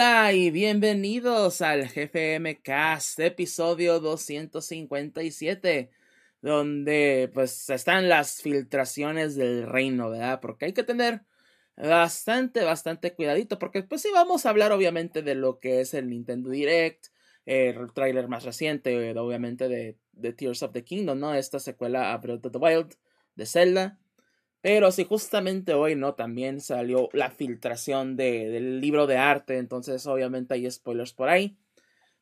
Hola y bienvenidos al GFM Cast, episodio 257, donde pues están las filtraciones del reino, ¿verdad? Porque hay que tener bastante, bastante cuidadito, porque pues sí vamos a hablar obviamente de lo que es el Nintendo Direct, el tráiler más reciente, obviamente de, Tears of the Kingdom, ¿no? Esta secuela a Breath of the Wild de Zelda. Pero sí, justamente hoy, ¿no? También salió la filtración de, del libro de arte, entonces obviamente hay spoilers por ahí.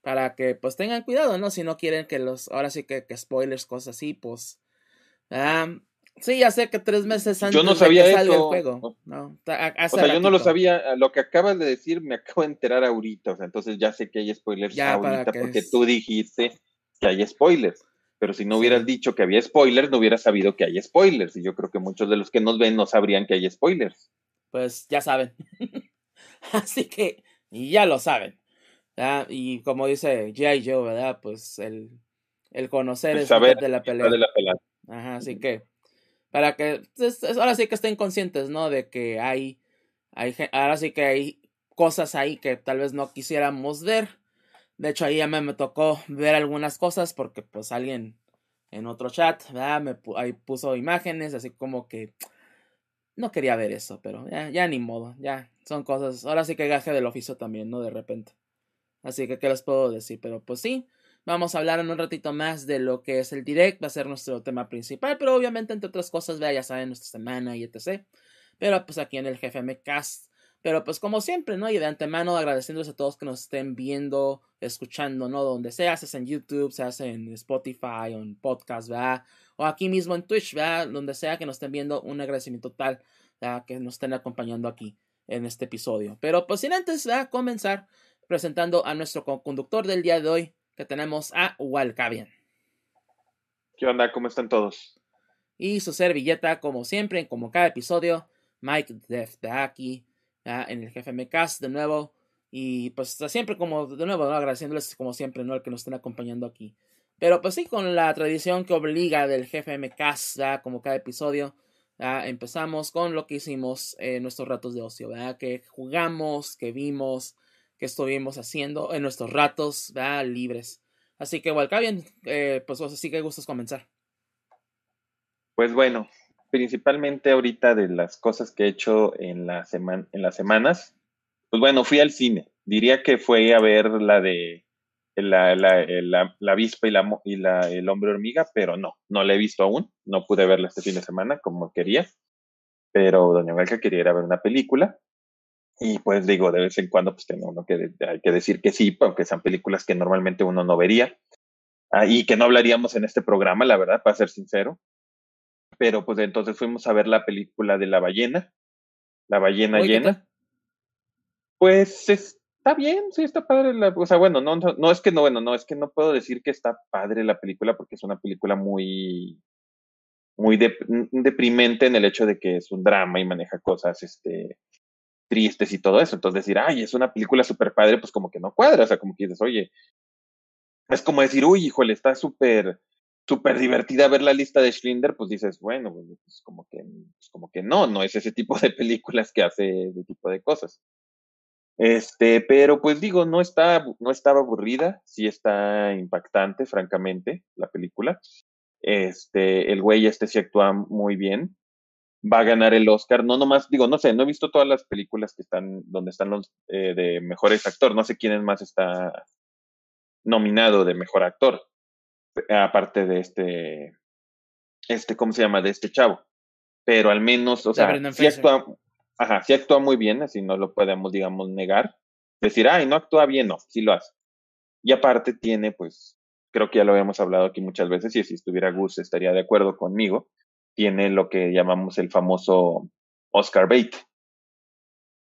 Para que pues tengan cuidado, ¿no? Si no quieren que los, ahora sí que, que spoilers, cosas así, pues... Sí, ya sé que tres meses antes yo no sabía de que salga el juego. No, o sea, yo no lo sabía. Lo que acabas de decir me acabo de enterar ahorita. O sea, entonces ya sé que hay spoilers ya, ahorita porque tú dijiste que hay spoilers. Pero si no hubieras dicho que había spoilers, no hubieras sabido que hay spoilers. Y yo creo que muchos de los que nos ven no sabrían que hay spoilers. Pues ya saben. Así que ya lo saben. Y como dice G.I. Joe, ¿verdad? Pues el, el conocer es saber de la pelea. De la pelea. Ajá, así que para que ahora sí que estén conscientes, ¿no? De que hay, hay, ahora sí que hay cosas ahí que tal vez no quisiéramos ver. De hecho, ahí ya me, me tocó ver algunas cosas porque pues alguien en otro chat, ¿verdad? Ahí puso imágenes, así como que no quería ver eso, pero ya, ya ni modo, ya son cosas. Ahora sí que gaje del oficio también, ¿no? De repente. Así que, ¿qué les puedo decir? Pero pues sí, Vamos a hablar en un ratito más de lo que es el direct, va a ser nuestro tema principal, pero obviamente entre otras cosas, vea, ya saben, nuestra semana y etc. Pero pues aquí en el GFM Cast. Pero pues como siempre, ¿no? Y de antemano agradeciéndoles a todos que nos estén viendo, escuchando, ¿no? Donde sea, sea en YouTube, sea en Spotify o en podcast, ¿verdad? O aquí mismo en Twitch, ¿verdad? Donde sea que nos estén viendo, un agradecimiento total, ¿verdad? Que nos estén acompañando aquí en este episodio. Pero pues sin antes, ¿verdad? Comenzar presentando a nuestro conductor del día de hoy, que tenemos a Walcavian. ¿Qué onda? ¿Cómo están todos? Y su servilleta, como siempre, como cada episodio, Mike Def de aquí, en el GFM Cast de nuevo. Y pues siempre como de nuevo, agradeciéndoles como siempre, ¿no? El que nos estén acompañando aquí. Pero pues sí, con la tradición que obliga del GFM Cast, como cada episodio, empezamos con lo que hicimos en nuestros ratos de ocio, ¿verdad? Que jugamos, que vimos, que estuvimos haciendo en nuestros ratos libres. Así que, bien, eh, pues así que gustos comenzar. Pues bueno, principalmente ahorita de las cosas que he hecho en, la semana, en las semanas, pues bueno, fui al cine. Diría que fue a ver la de la, la, avispa y, la, el hombre hormiga, pero no, no la he visto aún. No pude verla este fin de semana como quería. Pero doña Belka quería ir a ver una película. Y pues digo, de vez en cuando pues tengo uno hay que decir que sí, aunque sean películas que normalmente uno no vería. Ah, y que no hablaríamos en este programa, la verdad, para ser sincero. Pero pues entonces fuimos a ver la película de la ballena, la ballena llena. Pues está bien, sí, está padre. La, o sea, bueno, no, no, es que no, bueno, no, es que no puedo decir que está padre la película porque es una película muy, muy deprimente en el hecho de que es un drama y maneja cosas, este, tristes y todo eso. Entonces decir, ay, es una película súper padre, pues como que no cuadra, o sea, como que dices, oye, es como decir, uy, híjole, está súper, súper divertida ver la lista de Schlinder, pues dices, bueno, pues, pues como que, pues como que no, no es ese tipo de películas que hace ese tipo de cosas. Este, pero pues digo, no está, no estaba aburrida, sí está impactante, francamente, la película. Este, el güey este sí actúa muy bien va a ganar el Oscar. No nomás, digo, no sé, no he visto todas las películas que están, donde están los eh, de mejores actor. No sé quién más está nominado de mejor actor. Aparte de este, este, ¿cómo se llama? De este chavo. Pero al menos, o sea, sí actúa, ajá, sí actúa muy bien, así no lo podemos, digamos, negar. Decir, ay, no actúa bien, no, sí lo hace. Y aparte tiene, pues, creo que ya lo habíamos hablado aquí muchas veces, y si estuviera Gus estaría de acuerdo conmigo, tiene lo que llamamos el famoso Oscar bait.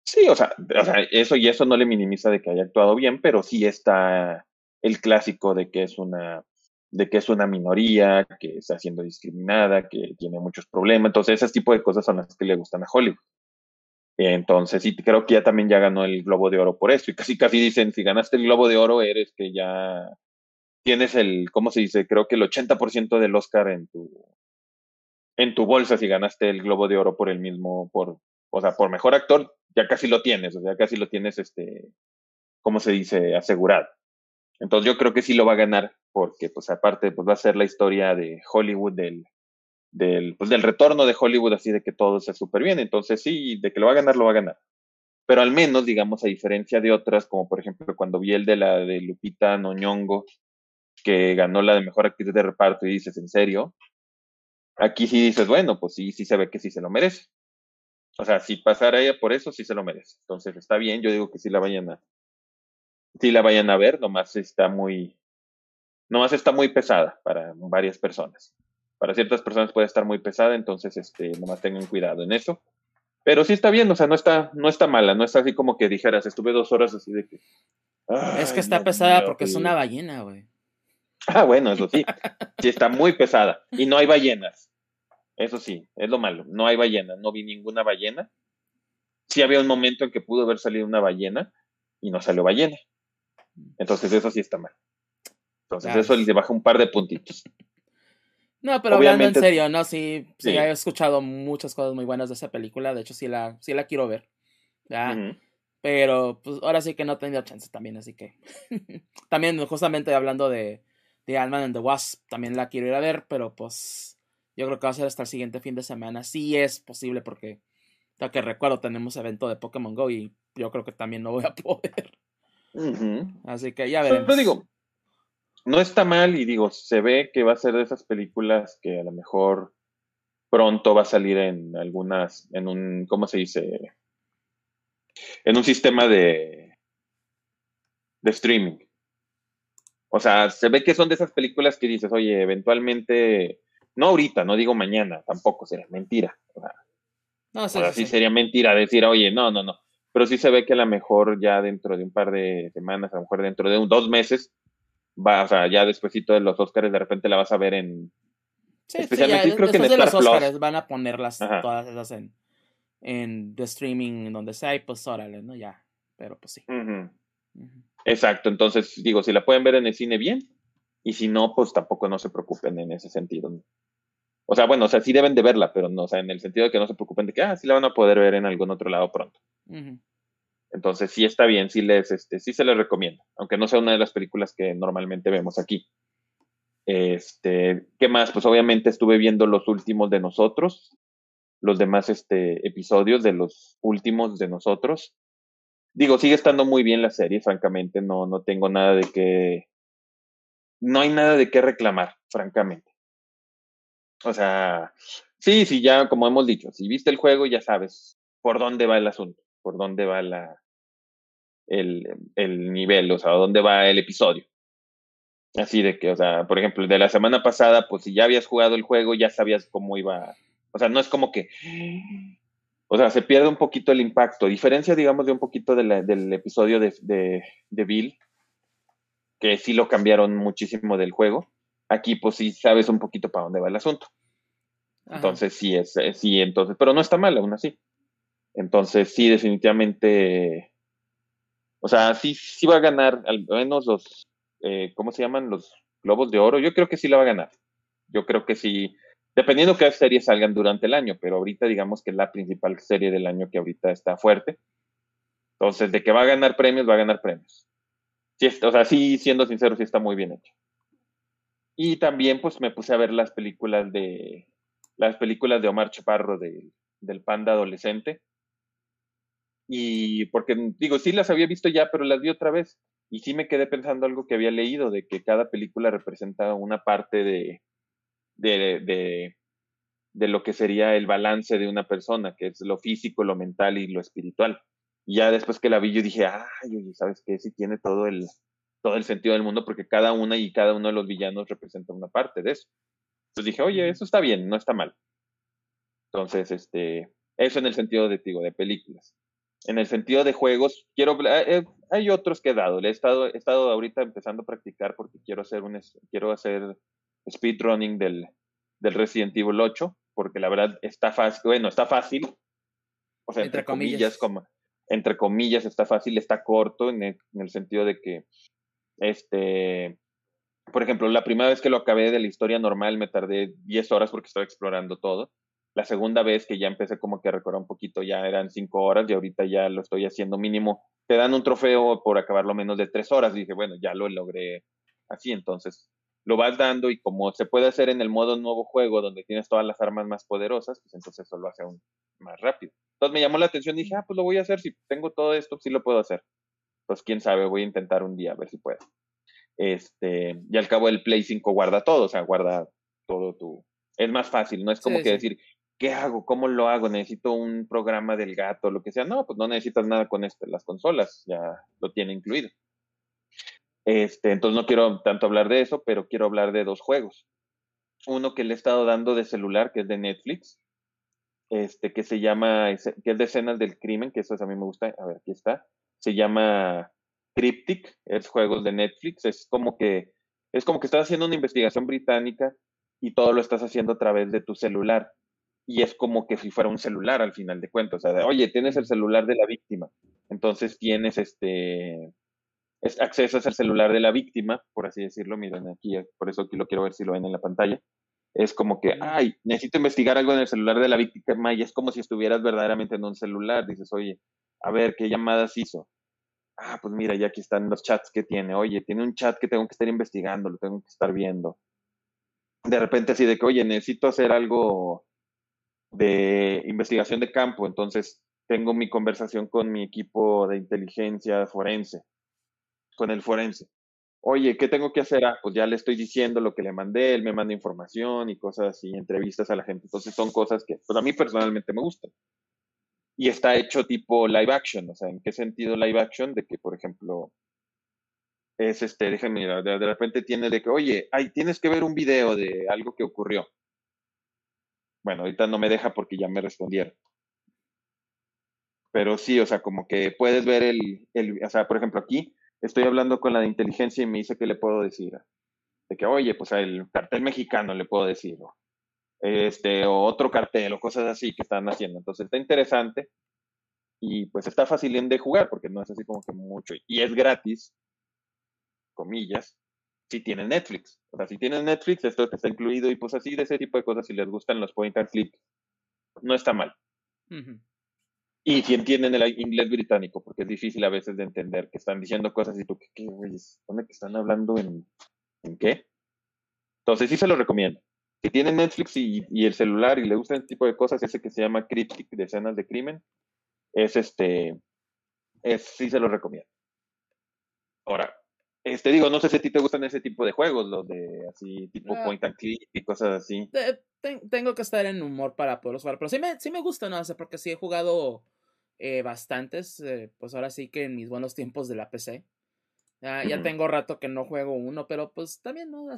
Sí, o sea, o sea, eso y eso no le minimiza de que haya actuado bien, pero sí está el clásico de que es una de que es una minoría, que está siendo discriminada, que tiene muchos problemas. Entonces, ese tipo de cosas son las que le gustan a Hollywood. Entonces, sí, creo que ya también ya ganó el Globo de Oro por eso. Y casi, casi dicen, si ganaste el Globo de Oro, eres que ya tienes el, ¿cómo se dice? Creo que el 80% del Oscar en tu, en tu bolsa si ganaste el Globo de Oro por el mismo, por, o sea, por mejor actor, ya casi lo tienes, o sea, casi lo tienes este ¿cómo se dice?, asegurado. Entonces yo creo que sí lo va a ganar, porque pues aparte pues va a ser la historia de Hollywood del, del, pues, del retorno de Hollywood, así de que todo se súper bien. Entonces sí, de que lo va a ganar, lo va a ganar. Pero al menos, digamos, a diferencia de otras, como por ejemplo cuando vi el de la de Lupita Noñongo, que ganó la de mejor actriz de reparto y dices, ¿en serio? Aquí sí dices, bueno, pues sí, sí se ve que sí se lo merece. O sea, si pasara ella por eso, sí se lo merece. Entonces está bien, yo digo que sí la vayan a, sí la vayan a ver, nomás está muy, nomás está muy pesada para varias personas. Para ciertas personas puede estar muy pesada, entonces este, nomás tengan cuidado en eso. Pero sí está bien, o sea, no está, no está mala, no está así como que dijeras, estuve dos horas así de que. Es que está pesada porque es una ballena, güey. Ah, bueno, eso sí. Sí, está muy pesada. Y no hay ballenas. Eso sí, es lo malo. No hay ballenas. No vi ninguna ballena. Sí había un momento en que pudo haber salido una ballena y no salió ballena. Entonces eso sí está mal. Entonces eso le baja un par de puntitos. No, pero hablando en serio, ¿no? Sí, sí, he escuchado muchas cosas muy buenas de esa película. De hecho, sí la, sí la quiero ver. ¿ya? Pero pues ahora sí que no he tenido chance también, así que. también, justamente hablando de, de Ant-Man and the Wasp, también la quiero ir a ver, pero pues. Yo creo que va a ser hasta el siguiente fin de semana. Sí es posible, porque. Ya que recuerdo, tenemos evento de Pokémon Go y yo creo que también no voy a poder. Así que ya veremos. Pero digo, no está mal y digo, se ve que va a ser de esas películas que a lo mejor pronto va a salir en algunas, en un, ¿cómo se dice? En un sistema de, de streaming. O sea, se ve que son de esas películas que dices, oye, eventualmente, no ahorita, no digo mañana, tampoco sería mentira. O sea, no, sí, sería mentira decir, oye, no, no, no. Pero sí se ve que a lo mejor ya dentro de un par de semanas, a lo mejor dentro de un, dos meses, va, o sea, ya despuésito de los Oscars de repente la vas a ver en... Sí, especialmente creo que en de los Oscars van a ponerlas todas esas en, en the streaming, en donde sea, y pues órale, ¿no? Ya, pero pues sí. Exacto, entonces digo, si la pueden ver en el cine, bien, y si no, pues tampoco no se preocupen en ese sentido. O sea, bueno, o sea, sí deben de verla, pero no, o sea, en el sentido de que no se preocupen de que, ah, sí la van a poder ver en algún otro lado pronto. Entonces sí está bien, sí les, este, sí se les recomiendo, aunque no sea una de las películas que normalmente vemos aquí. Este, ¿qué más? Pues obviamente estuve viendo los últimos de nosotros, los demás este, episodios de los últimos de nosotros. Digo, sigue estando muy bien la serie, francamente, no, no tengo nada de qué, no hay nada de qué reclamar, francamente. O sea, sí, sí, ya como hemos dicho, si viste el juego ya sabes por dónde va el asunto, por dónde va la, el, el nivel, o sea, dónde va el episodio. Así de que, o sea, por ejemplo, de la semana pasada, pues si ya habías jugado el juego, ya sabías cómo iba. O sea, no es como que. O sea, se pierde un poquito el impacto. Diferencia, digamos, de un poquito del episodio de, de, de, Bill, que sí lo cambiaron muchísimo del juego. Aquí, pues sí sabes un poquito para dónde va el asunto. Entonces, sí es, sí, entonces, pero no está mal aún así. Entonces, sí, definitivamente o sea, sí, sí va a ganar al menos los, eh, ¿cómo se llaman? Los Globos de Oro. Yo creo que sí la va a ganar. Yo creo que sí, dependiendo qué series salgan durante el año, pero ahorita digamos que es la principal serie del año que ahorita está fuerte. Entonces, de que va a ganar premios, va a ganar premios. Sí, o sea, sí, siendo sincero, sí está muy bien hecho. Y también, pues, me puse a ver las películas de, las películas de Omar Chaparro del Panda Adolescente y porque digo, sí las había visto ya, pero las vi otra vez. Y sí me quedé pensando algo que había leído, de que cada película representa una parte de, de, de, lo que sería el balance de una persona, que es lo físico, lo mental y lo espiritual. Y ya después que la vi, yo dije, ay, ¿sabes qué? Sí tiene todo el, todo el sentido del mundo, porque cada una y cada uno de los villanos representa una parte de eso. Entonces dije, oye, eso está bien, no está mal. Entonces, este, eso en el sentido de, digo, de películas en el sentido de juegos, quiero eh, eh, hay otros que he dado, le he estado, he estado ahorita empezando a practicar porque quiero hacer un quiero hacer speedrunning del, del Resident Evil 8, porque la verdad está fácil, bueno, está fácil, o sea, entre, comillas, como, entre comillas está fácil, está corto en el, en el sentido de que, este, por ejemplo, la primera vez que lo acabé de la historia normal me tardé 10 horas porque estaba explorando todo. La segunda vez que ya empecé como que a recordar un poquito ya eran cinco horas y ahorita ya lo estoy haciendo mínimo te dan un trofeo por acabarlo menos de tres horas. Y dije, bueno, ya lo logré así, entonces lo vas dando y como se puede hacer en el modo nuevo juego donde tienes todas las armas más poderosas, pues entonces eso lo hace aún más rápido. Entonces me llamó la atención y dije, ah, pues lo voy a hacer, si tengo todo esto, sí lo puedo hacer. Pues quién sabe, voy a intentar un día a ver si puedo. Este, y al cabo el Play 5 guarda todo, o sea, guarda todo tu... Es más fácil, no es como que decir, ¿qué hago? ¿Cómo lo hago? ¿Necesito un programa del gato? Lo que sea. No, pues no necesitas nada con este, las consolas, ya lo tiene incluido. Este, entonces no quiero tanto hablar de eso, pero quiero hablar de dos juegos. Uno que le he estado dando de celular, que es de Netflix, este, que se llama, que es de escenas del crimen, que eso a mí me gusta. A ver, aquí está. Se llama Cryptic, es juegos de Netflix. Es como que, es como que estás haciendo una investigación británica y todo lo estás haciendo a través de tu celular. Y es como que si fuera un celular al final de cuentas. O sea, oye, tienes el celular de la víctima. Entonces tienes este es, accesas al celular de la víctima, por así decirlo, miren aquí, por eso aquí lo quiero ver si lo ven en la pantalla. Es como que, ay, necesito investigar algo en el celular de la víctima y es como si estuvieras verdaderamente en un celular. Dices, oye, a ver, ¿qué llamadas hizo? Ah, pues mira, ya aquí están los chats que tiene. Oye, tiene un chat que tengo que estar investigando, lo tengo que estar viendo. De repente así de que, oye, necesito hacer algo de investigación de campo, entonces tengo mi conversación con mi equipo de inteligencia forense con el forense. Oye, ¿qué tengo que hacer? Ah, pues ya le estoy diciendo lo que le mandé, él me manda información y cosas así, entrevistas a la gente. Entonces son cosas que pues a mí personalmente me gustan. Y está hecho tipo live action, o sea, ¿en qué sentido live action? De que, por ejemplo, es este, déjenme mirar, de, repente tiene de que, oye, ay, tienes que ver un video de algo que ocurrió. Bueno, ahorita no me deja porque ya me respondieron pero sí, o sea, como que puedes ver el, el, o sea, por ejemplo, aquí estoy hablando con la de inteligencia y me dice que le puedo decir. De que, oye, pues el cartel mexicano le puedo decir. O, este, o otro cartel o cosas así que están haciendo. Entonces está interesante y pues está fácil de jugar porque no es así como que mucho. Y es gratis, comillas, si tienen Netflix. O sea, si tienen Netflix, esto está incluido y pues así de ese tipo de cosas, si les gustan los point and click, no está mal. Y si entienden el inglés británico, porque es difícil a veces de entender que están diciendo cosas y tú, ¿qué, qué ¿Dónde que están hablando en, en qué? Entonces sí se lo recomiendo. Si tienen Netflix y, y, el celular y le gustan este tipo de cosas, ese que se llama Cryptic de escenas de crimen, es este, es, sí se lo recomiendo. Ahora, este digo, no sé si a ti te gustan ese tipo de juegos, los de así, tipo ah. point and click y cosas así. tengo que estar en humor para poder jugar, pero sí me, sí me gusta, ¿no? sé, porque sí he jugado eh, bastantes, eh, pues ahora sí que en mis buenos tiempos de la PC. ya tengo rato que no juego uno, pero pues también, ¿no?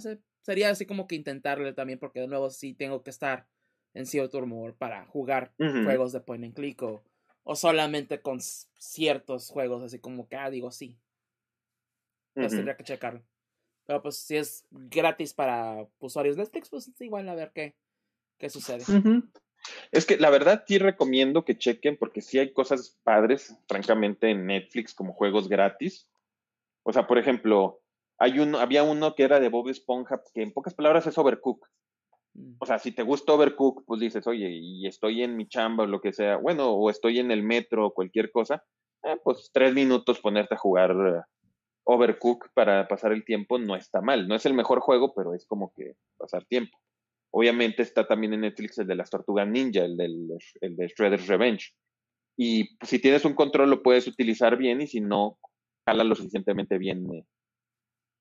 Sería así como que intentarle también, porque de nuevo sí tengo que estar en cierto humor para jugar juegos de point and click o, o solamente con ciertos juegos, así como que, ah, digo, sí. Entonces tendría que checarlo. Pero pues si es gratis para usuarios de Netflix, pues igual a ver qué, qué sucede. Es que la verdad sí recomiendo que chequen porque sí hay cosas padres, francamente, en Netflix como juegos gratis. O sea, por ejemplo, hay uno, había uno que era de Bob Esponja, que en pocas palabras es Overcook. Mm. O sea, si te gusta Overcook, pues dices, oye, y estoy en mi chamba o lo que sea, bueno, o estoy en el metro o cualquier cosa, eh, pues tres minutos ponerte a jugar eh, Overcook para pasar el tiempo no está mal. No es el mejor juego, pero es como que pasar tiempo. Obviamente está también en Netflix el de las tortugas ninja, el, del, el de Shredder's Revenge. Y si tienes un control lo puedes utilizar bien y si no, jala lo suficientemente bien eh,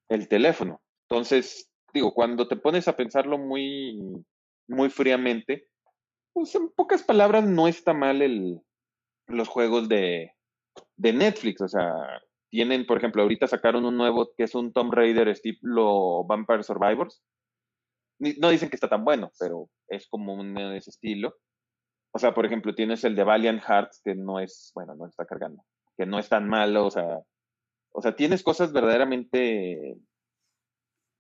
el teléfono. Entonces, digo, cuando te pones a pensarlo muy, muy fríamente, pues en pocas palabras no está mal el, los juegos de, de Netflix. O sea, tienen, por ejemplo, ahorita sacaron un nuevo que es un Tomb Raider estilo Vampire Survivors no dicen que está tan bueno, pero es como un de ese estilo. O sea, por ejemplo, tienes el de Valiant Hearts, que no es, bueno, no está cargando, que no es tan malo, o sea, o sea, tienes cosas verdaderamente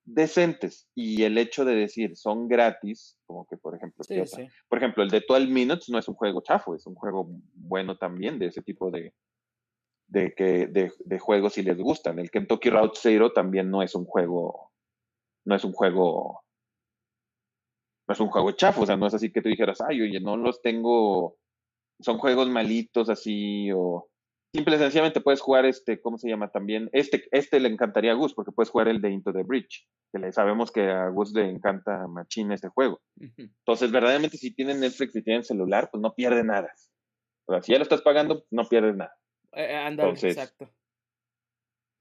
decentes y el hecho de decir son gratis, como que por ejemplo, por ejemplo, el de 12 Minutes no es un juego chafo, es un juego bueno también de ese tipo de, de, que, de, de juegos si les gustan. El Kentucky Route Zero también no es un juego, no es un juego no es un juego chafo, o sea, no es así que tú dijeras, ay, oye, no los tengo, son juegos malitos así, o Simple y sencillamente puedes jugar este, ¿cómo se llama también? Este, este le encantaría a Gus, porque puedes jugar el de Into the Bridge, que le sabemos que a Gus le encanta machine este juego. Entonces, verdaderamente, si tienen Netflix y tienen celular, pues no pierde nada. O sea, si ya lo estás pagando, no pierdes nada. Eh, eh entonces, exacto.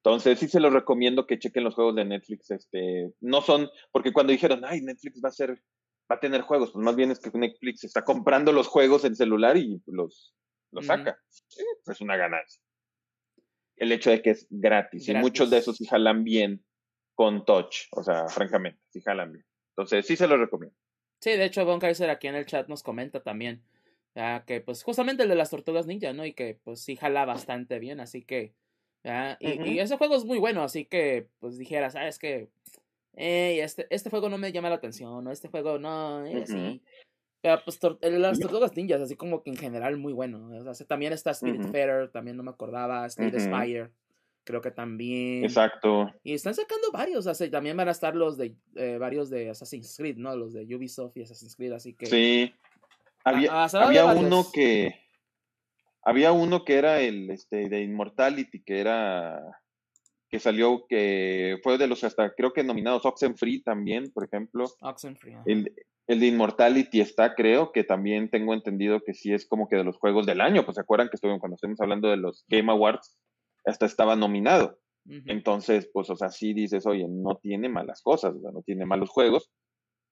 Entonces, sí se los recomiendo que chequen los juegos de Netflix. Este, no son, porque cuando dijeron, ay, Netflix va a ser, va a tener juegos, pues más bien es que Netflix está comprando los juegos en celular y los, los saca. es una ganancia. El hecho de que es gratis, y muchos de esos sí jalan bien con touch, o sea, francamente, sí jalan bien. Entonces, sí se los recomiendo. Sí, de hecho, Von Kaiser aquí en el chat nos comenta también ya que pues justamente el de las tortugas ninja, ¿no? Y que pues sí jala bastante bien, así que... ¿ya? Y, ese juego es muy bueno, así que pues dijera, ¿sabes que este, este juego no me llama la atención, ¿no? Este juego no, eh, sí. Pero pues las tortugas ninjas, así como que en general muy bueno. O sea, también está Spirit Fair, también no me acordaba, Spirit Spire, creo que también. Exacto. Y están sacando varios, o sea, también van a estar los de, eh, varios de Assassin's Creed, ¿no? Los de Ubisoft y Assassin's Creed, así que... Sí. Había, había uno que. Había uno que era el este, de Immortality, que era. que salió, que fue de los hasta creo que nominados Oxenfree también, por ejemplo. Oxenfree. El, el de Immortality está, creo, que también tengo entendido que sí es como que de los juegos del año. Pues se acuerdan que estuvimos cuando estuvimos hablando de los Game Awards, hasta estaba nominado. Entonces, pues, o sea, sí dices, oye, no tiene malas cosas, o sea, no tiene malos juegos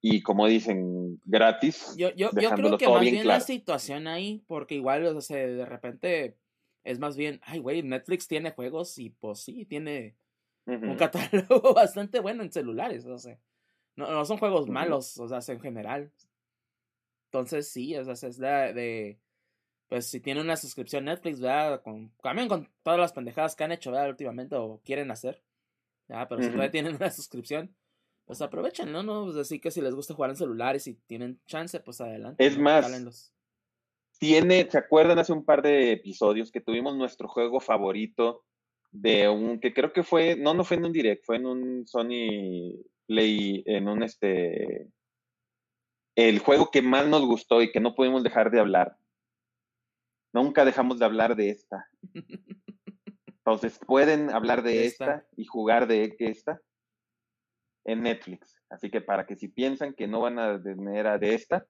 y como dicen, gratis. Yo, yo, yo creo que más bien, la situación ahí, porque igual, o sea, de repente es más bien, ay, güey, Netflix tiene juegos y pues sí, tiene un catálogo bastante bueno en celulares, o sea, no, no son juegos malos, o sea, en general. Entonces sí, o sea, es de, pues si tiene una suscripción Netflix, ¿verdad? Con, también con todas las pendejadas que han hecho, ¿verdad? Últimamente o quieren hacer, ¿ya? Pero si todavía tienen una suscripción, pues aprovechen, ¿no? ¿no? Pues así que si les gusta jugar en celulares y tienen chance, pues adelante. Es más, tiene, ¿se acuerdan hace un par de episodios que tuvimos nuestro juego favorito de un, que creo que fue, no, no fue en un direct, fue en un Sony Play, en un este, el juego que más nos gustó y que no pudimos dejar de hablar. Nunca dejamos de hablar de esta. Entonces, pueden hablar de esta, esta y jugar de esta en Netflix. Así que para que si piensan que no van a tener a de esta,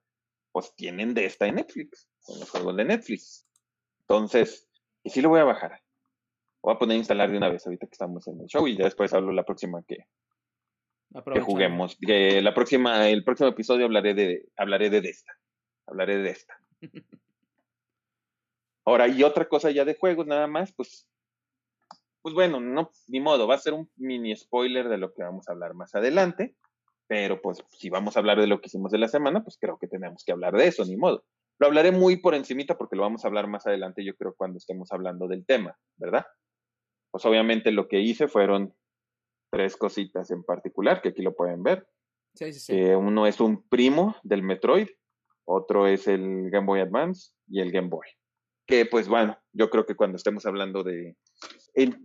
pues tienen de esta en Netflix, con los juegos de Netflix. Entonces, y sí lo voy a bajar. Voy a poner a instalar de una vez ahorita que estamos en el show y ya después hablo la próxima que, que juguemos. Que la próxima, el próximo episodio hablaré de, hablaré de esta. Hablaré de esta. Ahora, y otra cosa ya de juegos, nada más, pues pues bueno, no, ni modo, va a ser un mini spoiler de lo que vamos a hablar más adelante, pero pues si vamos a hablar de lo que hicimos de la semana, pues creo que tenemos que hablar de eso, ni modo. Lo hablaré muy por encimita porque lo vamos a hablar más adelante, yo creo, cuando estemos hablando del tema, ¿verdad? Pues obviamente lo que hice fueron tres cositas en particular, que aquí lo pueden ver. Sí, sí, sí. Eh, uno es un primo del Metroid, otro es el Game Boy Advance y el Game Boy. Que pues bueno, yo creo que cuando estemos hablando de,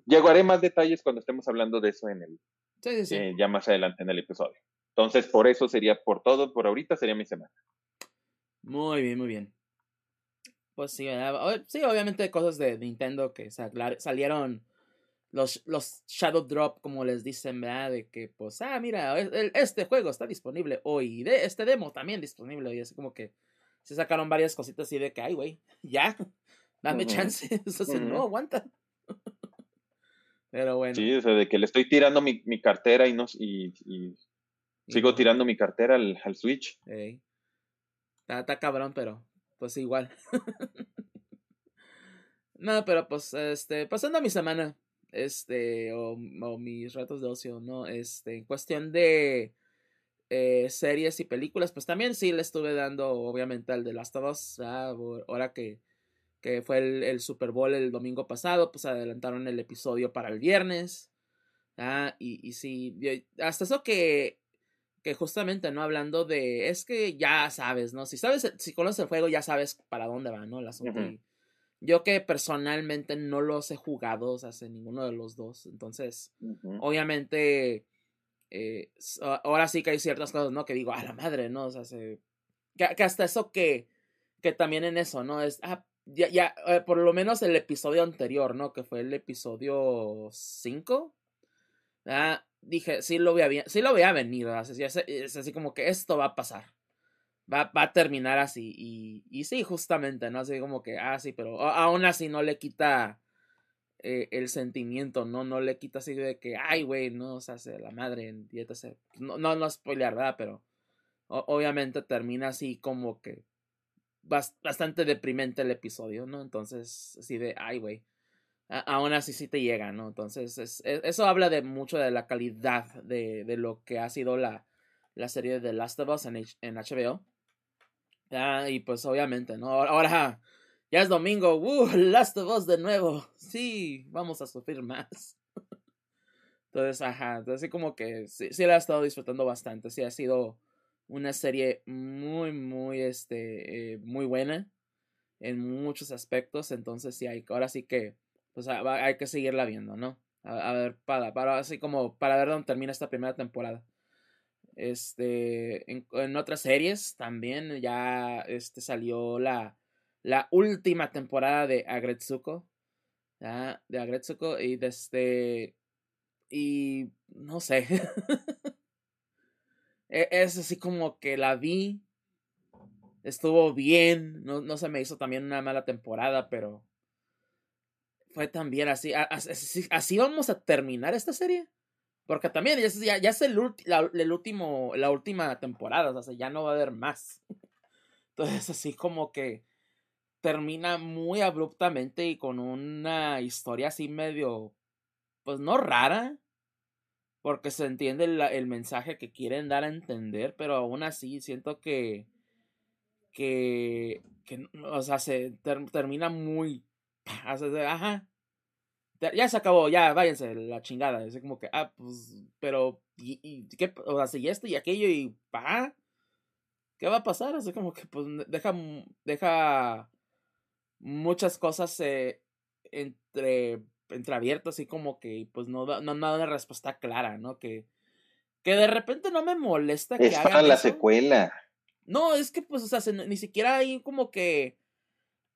llegaré más detalles cuando estemos hablando de eso en el, eh, ya más adelante en el episodio. Entonces, por eso sería, por todo, por ahorita sería mi semana. Muy bien, muy bien. Pues sí, sí obviamente cosas de Nintendo que salieron los, los Shadow Drop, como les dicen, ¿verdad? De que, pues, ah, mira, este juego está disponible hoy, de, este demo también disponible hoy, así como que se sacaron varias cositas así de que, ay, güey, ya, dame chance, no aguanta. Pero bueno. Sí, o sea, de que le estoy tirando mi, cartera y, no, y, sigo tirando mi cartera al, Switch. Está, cabrón, pero pues igual. no, pero pues, este, pasando a mi semana, este, o, mis ratos de ocio, ¿no? Este, en cuestión de eh, series y películas, pues también sí le estuve dando, obviamente, al de Last of Us, ahora que que fue el, Super Bowl el domingo pasado, pues adelantaron el episodio para el viernes. Ah, y, y sí, hasta eso que, que justamente, ¿no? Hablando de, es que ya sabes, ¿no? Si sabes, si conoces el juego, ya sabes para dónde va, ¿no? El asunto. Yo que personalmente no los he jugado, o sea, ninguno de los dos. Entonces, obviamente, eh, ahora sí que hay ciertas cosas, ¿no? Que digo, a la madre, ¿no? O sea, que, hasta eso que, que también en eso, ¿no? Es, ah, ya, ya, eh, por lo menos el episodio anterior, ¿no? Que fue el episodio 5. Ah, dije, sí lo voy a, sí lo voy a venir, es, así como que esto va a pasar. Va, va a terminar así. Y, y, sí, justamente, ¿no? Así como que, ah, sí, pero aún así no le quita eh, el sentimiento, ¿no? No le quita así de que, ay, güey, no, o sea, se la madre, dieta no, no, no spoilear, ¿verdad? Pero obviamente termina así como que bastante deprimente el episodio, ¿no? Entonces, así de, ay, güey. Aún así sí te llega, ¿no? Entonces, es, eso habla de mucho de la calidad de, de lo que ha sido la, la serie de The Last of Us en, en HBO. Ah, y pues obviamente, ¿no? Ahora, ya es domingo, ¡uh! Last of Us de nuevo. Sí, vamos a sufrir más. Entonces, ajá, así como que sí, sí la he estado disfrutando bastante. Sí, ha sido una serie muy, muy, este, eh, muy buena en muchos aspectos. Entonces, sí, hay, ahora sí que, pues hay que seguirla viendo, ¿no? A, ver, para, para, así como, para ver dónde termina esta primera temporada. Este, en, otras series también ya, este, salió la, la última temporada de Agretsuko. De Agretsuko y desde, este, y no sé. E, es así como que la vi. Estuvo bien. No, no se me hizo también una mala temporada, pero. Fue también así. Así, vamos a terminar esta serie. Porque también ya, es el, el, último, la última temporada. O sea, ya no va a haber más. Entonces, así como que termina muy abruptamente y con una historia así medio. Pues no rara porque se entiende el, mensaje que quieren dar a entender, pero aún así siento que, que, que o sea, se termina muy, ajá, ya se acabó, ya váyanse la chingada, es como que, ah, pues, pero, y, qué, o sea, si esto y aquello y, pa, ¿qué va a pasar? Así como que, pues, deja, deja muchas cosas eh, entre entreabierto, así como que pues no da, no, da una respuesta clara, ¿no? Que, que de repente no me molesta que es para la secuela. No, es que pues, o sea, ni siquiera hay como que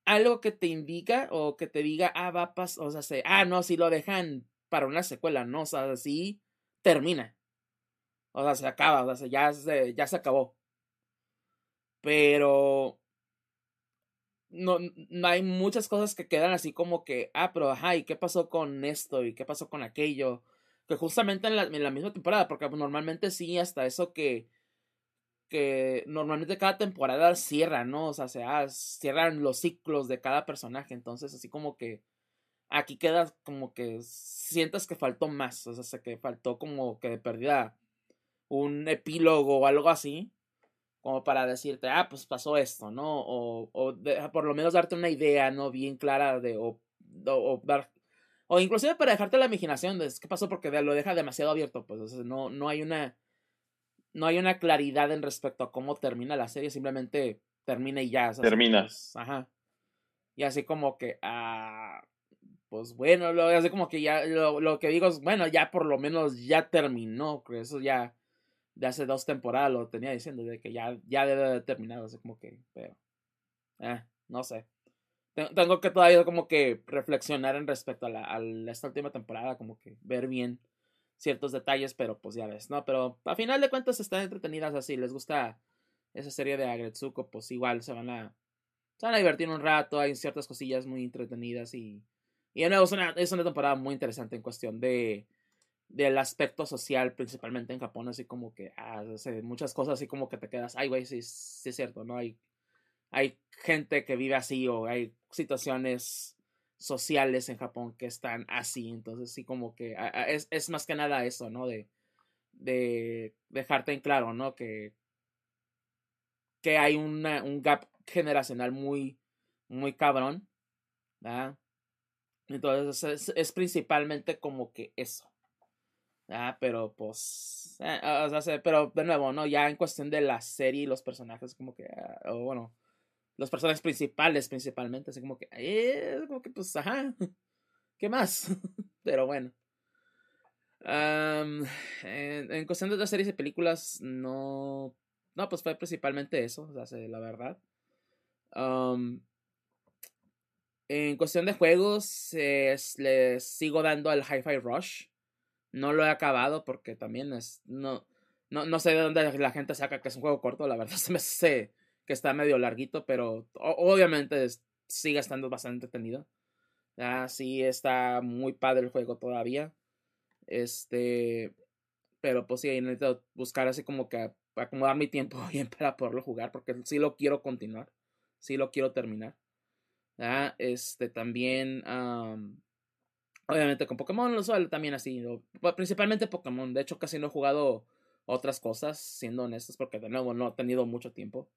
algo que te indica o que te diga, ah, va a pasar, o sea, se, ah, no, si lo dejan para una secuela, no, o sea, así termina. O sea, se acaba, o sea, ya ya se acabó. Pero no, no hay muchas cosas que quedan así como que, ah, pero ajá, ¿y qué pasó con esto? ¿Y qué pasó con aquello? Que justamente en la, en la misma temporada, porque normalmente sí, hasta eso que, que normalmente cada temporada cierra, ¿no? O sea, se, cierran los ciclos de cada personaje, entonces así como que aquí queda como que sientas que faltó más, o sea, que faltó como que de perdida un epílogo o algo así como para decirte, ah, pues pasó esto, ¿no? O, o por lo menos darte una idea, ¿no? Bien clara de, o, o, o inclusive para dejarte la imaginación de qué pasó porque lo deja demasiado abierto, pues, no, no hay una, no hay una claridad en respecto a cómo termina la serie, simplemente termina y ya. termina. Pues, ajá. Y así como que, ah, pues bueno, lo, así como que ya, lo, lo que digo es, bueno, ya por lo menos ya terminó, que eso ya de hace dos temporadas lo tenía diciendo, de que ya, ya debe de terminado, así como que, pero, eh, no sé. Tengo que todavía como que reflexionar en respecto a, la, a esta última temporada, como que ver bien ciertos detalles, pero pues ya ves, ¿no? Pero a final de cuentas están entretenidas así, les gusta esa serie de Agretsuko, pues igual se van a, se van a divertir un rato, hay ciertas cosillas muy entretenidas y, y de nuevo es una, es una temporada muy interesante en cuestión de, del aspecto social, principalmente en Japón, así como que, ah, muchas cosas así como que te quedas, ay, güey, sí, sí es cierto, ¿no? Hay, hay gente que vive así o hay situaciones sociales en Japón que están así, entonces sí como que es, es más que nada eso, ¿no? De, de dejarte en claro, ¿no? Que, que hay una, un gap generacional muy, muy cabrón, ¿verdad? Entonces es, es principalmente como que eso. Ah, pero pues. Eh, o sea, pero de nuevo, ¿no? Ya en cuestión de la serie y los personajes, como que. Ah, o bueno, los personajes principales, principalmente, así como que. Eh, como que, pues, ajá. ¿Qué más? pero bueno. en, cuestión de las series y películas, no. No, pues fue principalmente eso, o la verdad. En cuestión de juegos, les sigo dando al Hi-Fi Rush. No lo he acabado porque también es. No, no, no sé de dónde la gente saca que es un juego corto. La verdad se me hace está medio larguito, pero obviamente sigue estando bastante entretenido. Ah, sí, está muy padre el juego todavía. Este. Pero pues sí, necesito buscar así como que acomodar mi tiempo bien para poderlo jugar. Porque sí lo quiero continuar. Sí lo quiero terminar. Ah, este también. obviamente con Pokémon lo suelo también así. principalmente Pokémon. De hecho, casi no he jugado otras cosas, siendo honestos, porque de nuevo no he tenido mucho tiempo.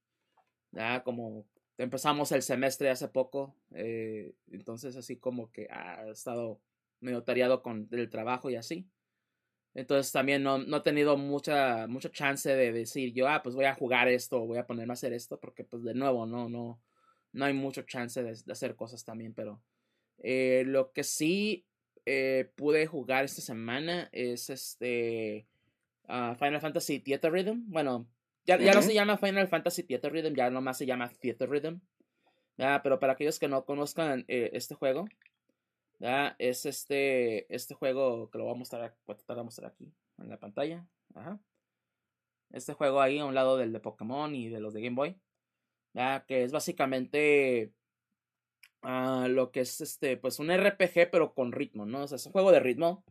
Ya como empezamos el semestre hace poco, eh, entonces así como que ha estado medio tareado con el trabajo y así. Entonces también no, no he tenido mucha, mucha chance de decir yo, ah, pues voy a jugar esto, voy a ponerme a hacer esto, porque pues de nuevo no, no, no hay mucho chance de, hacer cosas también, pero eh, lo que sí eh, pude jugar esta semana es este uh, Final Fantasy Theater Rhythm. Bueno, ya, ya no se llama Final Fantasy Theater Rhythm, ya nomás se llama Theater Rhythm. Pero para aquellos que no conozcan eh, este juego, es este, este juego que lo voy a mostrar, voy a tratar de mostrar aquí en la pantalla. Ajá. Este juego ahí a un lado del de Pokémon y de los de Game Boy. ¿ya? Que es básicamente uh, lo que es este, pues un RPG pero con ritmo, ¿no? O sea, es un juego de ritmo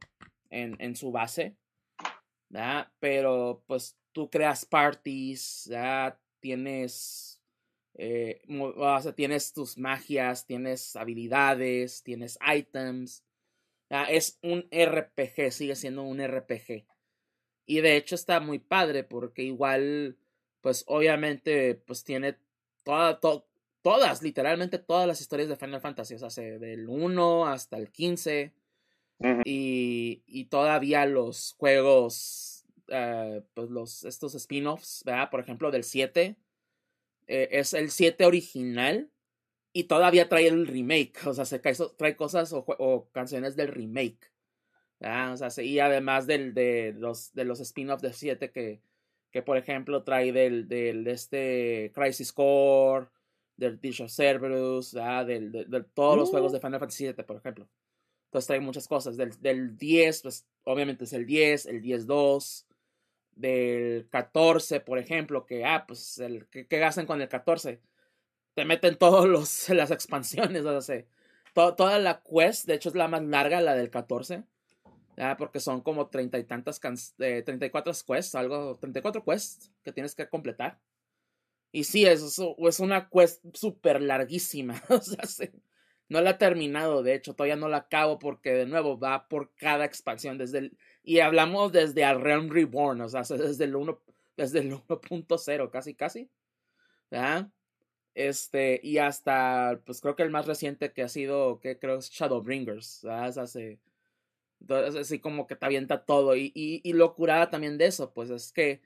en, en su base. Pero pues tú creas parties, ya tienes, eh, o sea, tienes tus magias, tienes habilidades, tienes items. Es un RPG, sigue siendo un RPG. Y de hecho está muy padre porque igual, pues obviamente, pues tiene toda, todas, literalmente todas las historias de Final Fantasy, o sea, del 1 hasta el 15 y, y, todavía los juegos, uh, pues los, estos spin-offs, ¿verdad? Por ejemplo, del 7, eh, es el 7 original y todavía trae el remake, o sea, se trae, trae cosas o, o, canciones del remake. ¿verdad? O sea, y además del, de los, de los spin-offs del 7 que, que, por ejemplo, trae del, del de este Crisis Core, del Dish of Cerberus, del, de, de, todos los juegos de mm. Final Fantasy 7, por ejemplo. Entonces trae muchas cosas. Del, del 10, pues obviamente es el 10, el 10-2. Del 14, por ejemplo, que, ah, pues, el, ¿qué, qué con el 14? Te meten todas las expansiones, o sea, toda la quest, de hecho es la más larga, la del 14. ¿ya? Porque son como treinta y tantas, eh, 34 quests, algo, 34 quests que tienes que completar. Y sí, es, es una quest súper larguísima. o sea, no la he terminado, de hecho, todavía no la acabo porque de nuevo va por cada expansión desde el, y hablamos desde el Realm Reborn, o sea, desde el 1 desde el 1.0 casi casi. ¿ya? Este, y hasta pues creo que el más reciente que ha sido que creo es Shadowbringers, ¿verdad? Hace entonces, así como que te avienta todo. Y, y, y lo curada también de eso, pues es que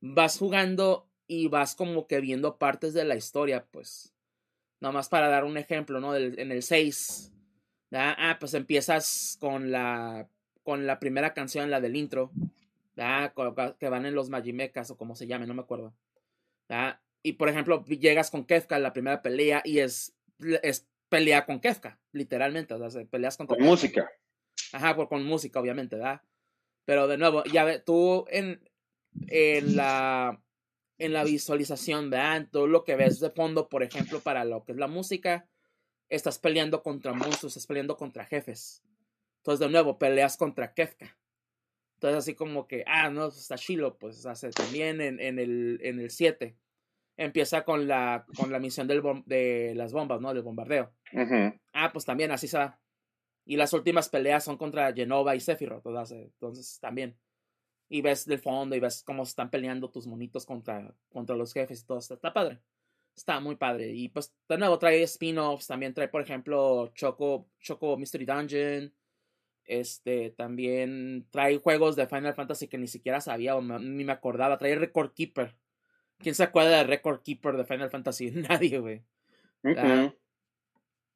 vas jugando y vas como que viendo partes de la historia, pues. Nomás para dar un ejemplo, ¿no? en el 6. Ah, pues empiezas con la, con la primera canción, la del intro. Que van en los Magimecas o como se llame, no me acuerdo. Y por ejemplo, llegas con Kefka en la primera pelea y es, es pelea con Kefka, literalmente. O sea, peleas con música. Ajá, por, con música, obviamente, ¿verdad? Pero de nuevo, ya ve, tú en, en la en la visualización, ¿verdad? Todo lo que ves de fondo, por ejemplo, para lo que es la música, estás peleando contra monstruos, estás peleando contra jefes. Entonces, de nuevo, peleas contra Kefka. Entonces, así como que, ah, no, está chilo, pues hace también en, en el en el 7. Empieza con la, con la misión del de las bombas, ¿no? Del bombardeo. Ah, pues también así se va. Y las últimas peleas son contra Genova y Sephiroth, entonces también y ves del fondo y ves cómo están peleando tus monitos contra, contra los jefes y todo. Está, está padre. Está muy padre. Y pues de nuevo trae spin-offs. También trae, por ejemplo, Choco, Choco Mystery Dungeon. Este también trae juegos de Final Fantasy que ni siquiera sabía o ni me acordaba. Trae Record Keeper. ¿Quién se acuerda de Record Keeper de Final Fantasy? Nadie, güey.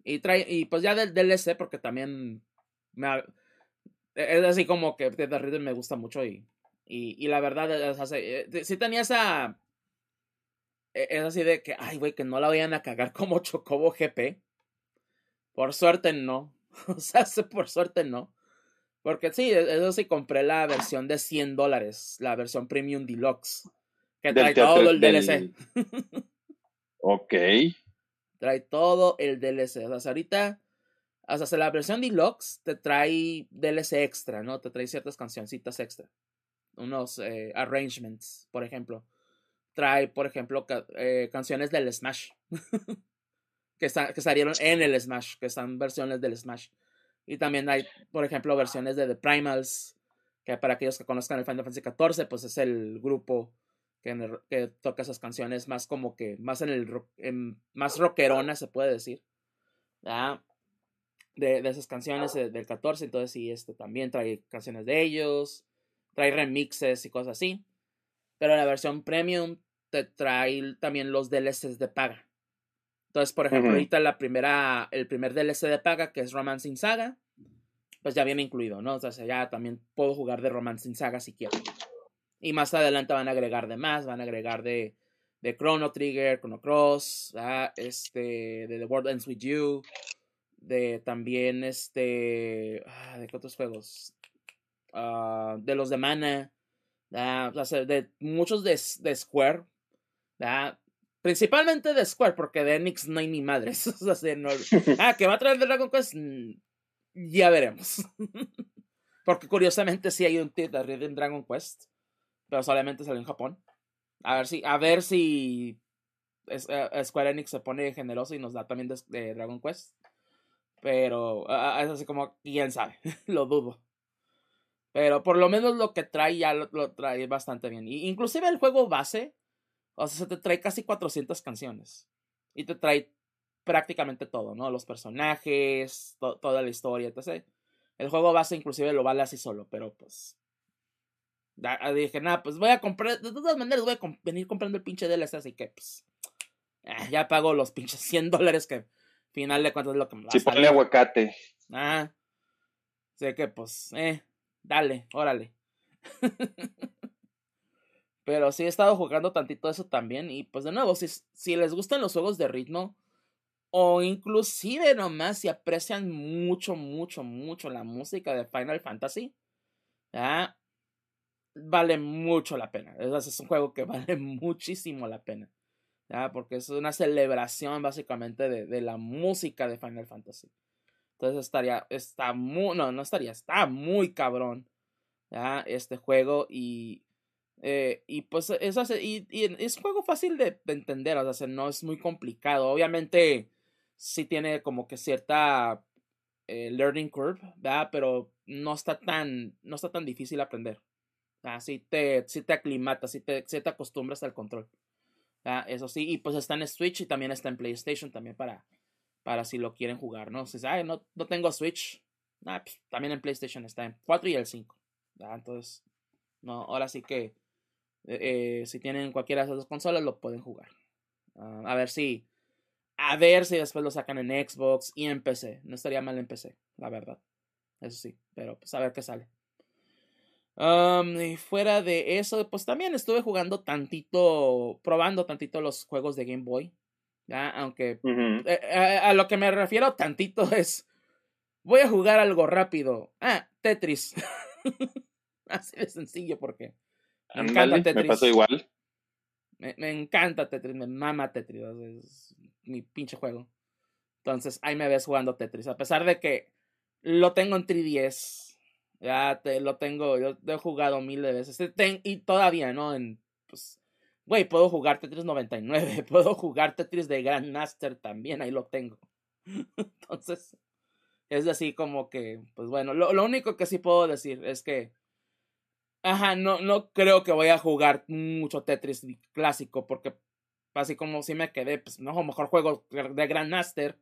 Y trae, y pues ya del DLC, porque también me, es así como que The Rhythm me gusta mucho y y, y la verdad, es, eh, sí tenía esa. E, es así de que, ay, güey, que no la vayan a cagar como Chocobo GP. Por suerte no. o sea, por suerte no. Porque sí, e, eso sí compré la versión de 100 dólares, la versión Premium Deluxe, que trae todo el DLC. ok. Trae todo el DLC. O sea, ahorita, o sea, la versión Deluxe te trae DLC extra, ¿no? Te trae ciertas cancioncitas extra. Unos eh, arrangements, por ejemplo. Trae, por ejemplo, eh, canciones del Smash. que, que salieron en el Smash, que están versiones del Smash. Y también hay, por ejemplo, versiones de The Primals, que para aquellos que conozcan el Final Fantasy XIV, pues es el grupo que, toca esas canciones más como que, más en el, más rockerona se puede decir. De, de, esas canciones del 14, entonces sí, este también trae canciones de ellos, trae remixes y cosas así. Pero la versión premium te trae también los DLCs de paga. Entonces, por ejemplo, ahorita la primera, el primer DLC de paga, que es Romancing Saga, pues ya viene incluido, ¿no? O sea, ya también puedo jugar de Romancing Saga si quiero. Y más adelante van a agregar de más, van a agregar de, de Chrono Trigger, Chrono Cross, este, de The World Ends With You, de también este, ah, ¿de qué otros juegos? Ah, de los de Mana, o sea, de muchos de, de Square, ¿verdad? Principalmente de Square, porque de Enix no hay ni madres. ah, que va a traer Dragon Quest. Mm, ya veremos. porque curiosamente sí hay un título de Dragon Quest. Pero solamente salió en Japón. A ver si, a ver si eh, Square Enix se pone generoso y nos da también de, Dragon Quest. Pero es así como, quién sabe, lo dudo. Pero por lo menos lo que trae ya lo, lo trae bastante bien. Y inclusive el juego base o sea, se te trae casi 400 canciones. Y te trae prácticamente todo, ¿no? Los personajes, toda la historia. Entonces, el juego base inclusive lo vale así solo, pero pues... dije, nada, pues voy a comprar, de todas maneras voy a venir comprando el pinche DLC, así que pues... Eh, ya pago los pinches 100 dólares que al final de cuentas es lo que me va a Sí, ponle aguacate. Ah. Sé que pues, eh, dale, órale. Pero sí he estado jugando tantito eso también. Y pues de nuevo, si, si les gustan los juegos de ritmo. O inclusive nomás si aprecian mucho, mucho, mucho la música de Final Fantasy. ¿ya? Vale mucho la pena. Es, un juego que vale muchísimo la pena. ¿ya? Porque es una celebración básicamente de, de la música de Final Fantasy. Entonces estaría, está muy, no, no estaría, está muy cabrón. ¿ya? Este juego y eh, y pues eso y, es un juego fácil de, entender, o sea, no es muy complicado. Obviamente sí tiene como que cierta eh, learning curve. Pero no está tan, no está tan difícil aprender. sí te, sí te aclimatas, sí te, te acostumbras al control. Eso sí, y pues está en Switch y también está en PlayStation también para, para si lo quieren jugar, ¿no? Si no, no tengo Switch, pues, también en PlayStation está en 4 y el 5. Entonces, no, ahora sí que eh, eh, si tienen cualquiera de esas dos consolas, lo pueden jugar. Ah, a ver si. A ver si después lo sacan en Xbox y en PC. No estaría mal en PC, la verdad. Eso sí, pero pues a ver qué sale. y fuera de eso, pues también estuve jugando tantito, probando tantito los juegos de Game Boy. Aunque eh, a, lo que me refiero tantito es, voy a jugar algo rápido. Ah, Tetris. Así de sencillo porque me encanta Tetris. Me pasó igual. Me, encanta Tetris, me mama Tetris. Es mi pinche juego. Entonces, ahí me ves jugando Tetris. A pesar de que lo tengo en 3DS. Ya te, lo tengo, yo he jugado mil de veces. y todavía, ¿no? En, pues, güey, puedo jugar Tetris 99. Puedo jugar Tetris de Grandmaster también. Ahí lo tengo. Entonces, es así como que, pues bueno, lo, lo único que sí puedo decir es que Ajá, no, no creo que voy a jugar mucho Tetris clásico, porque así como si me quedé, pues no, mejor juego de Grandmaster,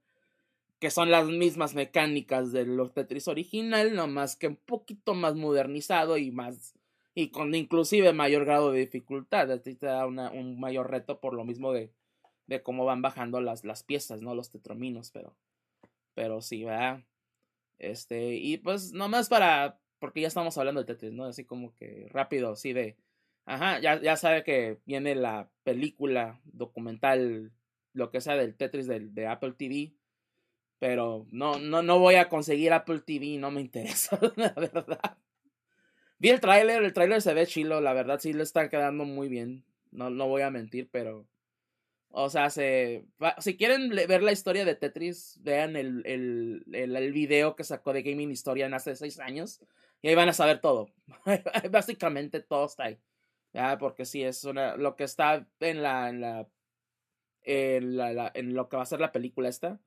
que son las mismas mecánicas de los Tetris original, nomás que un poquito más modernizado y más, y con inclusive mayor grado de dificultad, te da un mayor reto por lo mismo de, de cómo van bajando las, las piezas, ¿no? Los tetrominos, pero, pero sí, ¿verdad? Este, y pues nomás para porque ya estamos hablando de Tetris, ¿no? Así como que rápido, así de, ajá, ya, ya sabe que viene la película, documental, lo que sea del Tetris de, de Apple TV, Pero no, no, no voy a conseguir Apple TV, no me interesa, la verdad. Vi el tráiler, el tráiler se ve chilo, la verdad sí le está quedando muy bien. No, no voy a mentir, pero o sea, se, si quieren ver la historia de Tetris, vean el, el, el, video que sacó de Gaming Historia hace seis años y ahí van a saber todo. Básicamente todo está ahí. ¿ya? Porque sí, es una, lo que está en la, en la, en la, en lo que va a ser la película esta.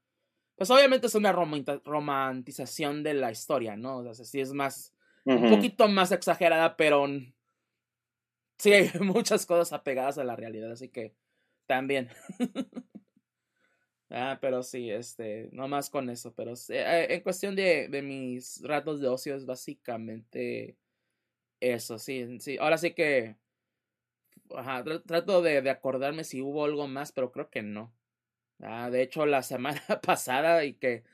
Pues obviamente es una romantización de la historia, ¿no? O sea, sí es más, un poquito más exagerada, pero sí hay muchas cosas apegadas a la realidad, así que también. ah, pero sí, este, no más con eso, pero eh, en cuestión de, de mis ratos de ocio es básicamente eso, sí, sí. Ahora sí que, ajá, trato de, de acordarme si hubo algo más, pero creo que no. Ah, de hecho, la semana pasada y que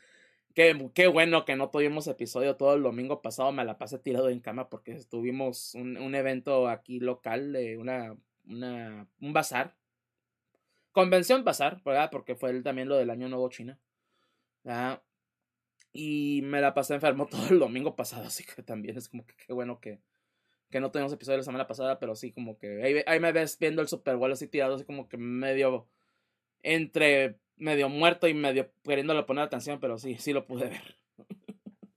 Qué, qué, bueno que no tuvimos episodio todo el domingo pasado. Me la pasé tirado en cama porque tuvimos un, un evento aquí local de una, una, un bazar convención pasar, ¿verdad? Porque fue también lo del Año Nuevo China. ¿verdad? Y me la pasé enfermo todo el domingo pasado, así que también es como que qué bueno que, que no tuvimos episodio la semana pasada, pero sí como que ahí, me ves viendo el Super Bowl así tirado, así como que medio entre medio muerto y medio queriéndole poner atención, pero sí, sí lo pude ver.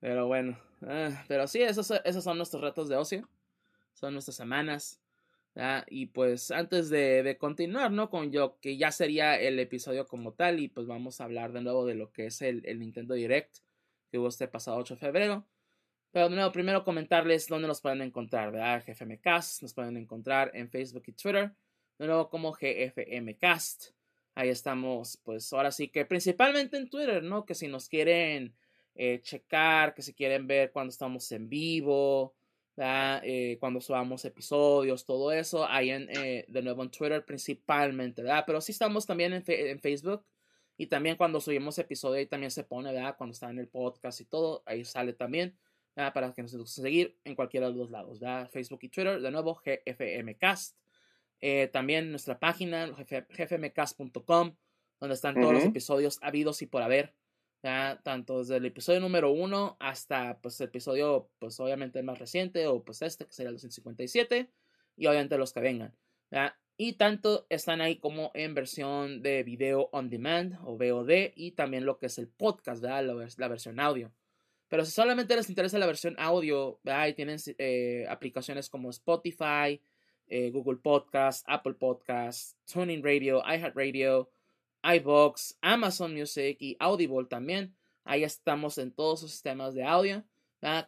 pero bueno, ah, pero sí, esos, esos son nuestros retos de ocio, son nuestras semanas. Y pues antes de, continuar, ¿no? Con yo, que ya sería el episodio como tal, y pues vamos a hablar de nuevo de lo que es el, Nintendo Direct que hubo este pasado 8 de febrero. Pero de nuevo, primero comentarles dónde nos pueden encontrar, ¿verdad? GFMcast, nos pueden encontrar en Facebook y Twitter, de nuevo como GFMcast. Ahí estamos, pues ahora sí que principalmente en Twitter, ¿no? Que si nos quieren eh, checar, que si quieren ver cuando estamos en vivo, eh, cuando subamos episodios, todo eso, ahí en, eh, de nuevo en Twitter principalmente, ¿verdad? Pero sí estamos también en, Facebook y también cuando subimos episodio ahí también se pone, ¿verdad? Cuando está en el podcast y todo, ahí sale también, ¿verdad? Para que nos guste seguir en cualquiera de los lados, ¿verdad? Facebook y Twitter, de nuevo, GFMcast. Eh, también nuestra página, gfmcast.com, donde están todos los episodios habidos y por haber tanto desde el episodio número uno hasta pues el episodio pues obviamente el más reciente o pues este que sería el 257 y obviamente los que vengan y tanto están ahí como en versión de video on demand o VOD y también lo que es el podcast la, la, versión audio. Pero si solamente les interesa la versión audio ahí tienen eh, aplicaciones como Spotify eh, Google Podcast Apple Podcast Tuning Radio iHeartRadio iBox, Amazon Music y Audible también. Ahí estamos en todos sus sistemas de audio,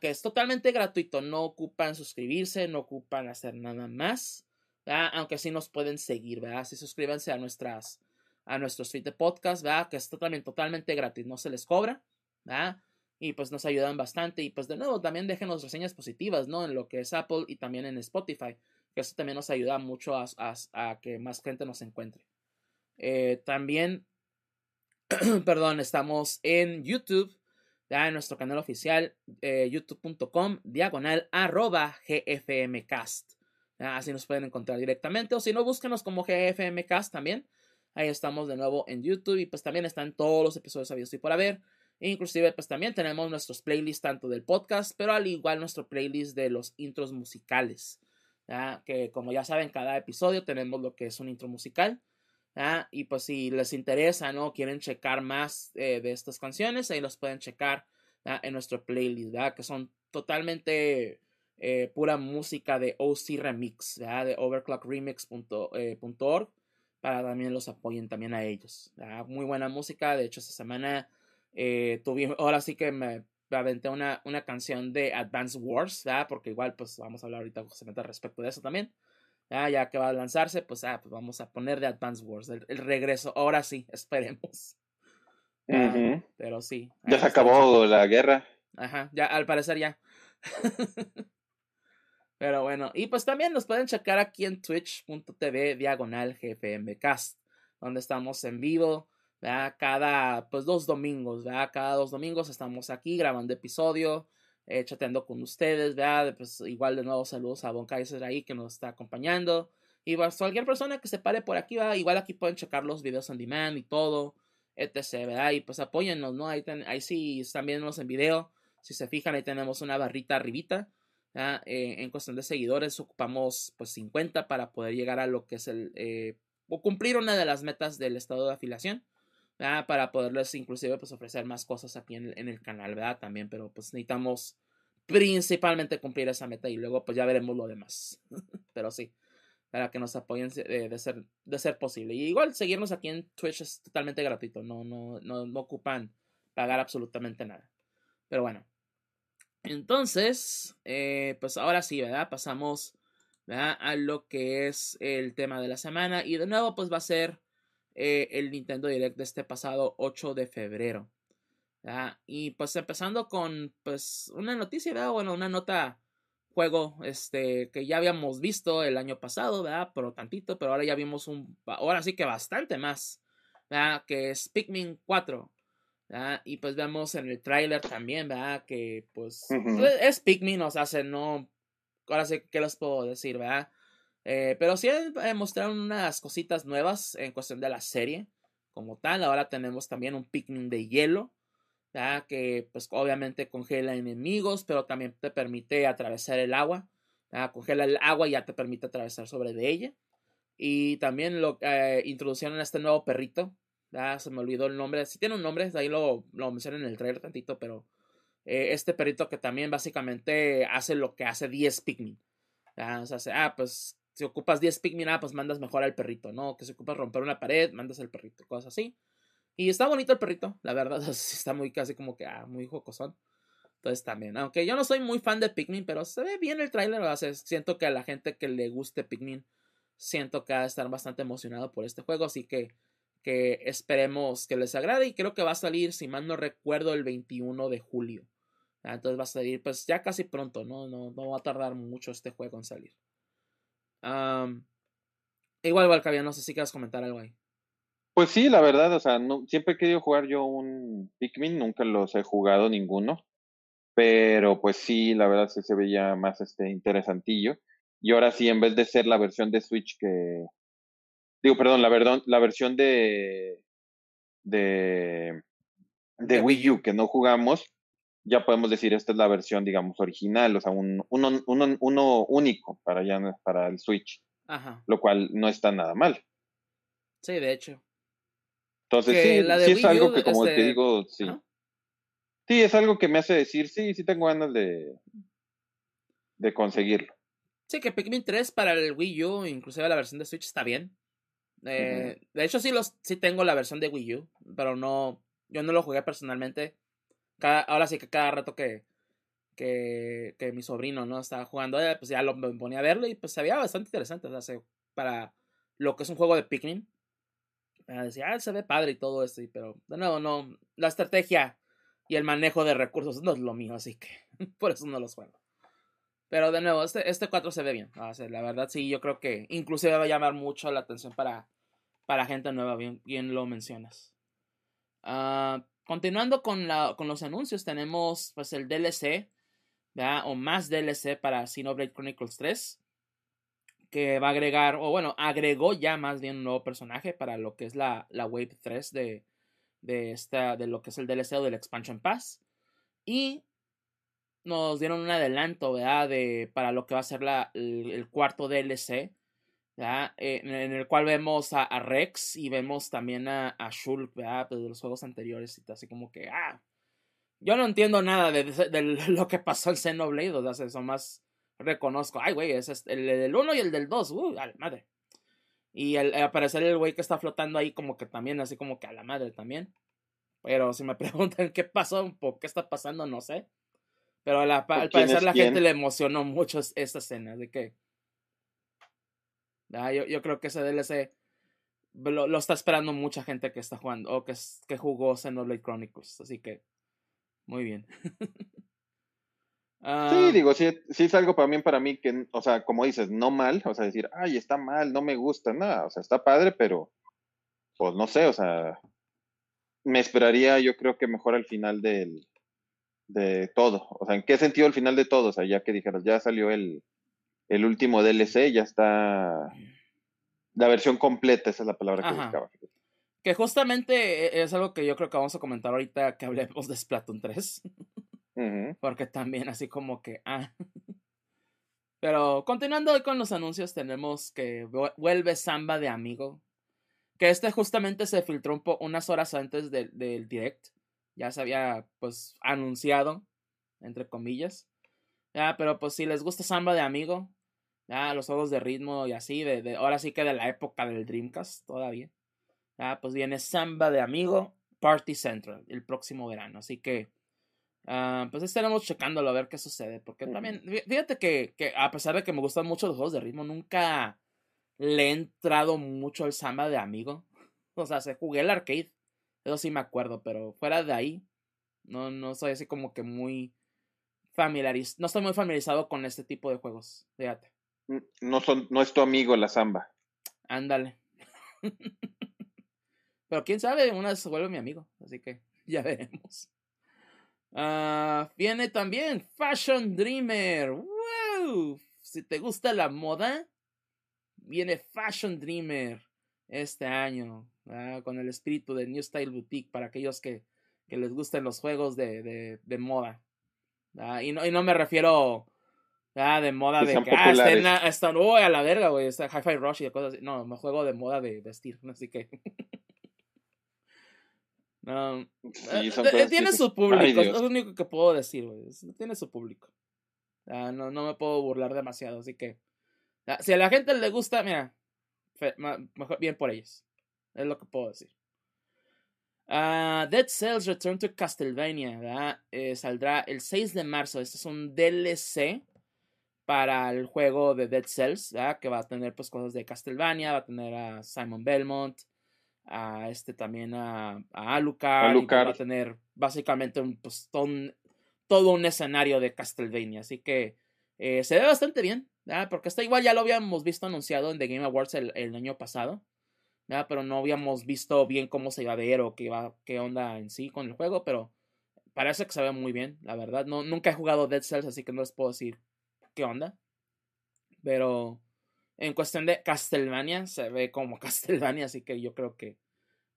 que es totalmente gratuito. No ocupan suscribirse, no ocupan hacer nada más, aunque sí nos pueden seguir, ¿verdad? Si suscríbanse a nuestras a nuestros feed de podcast, ¿verdad? Que es totalmente, totalmente gratis, no se les cobra, ¿verdad? Y pues nos ayudan bastante. Y pues de nuevo, también déjenos reseñas positivas, ¿no? En lo que es Apple y también en Spotify, que eso también nos ayuda mucho a que más gente nos encuentre. Eh, también, perdón, estamos en YouTube, en nuestro canal oficial, eh, youtube.com, diagonal, arroba gfmcast. Así nos pueden encontrar directamente, o si no, búsquenos como gfmcast también. Ahí estamos de nuevo en YouTube y pues también están todos los episodios abiertos y por haber. Inclusive pues también tenemos nuestros playlists tanto del podcast, pero al igual nuestro playlist de los intros musicales. Que como ya saben, cada episodio tenemos lo que es un intro musical. ¿Ah? Y pues si les interesa, ¿no? Quieren checar más eh, de estas canciones, ahí los pueden checar en nuestro playlist, ¿verdad? Que son totalmente eh, pura música de OC Remix, De overclockremix.org eh, para también los apoyen también a ellos. Muy buena música, de hecho esta semana tuvimos, ahora sí que me aventé una, una canción de Advance Wars, ¿verdad? Porque igual pues vamos a hablar ahorita justamente al respecto de eso también. Ah, ya que va a lanzarse, pues, ah, pues vamos a poner de Advance Wars, el, regreso. Ahora sí, esperemos. Ah, pero sí. Ya se acabó la guerra. Ajá, ya, al parecer ya. pero bueno, y pues también nos pueden checar aquí en twitch.tv diagonal gfmbcast, donde estamos en vivo, Cada, pues, dos domingos, ¿verdad? Cada dos domingos estamos aquí grabando episodio eh, chateando con ustedes, ¿verdad? Pues igual de nuevo saludos a Bon ahí que nos está acompañando. Y pues cualquier persona que se pare por aquí, ¿verdad? igual aquí pueden checar los videos on demand y todo. etc, ¿verdad? Y pues apóyennos, ¿no? Ahí, ahí sí están viéndonos en video, si se fijan, ahí tenemos una barrita arribita, eh, en cuestión de seguidores ocupamos pues 50 para poder llegar a lo que es el, eh, o cumplir una de las metas del estado de afiliación, ¿verdad? Para poderles inclusive pues ofrecer más cosas aquí en, el canal, ¿verdad? También, pero pues necesitamos principalmente cumplir esa meta y luego pues ya veremos lo demás. Pero sí, para que nos apoyen eh, de, ser, de ser posible. Y igual seguirnos aquí en Twitch es totalmente gratuito, no, no, no, no ocupan pagar absolutamente nada. Pero bueno. Entonces, eh, pues ahora sí, ¿verdad? Pasamos a lo que es el tema de la semana. Y de nuevo, pues va a ser eh, el Nintendo Direct de este pasado 8 de febrero. Y pues empezando con pues una noticia, ¿verdad? Bueno, una nota juego este que ya habíamos visto el año pasado, ¿verdad? Pero tantito, pero ahora ya vimos un ahora sí que bastante más, ¿verdad? Que es Pikmin 4. ¿verdad? Y pues vemos en el tráiler también, ¿verdad? Que pues, pues es Pikmin, o sea, se no ahora sí que les puedo decir, ¿verdad? Eh, pero sí eh, mostraron unas cositas nuevas en cuestión de la serie como tal. Ahora tenemos también un Pikmin de hielo que pues obviamente congela enemigos, pero también te permite atravesar el agua. Congela el agua y ya te permite atravesar sobre de ella. Y también lo eh, introducieron a este nuevo perrito. Se me olvidó el nombre. Si tiene un nombre, ahí lo, lo en el trailer tantito, pero eh, este perrito que también básicamente hace lo que hace 10 Pikmin. O sea, ah, pues si ocupas 10 Pikmin, ah, pues mandas mejor al perrito, ¿no? Que si ocupas romper una pared, mandas al perrito, cosas así. Y está bonito el perrito, la verdad. Está muy casi como que ah, muy jocosón. Entonces también, aunque yo no soy muy fan de Pikmin, pero se ve bien el tráiler. O siento que a la gente que le guste Pikmin, siento que va a estar bastante emocionado por este juego. Así que, que esperemos que les agrade. Y creo que va a salir, si mal no recuerdo, el 21 de julio. Entonces va a salir pues ya casi pronto, ¿no? No, no va a tardar mucho este juego en salir. Igual, igual, no sé si quieres comentar algo ahí. Pues sí, la verdad, o sea, no, siempre he querido jugar yo un Pikmin, nunca los he jugado ninguno, pero pues sí, la verdad sí se veía más este interesantillo. Y ahora sí, en vez de ser la versión de Switch que, digo, perdón, la, verdad, la versión de, de, de Wii U que no jugamos, ya podemos decir esta es la versión, digamos, original, o sea, un, uno, uno, uno único para, ya, para el Switch, Ajá. lo cual no está nada mal. Sí, de hecho. Entonces, sí, sí es algo que, como te este, digo, sí. Sí, es algo que me hace decir, sí, sí tengo ganas de, de conseguirlo. Sí, que Pikmin 3 para el Wii U, inclusive la versión de Switch, está bien. Eh, de hecho, sí, los, sí tengo la versión de Wii U, pero no, yo no lo jugué personalmente. Cada, ahora sí que cada rato que, que, que mi sobrino no estaba jugando, eh, pues ya lo me ponía a verlo y pues se veía bastante interesante. O sea, para lo que es un juego de Pikmin, decía, ah, se ve padre y todo esto, pero de nuevo, no, la estrategia y el manejo de recursos no es lo mío, así que por eso no los juego. Pero de nuevo, este, este 4 se ve bien. la verdad, sí, yo creo que inclusive va a llamar mucho la atención para, para gente nueva, bien, bien lo mencionas. Ah, continuando con, la, con los anuncios, tenemos pues el DLC, o más DLC para Xenoblade Chronicles 3 que va a agregar, o bueno, agregó ya más bien un nuevo personaje para lo que es la, la Wave 3 de, de, esta, de lo que es el DLC o del Expansion Pass. Y nos dieron un adelanto. De, para lo que va a ser la, el, cuarto DLC, ¿verdad? En, el cual vemos a, Rex y vemos también a, a Shulk, ¿verdad? Pues, de los juegos anteriores y así como que, ah, yo no entiendo nada de, de, lo que pasó en Xenoblade, o sea, son más reconozco, ay, güey, es el del 1 y el del 2, uh, a la madre. Y el, aparecer el güey que está flotando ahí como que también, así como que a la madre también. Pero si me preguntan qué pasó, por qué está pasando, no sé. Pero al parecer la gente le emocionó mucho esta escena, de que... Ah, yo, yo, creo que ese DLC lo, está esperando mucha gente que está jugando, o que, que jugó Xenoblade Chronicles, así que... Muy bien. sí, ah. digo, sí, sí es algo también para mí que, o sea, como dices, no mal, o sea, decir, ay, está mal, no me gusta, nada, o sea, está padre, pero, pues no sé, o sea, me esperaría, yo creo que mejor al final del, de todo, o sea, ¿en qué sentido el final de todo? O sea, ya que dijeras, ya salió el, el último DLC, ya está la versión completa, esa es la palabra que buscaba. Que justamente es algo que yo creo que vamos a comentar ahorita que hablemos de Splatoon 3. Porque también así como que... Ah. Pero continuando hoy con los anuncios, tenemos que vuelve Samba de Amigo. Que este justamente se filtró un unas horas antes del, direct. Ya se había pues anunciado, entre comillas. Ya, pero pues si les gusta Samba de Amigo, ya los juegos de ritmo y así, de, de, ahora sí que de la época del Dreamcast todavía. Ya, pues viene Samba de Amigo Party Central el próximo verano. Así que Ah, pues estaremos checándolo a ver qué sucede. Porque también, fíjate que, que, a pesar de que me gustan mucho los juegos de ritmo, nunca le he entrado mucho al Samba de amigo. O sea, se jugué el arcade, eso sí me acuerdo, pero fuera de ahí, no, no soy así como que muy familiarizado, no estoy muy familiarizado con este tipo de juegos, fíjate. No, son, no es tu amigo la Samba. Ándale. pero quién sabe, una vez se vuelve mi amigo, así que ya veremos. Ah, viene también Fashion Dreamer. ¡Wow! Si te gusta la moda, viene Fashion Dreamer este año. Con el espíritu de New Style Boutique para aquellos que, que les gusten los juegos de, de, de moda. Y, no, y no me refiero de moda de que ah, están, oh, a la verga, güey, está Hi-Fi Rush y cosas así. No, me juego de moda de vestir, así que. No. Eh, tiene su público, es lo único que puedo decir, güey. Tiene su público. no, no me puedo burlar demasiado, así que. Si a la gente le gusta, mira, mejor, bien por ellos. Es lo que puedo decir. Uh, Dead Cells Return to Castlevania eh, saldrá el 6 de marzo. Este es un DLC para el juego de Dead Cells, que va a tener pues cosas de Castlevania, va a tener a Simon Belmont, a este también a, a Alucard, va a tener básicamente un, pues, todo, un, escenario de Castlevania, así que eh, se ve bastante bien, porque está igual ya lo habíamos visto anunciado en The Game Awards el, año pasado, pero no habíamos visto bien cómo se iba a ver o qué, iba, qué onda en sí con el juego, pero parece que se ve muy bien, la verdad, no, nunca he jugado Dead Cells, así que no les puedo decir qué onda, pero en cuestión de Castlevania, se ve como Castlevania, así que yo creo que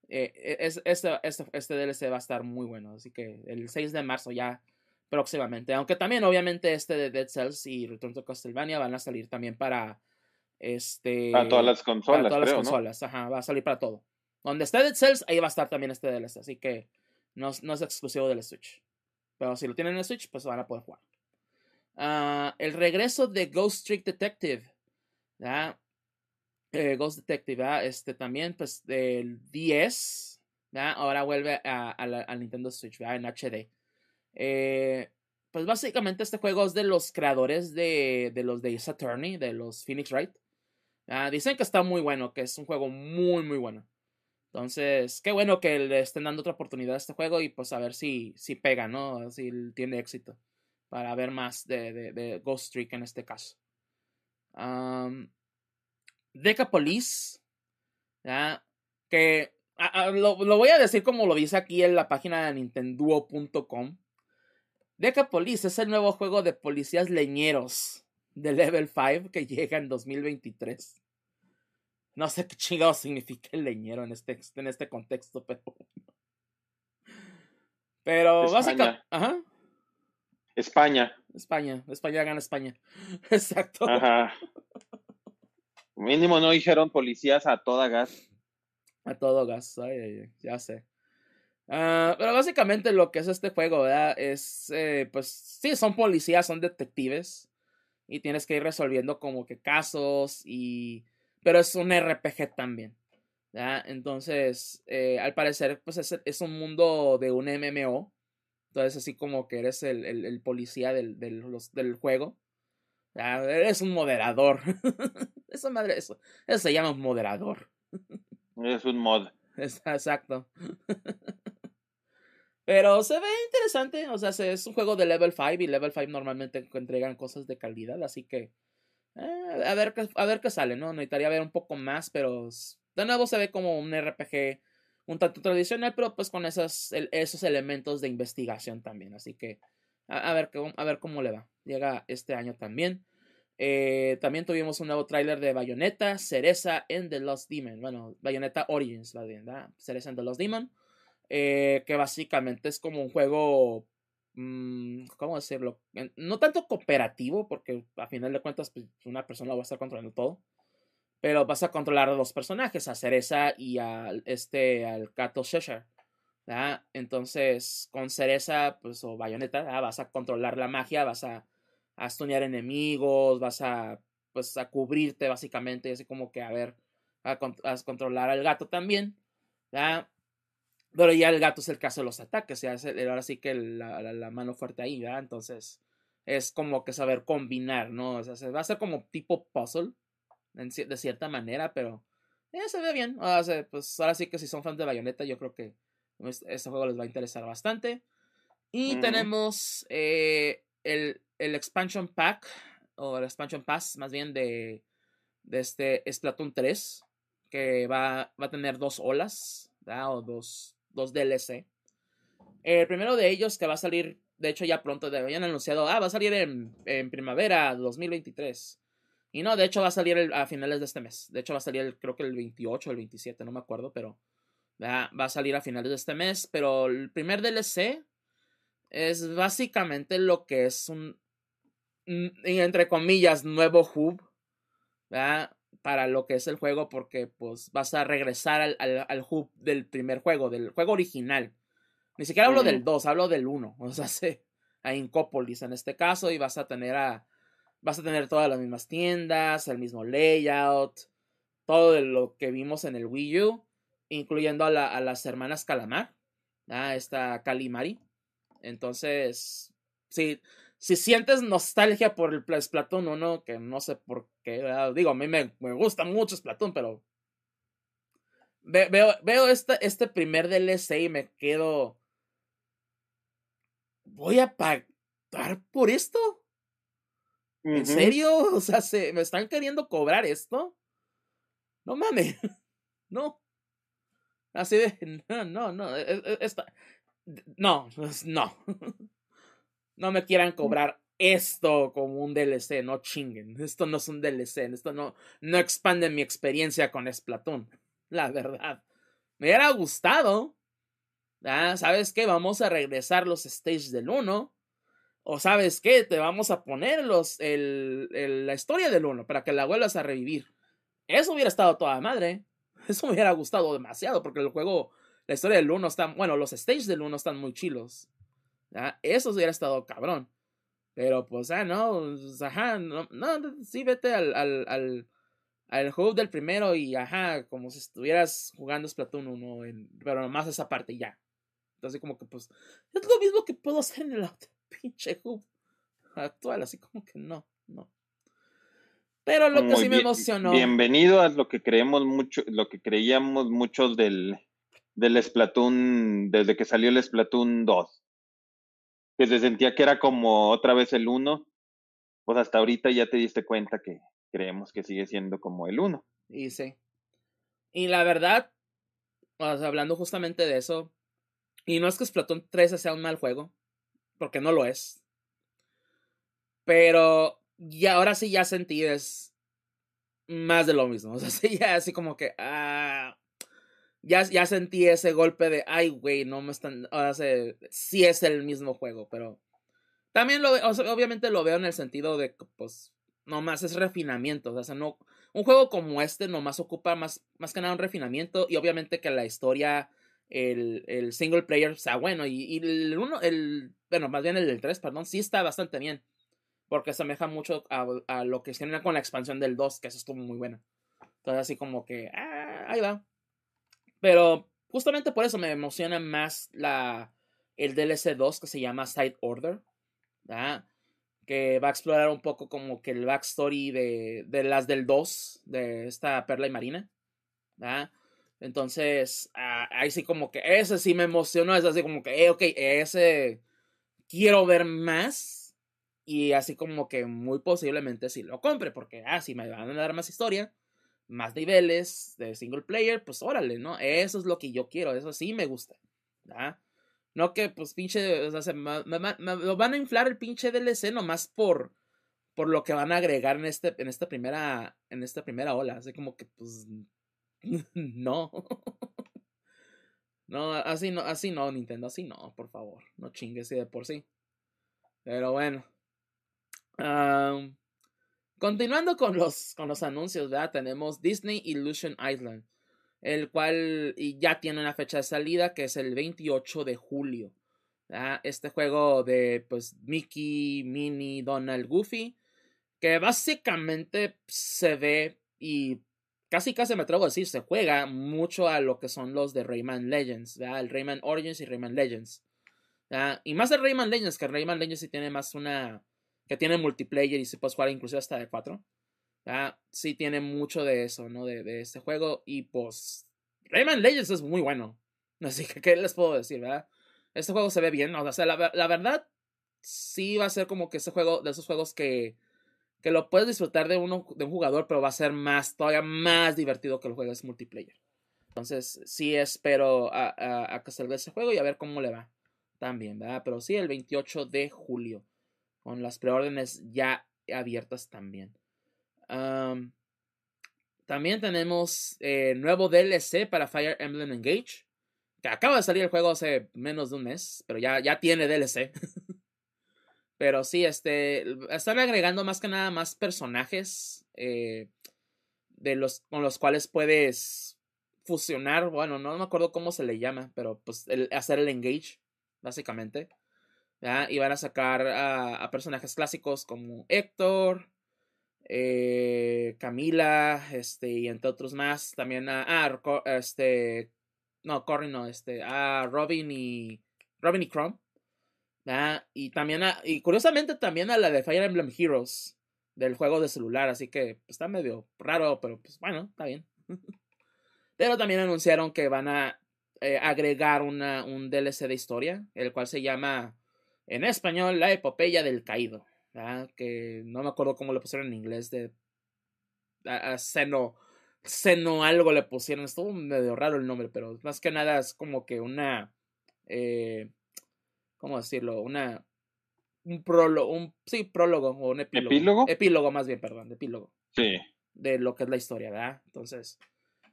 eh, e, es, este, este, este, DLC va a estar muy bueno. Así que el 6 de marzo ya próximamente. Aunque también, obviamente, este de Dead Cells y Return to Castlevania van a salir también para. Este, para todas las consolas. Para todas las consolas, ajá, va a salir para todo. Donde esté Dead Cells, ahí va a estar también este DLC. Así que no, no es exclusivo del Switch. Pero si lo tienen en el Switch, pues van a poder jugar. Ah, el regreso de Ghost Trick Detective. Eh, Ghost Detective, este también, pues del 10, ahora vuelve a, a, Nintendo Switch en HD. Eh, pues básicamente este juego es de los creadores de, de los de Saturni, de los Phoenix Wright. dicen que está muy bueno, que es un juego muy, muy bueno. Entonces, qué bueno que le estén dando otra oportunidad a este juego y pues a ver si, si pega, ¿no? Si tiene éxito. Para ver más de, de, Ghost Trick en este caso. Decapolis, ¿ya? que lo, voy a decir como lo dice aquí en la página de Nintendo.com. Decapolis es el nuevo juego de policías leñeros de Level 5 que llega en 2023. No sé qué chingado significa el leñero en este, en este contexto, pero. Pero básicamente. Ajá. España. España. España gana España. Exacto. Ajá. Mínimo no dijeron policías a toda gas. A todo gas, ay, ya sé. Ah, pero básicamente lo que es este juego, ¿verdad? Es, eh, pues, sí, son policías, son detectives. Y tienes que ir resolviendo como que casos y... Pero es un RPG también. ¿verdad? Entonces, eh, al parecer, pues es, un mundo de un MMO. Entonces, así como que eres el, el, policía del, del, del juego. Ah, eres un moderador. Eso, madre, eso, eso se llama moderador. Es un mod. exacto. Pero se ve interesante. O sea, es un juego de level 5 y level 5 normalmente entregan cosas de calidad. Así que. Eh, a, ver, a ver qué sale, ¿no? Necesitaría ver un poco más, pero de nuevo se ve como un RPG un tanto tradicional, pero pues con esos, esos elementos de investigación también. Así que a, ver, a ver cómo le va. Llega este año también. Eh, también tuvimos un nuevo tráiler de Bayonetta, Cereza en The Lost Demon. Bueno, Bayonetta Origins, ¿verdad? Cereza en The Lost Demon. Eh, que básicamente es como un juego, mmm, ¿cómo decirlo? No tanto cooperativo, porque a final de cuentas pues, una persona va a estar controlando todo. Pero vas a controlar a dos personajes, a Cereza y al, este, al Kato Cheshire. Entonces, con Cereza, pues, o Bayonetta, vas a controlar la magia, vas a, a enemigos, vas a, pues, a cubrirte básicamente, así como que a ver, a, controlar al gato también, Pero ya el gato es el caso de los ataques, se hace ahora sí que la, la, mano fuerte ahí, ¿verdad? Entonces, es como que saber combinar, ¿no? Se va a ser como tipo puzzle, de cierta manera, pero eh, se ve bien. O sea, pues ahora sí que si son fans de Bayonetta, yo creo que este juego les va a interesar bastante. Y tenemos eh, el, el, expansion pack, o el expansion pass más bien de, de este Splatoon 3, que va, va a tener dos olas, o dos, dos DLC. El primero de ellos que va a salir, de hecho ya pronto, habían anunciado, ah, va a salir en, en primavera 2023. Y no, de hecho va a salir a finales de este mes. De hecho va a salir creo que el 28 o el 27, no me acuerdo, pero va, a salir a finales de este mes. Pero el primer DLC es básicamente lo que es un, entre comillas, nuevo hub. Para lo que es el juego, porque pues vas a regresar al, al, hub del primer juego, del juego original. Ni siquiera hablo del 2, hablo del 1. O sea, a Incopolis en este caso, y vas a tener a vas a tener todas las mismas tiendas, el mismo layout, todo lo que vimos en el Wii U, incluyendo a, las hermanas Calamar, a esta Calimari. Entonces, si, si sientes nostalgia por el Splatoon 1, que no sé por qué, digo, a mí me, gusta mucho Splatoon, pero veo, veo este, este primer DLC y me quedo... ¿Voy a pagar por esto? ¿En serio? O sea, ¿se, ¿me están queriendo cobrar esto? No mames. No. Así de. No, no, no. E, e, esta, no, no. No me quieran cobrar esto como un DLC, no chinguen. Esto no es un DLC, esto no, no expande mi experiencia con Splatoon. La verdad. Me hubiera gustado. Ah, ¿Sabes qué? Vamos a regresar los stages del 1 o sabes qué, te vamos a poner los, el, la historia del uno para que la vuelvas a revivir. Eso hubiera estado toda madre. Eso me hubiera gustado demasiado porque el juego, la historia del uno está, bueno, los stages del uno están muy chilos. Eso hubiera estado cabrón. Pero pues, ah, no, pues, ajá, no, no sí vete al, al, al, al juego del primero y ajá, como si estuvieras jugando Splatoon 1, en, pero nomás esa parte ya. Entonces como que pues, es lo mismo que puedo hacer en el otro pinche hub actual, así como que no, no. Pero lo que sí me emocionó. Bienvenido a lo que creemos mucho, lo que creíamos muchos del, del Splatoon, desde que salió el Splatoon 2. Que se sentía que era como otra vez el 1. Pues hasta ahorita ya te diste cuenta que creemos que sigue siendo como el 1. Y sí. Y la verdad, hablando justamente de eso, y no es que Splatoon 3 sea un mal juego, porque no lo es. Pero y ahora sí ya sentí es más de lo mismo. O sea, sí, ya así como que. Ah, ya, ya sentí ese golpe de. Ay, güey, no me están. O sea, sí es el mismo juego, pero. También lo o obviamente lo veo en el sentido de pues, nomás es refinamiento. O sea, no. Un juego como este nomás ocupa más, más que nada un refinamiento. Y obviamente que la historia el, el single player sea bueno. Y, el uno, el, bueno, más bien el del 3, perdón, sí está bastante bien. Porque se asemeja mucho a, lo que genera con la expansión del 2, que eso estuvo muy buena. Entonces, así como que, ah, ahí va. Pero justamente por eso me emociona más la, el DLC 2 que se llama Side Order. Que va a explorar un poco como que el backstory de, de las del 2, de esta Perla y Marina. ¿verdad? Entonces, ah, ahí sí como que ese sí me emocionó, es así como que, eh, ok, ese quiero ver más y así como que muy posiblemente sí lo compre, porque, ah, si me van a dar más historia, más niveles de single player, pues órale, ¿no? Eso es lo que yo quiero, eso sí me gusta. No que, pues, pinche, o sea, me, me, van a inflar el pinche DLC nomás por, por lo que van a agregar en este en esta primera en esta primera ola, así como que pues no. no, así no, así no Nintendo, así no, por favor, no chingues de por sí. Pero bueno. continuando con los, con los anuncios, ¿verdad? Tenemos Disney Illusion Island, el cual ya tiene una fecha de salida que es el 28 de julio. Este juego de pues Mickey, Minnie, Donald, Goofy, que básicamente se ve y casi casi me atrevo a decir, se juega mucho a lo que son los de Rayman Legends, el Rayman Origins y Rayman Legends. Y más el Rayman Legends, que Rayman Legends sí tiene más una. que tiene multiplayer y se puede jugar inclusive hasta de 4. Sí tiene mucho de eso, ¿no? De, de, este juego. Y pues. Rayman Legends es muy bueno. Así que, ¿qué les puedo decir, verdad? Este juego se ve bien. O sea, la, la verdad, sí va a ser como que ese juego, de esos juegos que. Que lo puedes disfrutar de, uno, de un jugador, pero va a ser más, todavía más divertido que el juego es multiplayer. Entonces, sí espero a, a, a que salga ese juego y a ver cómo le va también, ¿verdad? Pero sí, el 28 de julio, con las preórdenes ya abiertas también. también tenemos eh, nuevo DLC para Fire Emblem Engage, que acaba de salir el juego hace menos de un mes, pero ya, ya tiene DLC. pero sí, este, están agregando más que nada más personajes eh, de los, con los cuales puedes fusionar, bueno, no me acuerdo cómo se le llama, pero pues hacer el engage básicamente. Y van a sacar a, personajes clásicos como Héctor, eh, Camila, este, y entre otros más. También a, ah, este, no, Corin no, este, a Robin y, Robin y Chrome. Y también a, y curiosamente también a la de Fire Emblem Heroes del juego de celular, así que pues, está medio raro, pero pues bueno, está bien. pero también anunciaron que van a eh, agregar una, un DLC de historia, el cual se llama en español La Epopeya del Caído, que no me acuerdo cómo le pusieron en inglés, de a, seno, seno algo le pusieron, estuvo medio raro el nombre, pero más que nada es como que una, eh, ¿cómo decirlo? Una, un prólogo, un, sí, prólogo o un epílogo. ¿Epílogo? Epílogo más bien, perdón, epílogo. Sí. De lo que es la historia, ¿verdad? Entonces,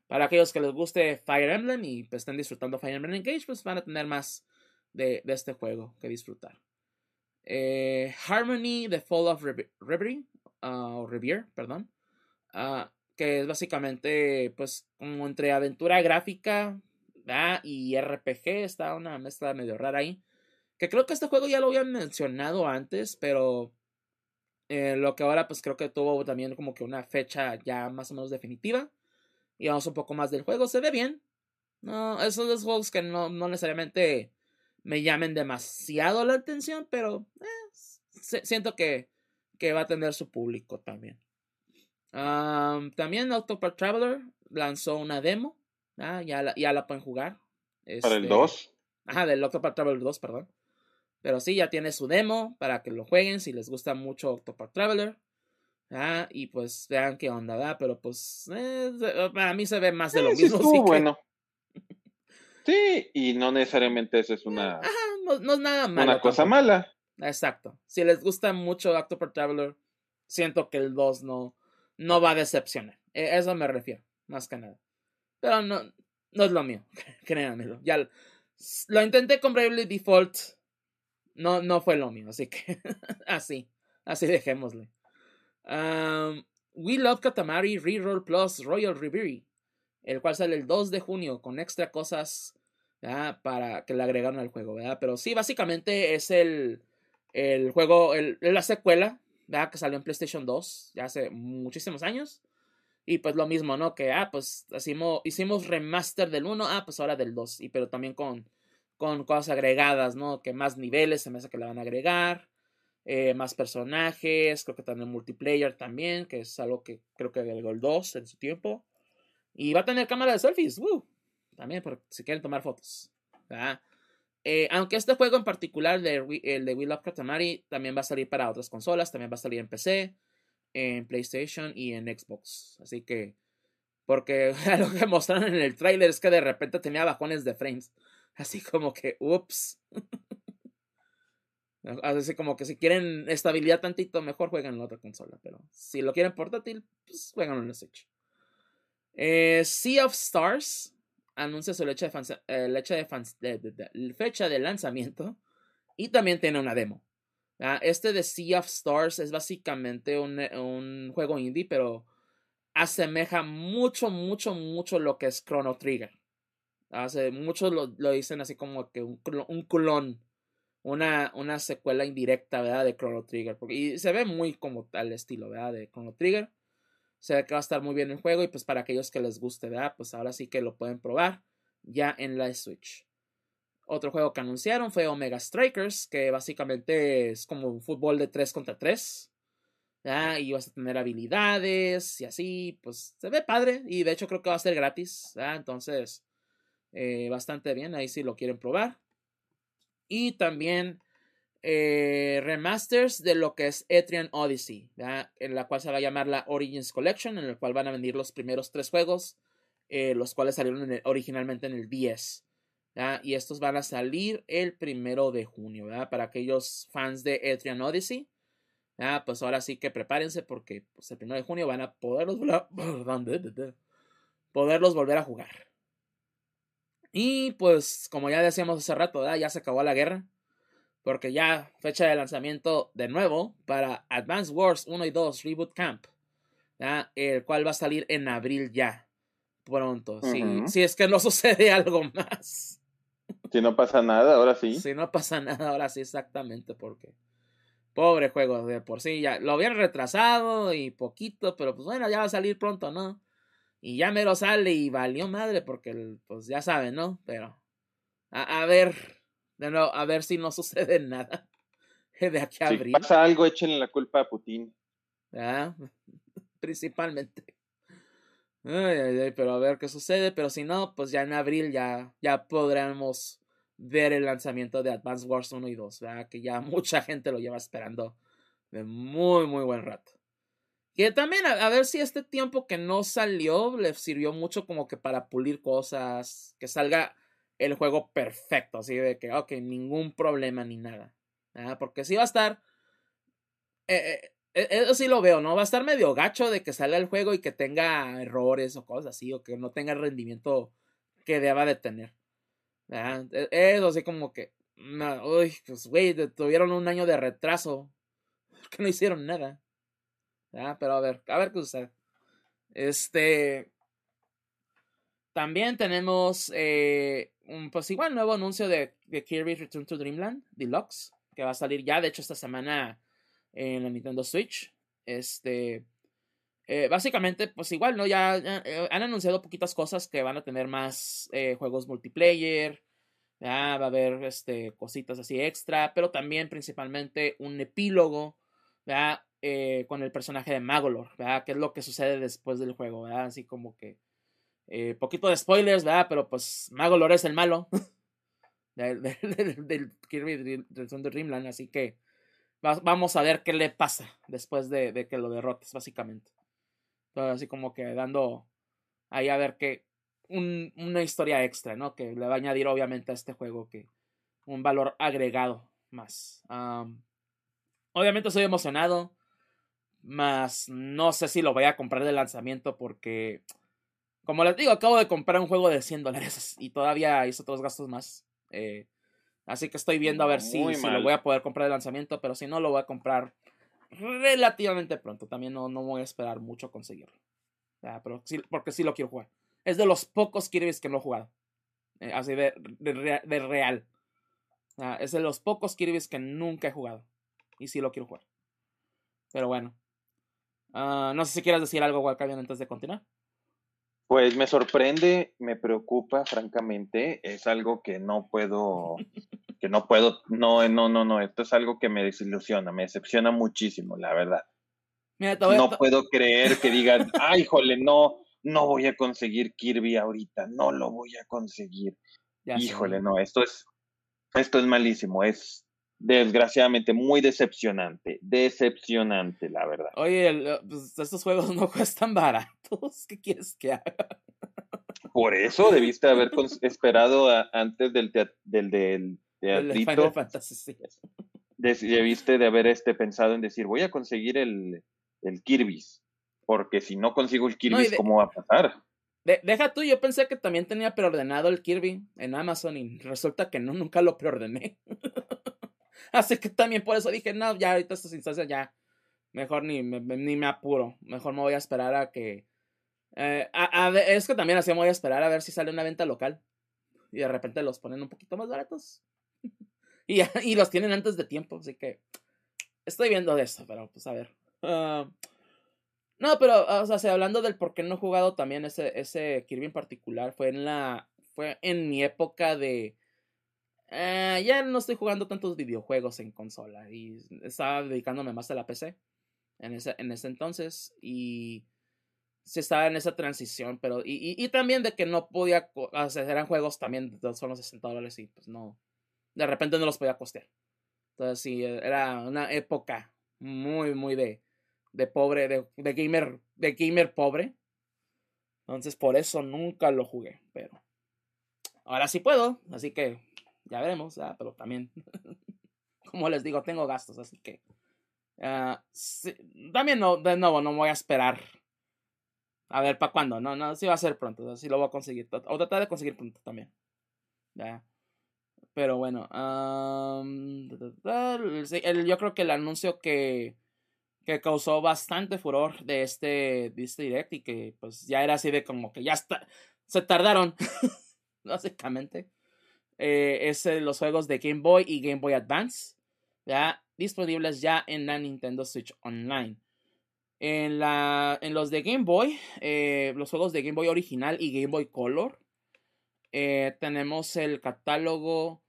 para aquellos que les guste Fire Emblem y pues, estén disfrutando Fire Emblem Engage, pues van a tener más de, este juego que disfrutar. Eh, Harmony, The Fall of Reverie, uh, o Revere, perdón, uh, que es básicamente pues como entre aventura gráfica y RPG, está una mezcla medio rara ahí. Que creo que este juego ya lo habían mencionado antes, pero eh, lo que ahora pues creo que tuvo también como que una fecha ya más o menos definitiva y vamos un poco más del juego. Se ve bien. No, esos son los juegos que no, necesariamente me llamen demasiado la atención, pero eh, siento que, que, va a tener su público también. también Octopath Traveler lanzó una demo. ya, la, ya la pueden jugar. ¿Para el 2? Este, ajá, del Octopath Traveler 2, perdón. Pero sí, ya tiene su demo para que lo jueguen si les gusta mucho Octopath Traveler. Ah, y pues vean qué onda, ¿verdad? Pero pues eh, para mí se ve más de lo mismo. Sí, bueno. Sí, y no necesariamente eso es una. no, es nada malo. Una cosa mala. Exacto. Si les gusta mucho Octopath Traveler, siento que el 2 no, no va a decepcionar. E, eso me refiero, más que nada. Pero no, no es lo mío, créanmelo. Ya lo intenté con Bravely Default. No, no fue lo mío, así que así, así dejémosle. We Love Katamari Reroll Plus Royal Reverie, el cual sale el 2 de junio con extra cosas para que le agregaron al juego, ¿verdad? Pero sí, básicamente es el, el juego, el, la secuela, ¿verdad? Que salió en PlayStation 2 ya hace muchísimos años. Y pues lo mismo, ¿no? Que, ah, pues hicimos, hicimos remaster del 1, ah, pues ahora del 2. Y pero también con, con cosas agregadas, ¿no? Que más niveles se me hace que le van a agregar. Eh, más personajes, creo que también multiplayer también, que es algo que creo que agregó el 2 en su tiempo. Y va a tener cámara de selfies, también por si quieren tomar fotos. Eh, aunque este juego en particular, el de We Love Katamari, también va a salir para otras consolas, también va a salir en PC, en PlayStation y en Xbox. Así que, porque lo que mostraron en el trailer es que de repente tenía bajones de frames. Así como que, ups. Así como que si quieren estabilidad tantito, mejor jueguen en la otra consola. Pero si lo quieren portátil, pues juegan en la Switch. Eh, sea of Stars anuncia su leche de, eh, fecha de lanzamiento y también tiene una demo. Este de Sea of Stars es básicamente un, un, juego indie, pero asemeja mucho, mucho, mucho lo que es Chrono Trigger. Hace, muchos lo, lo, dicen así como que un, un clon, una, una secuela indirecta, ¿verdad? De Chrono Trigger. Y se ve muy como tal estilo, ¿verdad? De Chrono Trigger. Se ve que va a estar muy bien el juego y pues para aquellos que les guste, ¿verdad? Pues ahora sí que lo pueden probar ya en la Switch. Otro juego que anunciaron fue Omega Strikers, que básicamente es como un fútbol de 3 contra 3. Y vas a tener habilidades y así, pues se ve padre. Y de hecho creo que va a ser gratis. Entonces, eh, bastante bien, ahí si lo quieren probar. Y también eh, remasters de lo que es Etrian Odyssey, en la cual se va a llamar la Origins Collection, en el cual van a venir los primeros tres juegos, eh, los cuales salieron originalmente en el 10. Y estos van a salir el primero de junio, para aquellos fans de Etrian Odyssey. Pues ahora sí que prepárense porque pues, el primero de junio van a poderlos, poderlos volver a jugar. Y pues, como ya decíamos hace rato, ya se acabó la guerra. Porque ya fecha de lanzamiento de nuevo para Advance Wars 1 y 2 Reboot Camp. El cual va a salir en abril ya. Pronto. si, es que no sucede algo más. Si no pasa nada, ahora sí. Si no pasa nada, ahora sí, exactamente. Porque. Pobre juego de por sí. Ya lo habían retrasado y poquito. Pero pues bueno, ya va a salir pronto, ¿no? Y ya mero sale y valió madre porque, pues ya saben, ¿no? Pero, a, ver, de nuevo, a ver si no sucede nada de aquí a abril. Si pasa algo, échenle la culpa a Putin. ¿Ah? Principalmente. Ay, pero a ver qué sucede. Pero si no, pues ya en abril ya, ya podremos ver el lanzamiento de Advance Wars 1 y 2. ¿verdad? Que ya mucha gente lo lleva esperando de muy, muy buen rato. Que también a, ver si este tiempo que no salió le sirvió mucho como que para pulir cosas, que salga el juego perfecto, así de que, ok, ningún problema ni nada. Porque si va a estar... Eh, eh, eso sí lo veo, ¿no? Va a estar medio gacho de que salga el juego y que tenga errores o cosas así, o que no tenga el rendimiento que deba de tener. E, eso así como que... uy, pues güey, tuvieron un año de retraso. Que no hicieron nada. Ah, pero a ver, a ver qué sucede. Este. También tenemos eh, un, pues igual, nuevo anuncio de, de Kirby Return to Dreamland Deluxe, que va a salir ya, de hecho, esta semana en la Nintendo Switch. Este. Eh, básicamente, pues igual, ¿no? Ya, eh, han anunciado poquitas cosas que van a tener más juegos multiplayer. Ya va a haber este, cositas así extra, pero también principalmente un epílogo. ¿verdad? Eh, con el personaje de Magolor, ¿verdad? ¿Qué es lo que sucede después del juego, ¿verdad? Así como que... Eh, poquito de spoilers, ¿verdad? Pero pues Magolor es el malo del, del, Kirby del Dreamland, así que vamos a ver qué le pasa después de, que lo derrotes, básicamente. Entonces, así como que dando ahí a ver qué... una historia extra, ¿no? Que le va a añadir obviamente a este juego que un valor agregado más. obviamente estoy emocionado. Más no sé si lo voy a comprar de lanzamiento porque, como les digo, acabo de comprar un juego de 100 dólares y todavía hice otros gastos más. Eh, así que estoy viendo a ver si, lo voy a poder comprar de lanzamiento, pero si no, lo voy a comprar relativamente pronto. También no, no voy a esperar mucho a conseguirlo. pero sí, porque sí lo quiero jugar. Es de los pocos Kirby's que no he jugado. Eh, así de, de, real. es de los pocos Kirby's que nunca he jugado. Y sí lo quiero jugar. Pero bueno. Ah, no sé si quieras decir algo, Walcavian, antes de continuar. Pues me sorprende, me preocupa, francamente. Es algo que no puedo, que no puedo, no, no, no, no. Esto es algo que me desilusiona, me decepciona muchísimo, la verdad. no puedo creer que digan, ay, jole, no, no voy a conseguir Kirby ahorita, no lo voy a conseguir. Híjole, no, esto es, esto es malísimo, es desgraciadamente muy decepcionante, decepcionante, la verdad. Oye, pues, estos juegos no cuestan baratos, ¿qué quieres que haga? Por eso debiste haber esperado antes del, del, del teatrito. debiste de haber este pensado en decir, voy a conseguir el, el Kirby's, porque si no consigo el Kirby's, ¿cómo va a pasar? deja tú, yo pensé que también tenía preordenado el Kirby en Amazon y resulta que no, nunca lo preordené. Así que también por eso dije, no, ya ahorita estas instancias ya, mejor ni me, ni me apuro, mejor me voy a esperar a que... Eh, es que también así me voy a esperar a ver si sale una venta local y de repente los ponen un poquito más baratos. y, y los tienen antes de tiempo, así que estoy viendo de eso, pero pues a ver. Ah, no, pero, o sea, hablando del por qué no he jugado también ese, ese Kirby en particular, fue en la. Fue en mi época de. Eh, ya no estoy jugando tantos videojuegos en consola. Y estaba dedicándome más a la PC. En ese, en ese entonces. Y. Se estaba en esa transición. Pero. Y, y, también de que no podía. O sea, eran juegos también de solo 60 dólares. Y pues no. De repente no los podía costear. Entonces sí, era una época muy, muy de de pobre, de, de, gamer, de gamer pobre. Entonces por eso nunca lo jugué, pero ahora sí puedo, así que ya veremos, pero también, como les digo, tengo gastos, así que ah, también no, de nuevo, no voy a esperar. A ver, ¿para cuándo? No, no, sí va a ser pronto, sí lo voy a conseguir, o tratar de conseguir pronto también. Ya. Pero bueno, yo creo que el anuncio que que causó bastante furor de este, de este direct y que pues ya era así de como que ya está, se tardaron, básicamente. Eh, es los juegos de Game Boy y Game Boy Advance, ya disponibles ya en la Nintendo Switch Online. En, la, en los de Game Boy, eh, los juegos de Game Boy original y Game Boy Color, eh, tenemos el catálogo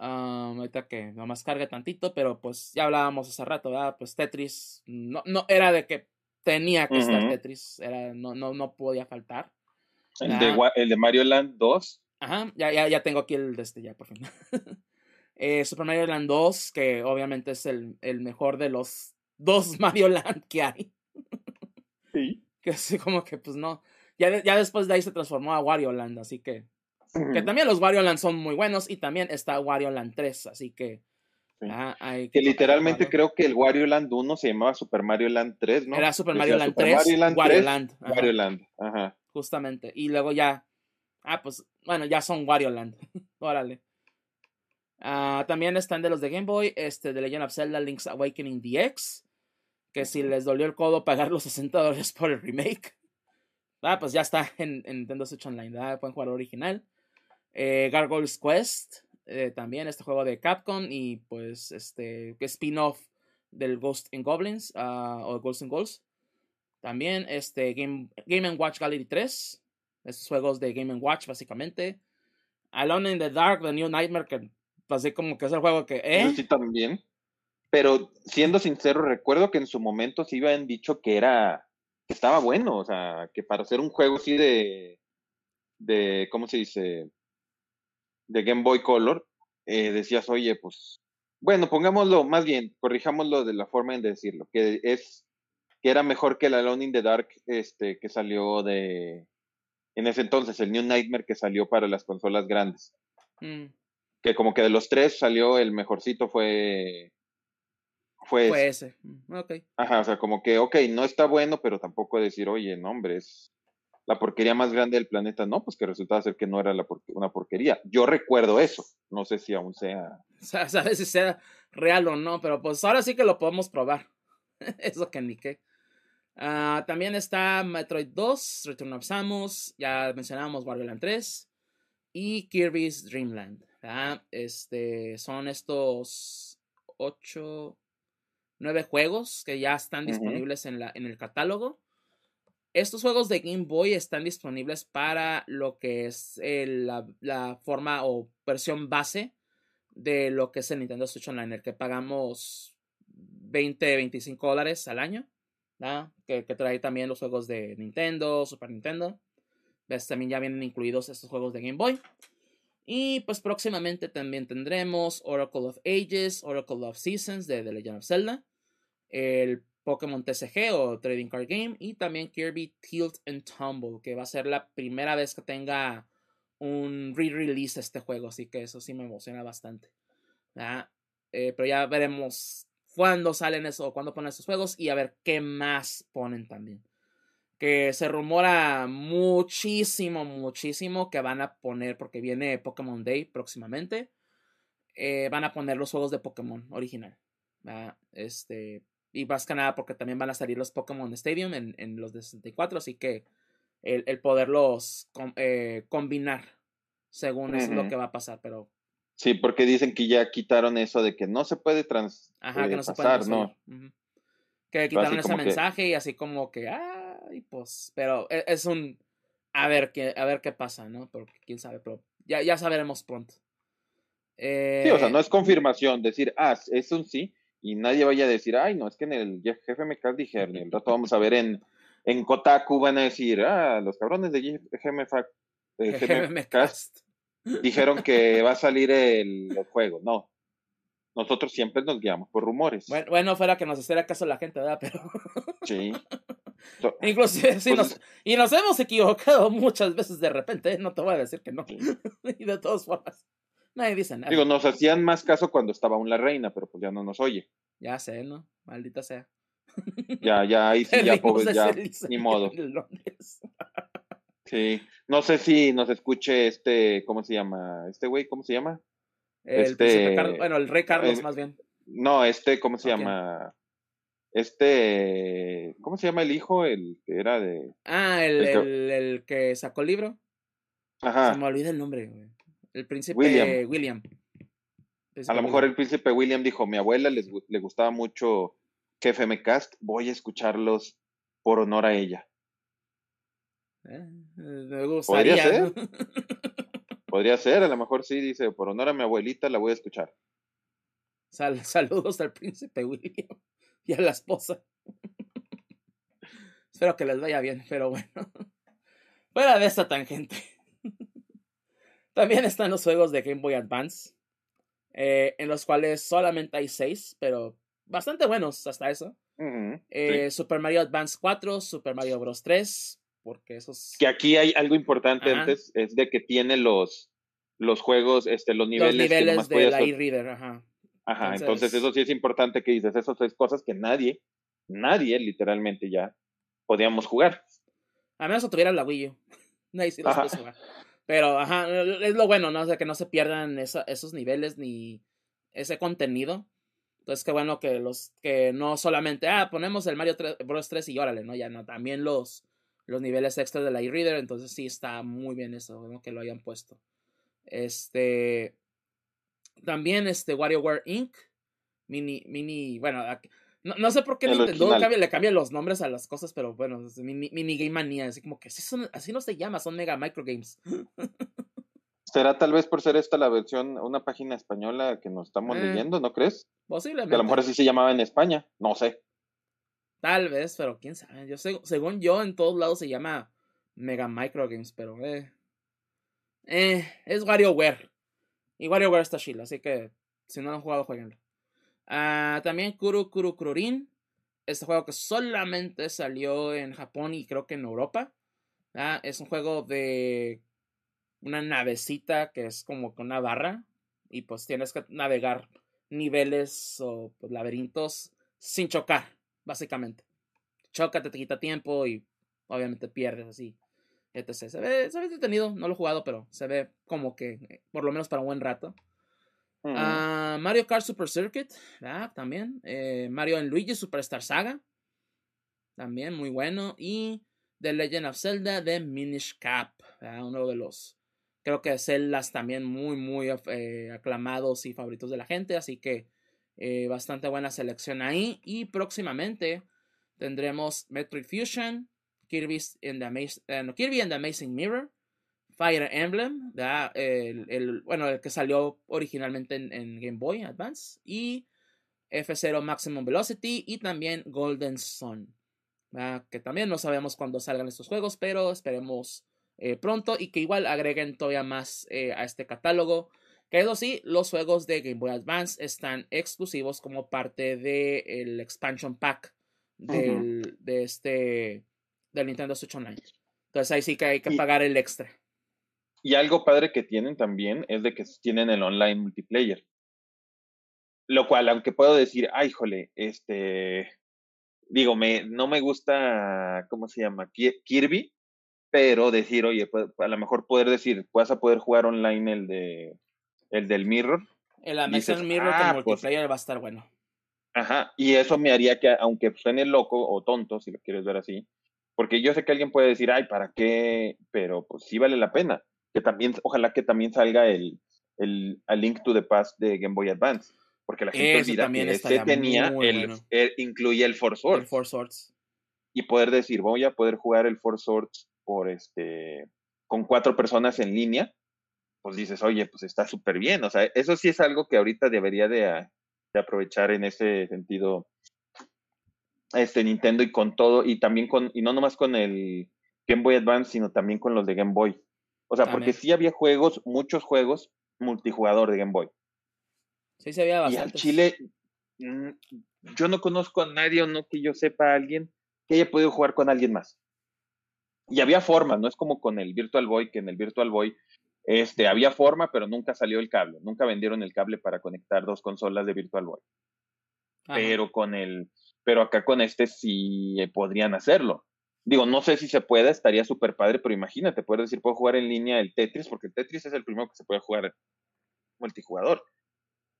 Um, ahorita que nomás cargue tantito, pero pues ya hablábamos hace rato, ¿verdad? Pues Tetris no, no era de que tenía que estar Tetris, era, no, no, no podía faltar. El de, el de, Mario Land 2. Ajá, ya, ya, ya tengo aquí el de este, ya por fin. eh, Super Mario Land 2, que obviamente es el, el mejor de los dos Mario Land que hay. sí. Que así como que pues no. Ya, ya después de ahí se transformó a Wario Land, así que que también los Wario Land son muy buenos y también está Wario Land 3, así que... Ah, que, literalmente creo que el Wario Land 1 se llamaba Super Mario Land 3, ¿no? Era Super Mario Land 3, Wario Land. Wario Land, ajá. Justamente. Y luego ya... Ah, pues, bueno, ya son Wario Land. Órale. Ah, también están de los de Game Boy, este, de Legend of Zelda Link's Awakening DX, que si les dolió el codo pagar los 60 dólares por el remake, ah, pues ya está en, Nintendo Switch Online, Pueden jugar original. Eh, Gargoyles Quest, eh, también este juego de Capcom y pues este spin-off del Ghost and Goblins uh, o Ghosts and Goals. También este Game, Game Watch Gallery 3, estos juegos de Game Watch básicamente. Alone in the Dark, The New Nightmare, que así como que es el juego que... ¿eh? Sí, también. Pero siendo sincero, recuerdo que en su momento sí habían dicho que era, que estaba bueno, o sea, que para hacer un juego así de, de, ¿cómo se dice? de Game Boy Color, eh, decías, oye, pues, bueno, pongámoslo, más bien, corrijámoslo de la forma en decirlo, que es, que era mejor que el Alone in the Dark, este, que salió de, en ese entonces, el New Nightmare que salió para las consolas grandes. Mm. Que como que de los tres salió el mejorcito fue... Fue, fue ese. Mm, ok. Ajá, o sea, como que, ok, no está bueno, pero tampoco decir, oye, no, hombre, es, la porquería más grande del planeta, no, pues que resultaba ser que no era la una porquería. Yo recuerdo eso, no sé si aún sea. Sabes si sea real o no, pero pues ahora sí que lo podemos probar. eso que ni qué. Ah, también está Metroid 2, Return of Samus, ya mencionábamos Wario Land 3 y Kirby's Dream Land. Este, son estos 8, 9 juegos que ya están disponibles en, la, en el catálogo. Estos juegos de Game Boy están disponibles para lo que es la, forma o versión base de lo que es el Nintendo Switch Online, el que pagamos 20, 25 dólares al año, que, trae también los juegos de Nintendo, Super Nintendo. ¿Ves? También ya vienen incluidos estos juegos de Game Boy. Y pues próximamente también tendremos Oracle of Ages, Oracle of Seasons de The Legend of Zelda, el Pokémon TCG o Trading Card Game y también Kirby Tilt and Tumble, que va a ser la primera vez que tenga un re-release este juego, así que eso sí me emociona bastante. eh, pero ya veremos cuándo salen eso cuándo ponen esos juegos y a ver qué más ponen también. Que se rumora muchísimo, muchísimo que van a poner, porque viene Pokémon Day próximamente, eh, van a poner los juegos de Pokémon original. Este, y más que nada porque también van a salir los Pokémon Stadium en, en los de 64, así que el, el poderlos eh, combinar según es lo que va a pasar, pero Sí, porque dicen que ya quitaron eso de que no se puede trans Ajá, que no se puede ¿no? Que quitaron ese mensaje y así como que, ay, pues, pero e, es, un, a ver qué, a ver qué pasa, ¿no? Pero quién sabe, pero ya, ya sabremos pronto. sí, o sea, eh, no es confirmación, decir, ah, es un sí, y nadie vaya a decir, ay, no, es que en el me dijeron, y el rato vamos a ver en, en Kotaku van a decir, ah, los cabrones de eh, Cast dijeron que va a salir el, juego. No. Nosotros siempre nos guiamos por rumores. Bueno, fuera que nos hiciera caso la gente, ¿verdad? Pero. Sí. Inclusive, sí, pues nos, y nos hemos equivocado muchas veces de repente, ¿eh? no te voy a decir que no. y de todas formas, nadie dice nada. Digo, nos hacían más caso cuando estaba aún la reina, pero pues ya no nos oye. Ya sé, ¿no? Maldita sea. Ya, ya, ahí sí, ya, pobre, ya, ni modo. Sí, no sé si nos escuche este, ¿cómo se llama? Este güey, ¿cómo se llama? El este, bueno, el rey Carlos más bien. No, este, ¿cómo se llama? Este, ¿cómo se llama el hijo? El que era de... Ah, el, el, que sacó el libro. Ajá. Se me olvida el nombre, güey. El príncipe William. William. a lo mejor el príncipe William dijo, mi abuela les, le gustaba mucho KFM Cast, voy a escucharlos por honor a ella. Eh, me gustaría. ¿Podría ser? Podría ser, a lo mejor sí, dice, por honor a mi abuelita la voy a escuchar. saludos al príncipe William y a la esposa. Espero que les vaya bien, pero bueno. Fuera de esta tangente. También están los juegos de Game Boy Advance, eh, en los cuales solamente hay seis, pero bastante buenos hasta eso. Eh, Super Mario Advance 4, Super Mario Bros. 3, porque esos... Que aquí hay algo importante antes, es de que tiene los, los juegos, este, los niveles... Los niveles de la e-reader, ajá. Ajá, entonces... eso sí es importante que dices, esas tres cosas que nadie, nadie literalmente ya podíamos jugar. A menos que tuviera la Wii U. Nadie sí los puede jugar. Pero, ajá, es lo bueno, ¿no? O sea, que no se pierdan esos niveles ni ese contenido. Entonces, qué bueno que los, que no solamente, ah, ponemos el Mario Bros 3 y órale, ¿no? Ya no, también los, los niveles extras de la e-reader. Entonces sí está muy bien eso, que lo hayan puesto. Este. También este WarioWare Inc. Mini, mini, bueno, no, sé por qué Nintendo le cambia los nombres a las cosas, pero bueno, mini, mini Game Mania, así como que así, son, así no se llama, son Mega Micro Games. Será tal vez por ser esta la versión, una página española que nos estamos eh, leyendo, ¿no crees? Posiblemente. Que a lo mejor así se llamaba en España, no sé. Tal vez, pero quién sabe. Yo según yo, en todos lados se llama Mega Micro Games, pero eh. Eh, es WarioWare. Y WarioWare está chill, así que si no lo han jugado, jueguenlo. Ah, también Kuru Kuru Kururin. Este juego que solamente salió en Japón y creo que en Europa. Ah, es un juego de una navecita que es como con una barra. Y pues tienes que navegar niveles o pues, laberintos sin chocar básicamente. Choca, te quita tiempo y obviamente pierdes así. Etc. Se ve, se ve entretenido, no lo he jugado, pero se ve como que, por lo menos para un buen rato. Ah, Mario Kart Super Circuit, ah, también. Eh, Mario en Luigi Superstar Saga, también muy bueno. Y The Legend of Zelda de Minish Cap, uno de los, creo que Zeldas también muy, muy eh, aclamados y favoritos de la gente. Así que eh, bastante buena selección ahí. Y próximamente tendremos Metroid Fusion, Kirby's in the eh, Kirby and the Amazing Mirror, Fire Emblem, el, bueno, el que salió originalmente en, Game Boy Advance, y F0 Maximum Velocity y también Golden Sun. Que también no sabemos cuándo salgan estos juegos, pero esperemos eh, pronto y que igual agreguen todavía más a este catálogo. Que eso sí, los juegos de Game Boy Advance están exclusivos como parte del expansion pack del, de este, del Nintendo Switch Online. Entonces ahí sí que hay que pagar el extra. Y algo padre que tienen también es de que tienen el online multiplayer. Lo cual, aunque puedo decir, ay, jole, este, digo, me, no me gusta, ¿cómo se llama? Kirby, pero decir, oye, a lo mejor poder decir, vas a poder jugar online el de el del Mirror. El Amazon Mirror ah, con pues multiplayer va a estar bueno. Ajá, y eso me haría que, aunque suene loco o tonto, si lo quieres ver así, porque yo sé que alguien puede decir, ay, ¿para qué? Pero pues sí vale la pena. Que también, ojalá que también salga el, el A Link to the Past de Game Boy Advance. Porque la gente olvida que ese tenía, el, incluye el Force Swords. El Force Swords. Y poder decir, voy a poder jugar el Force Swords por este, con cuatro personas en línea, pues dices, oye, pues está súper bien. O sea, eso sí es algo que ahorita debería de, ah, de, aprovechar en ese sentido este Nintendo y con todo, y también con, y no nomás con el Game Boy Advance, sino también con los de Game Boy. O sea, porque sí había juegos, muchos juegos multijugador de Game Boy. Sí, se había bastante. Y al Chile, mm, yo no conozco a nadie o no que yo sepa a alguien que haya podido jugar con alguien más. Y había forma, no es como con el Virtual Boy, que en el Virtual Boy este, había forma, pero nunca salió el cable. Nunca vendieron el cable para conectar dos consolas de Virtual Boy. Pero con el, pero acá con este sí podrían hacerlo. Digo, no sé si se puede, estaría súper padre, pero imagínate, puedes decir, puedo jugar en línea el Tetris, porque el Tetris es el primero que se puede jugar multijugador.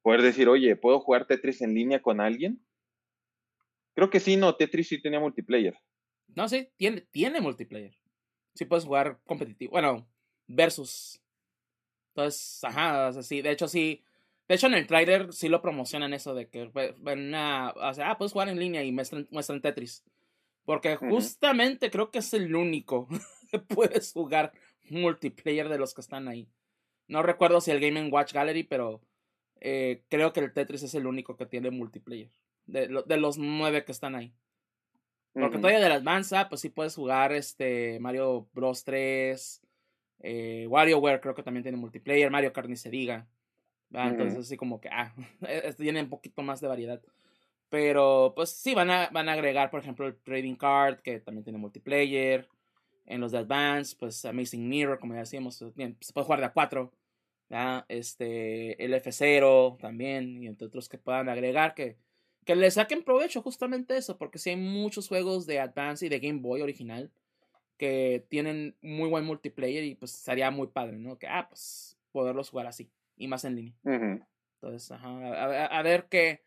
Poder decir, oye, ¿puedo jugar Tetris en línea con alguien? Creo que sí, no, Tetris sí tenía multiplayer. No, sí, tiene, tiene multiplayer. Sí puedes jugar competitivo. Bueno, versus. Entonces, ajá, así. De hecho, sí. De hecho, en el trailer sí lo promocionan eso de que ven a, o sea, ah, puedes jugar en línea y muestran, muestran Tetris. Porque justamente creo que es el único que puedes jugar multiplayer de los que están ahí. No recuerdo si el Game Watch Gallery, pero eh, creo que el Tetris es el único que tiene multiplayer. De, de los nueve que están ahí. Porque todavía de la Advance, pues sí puedes jugar este Mario Bros 3, eh, WarioWare creo que también tiene multiplayer, Mario Kart ni se diga. Entonces así como que, ah, tiene un poquito más de variedad. Pero pues sí, van a, van a agregar, por ejemplo, el Trading Card, que también tiene multiplayer. En los de Advance, pues Amazing Mirror, como ya decíamos, se puede jugar de a 4. Este, el F0 también, y entre otros que puedan agregar, que que le saquen provecho justamente eso, porque si hay muchos juegos de Advance y de Game Boy original que tienen muy buen multiplayer y pues sería muy padre, ¿no? Que, ah, pues poderlos jugar así y más en línea. Entonces, ajá, a, ver qué,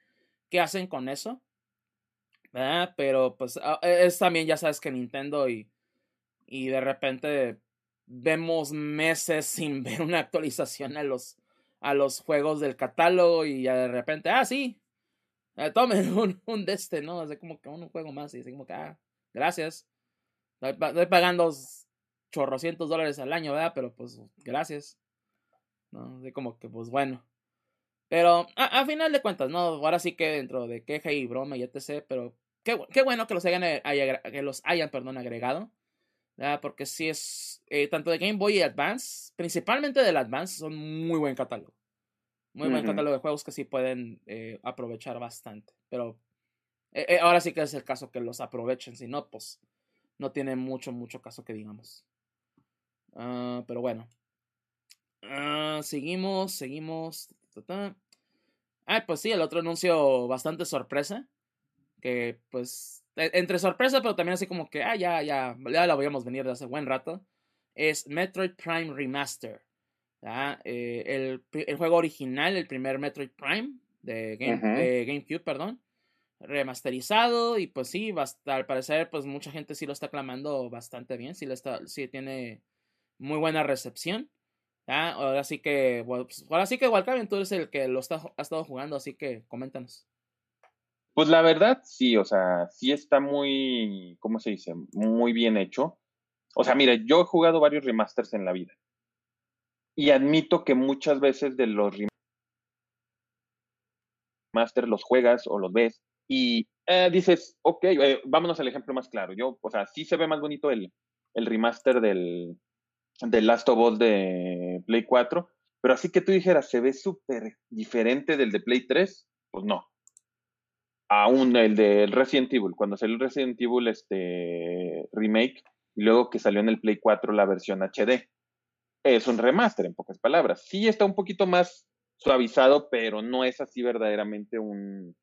qué hacen con eso. ¿verdad? Pero pues ah, e, es también, ya sabes que Nintendo y, y de repente vemos meses sin ver una actualización a los, a los juegos del catálogo y ya de repente, ah, sí, eh, tomen un, un, de este, ¿no? Así como que un juego más y así como que, ah, gracias. Estoy, pagando chorrocientos dólares al año, ¿verdad? Pero pues, gracias. ¿No? Así como que, pues bueno. Pero a, final de cuentas, ¿no? Ahora sí que dentro de queja y broma y etc. Pero qué, qué bueno que los hayan, eh, que los hayan perdón, agregado. ¿verdad? Porque sí es, eh, tanto de Game Boy y Advance, principalmente del Advance, son muy buen catálogo. Muy buen catálogo de juegos que sí pueden eh, aprovechar bastante. Pero eh, ahora sí que es el caso que los aprovechen. Si no, pues no tiene mucho, mucho caso que digamos. Ah, pero bueno. Ah, seguimos, seguimos. Ah, pues sí, el otro anuncio bastante sorpresa. Que pues, e, entre sorpresa, pero también así como que, ah, ya, ya, ya la voy a venir de hace buen rato. Es Metroid Prime Remaster. Eh, el, juego original, el primer Metroid Prime de, GameCube, perdón, remasterizado y pues sí, al parecer pues mucha gente sí lo está clamando bastante bien, sí, está, tiene muy buena recepción. Ahora sí que, pues, ahora sí que Walcavian, tú eres el que lo está, ha estado jugando, así que coméntanos. Pues la verdad, sí, o sea, sí está muy, ¿cómo se dice? Muy bien hecho. O sea, mire, yo he jugado varios remasters en la vida. Y admito que muchas veces de los remaster los juegas o los ves y eh, dices, ok, eh, vámonos al ejemplo más claro. Yo, o sea, sí se ve más bonito el, el remaster del, del Last of Us de Play 4, pero así que tú dijeras, se ve súper diferente del de Play 3, pues no. Aún el del Resident Evil, cuando salió el Resident Evil este remake, y luego que salió en el Play 4 la versión HD es un remaster, en pocas palabras. Sí está un poquito más suavizado, pero no es así verdaderamente un,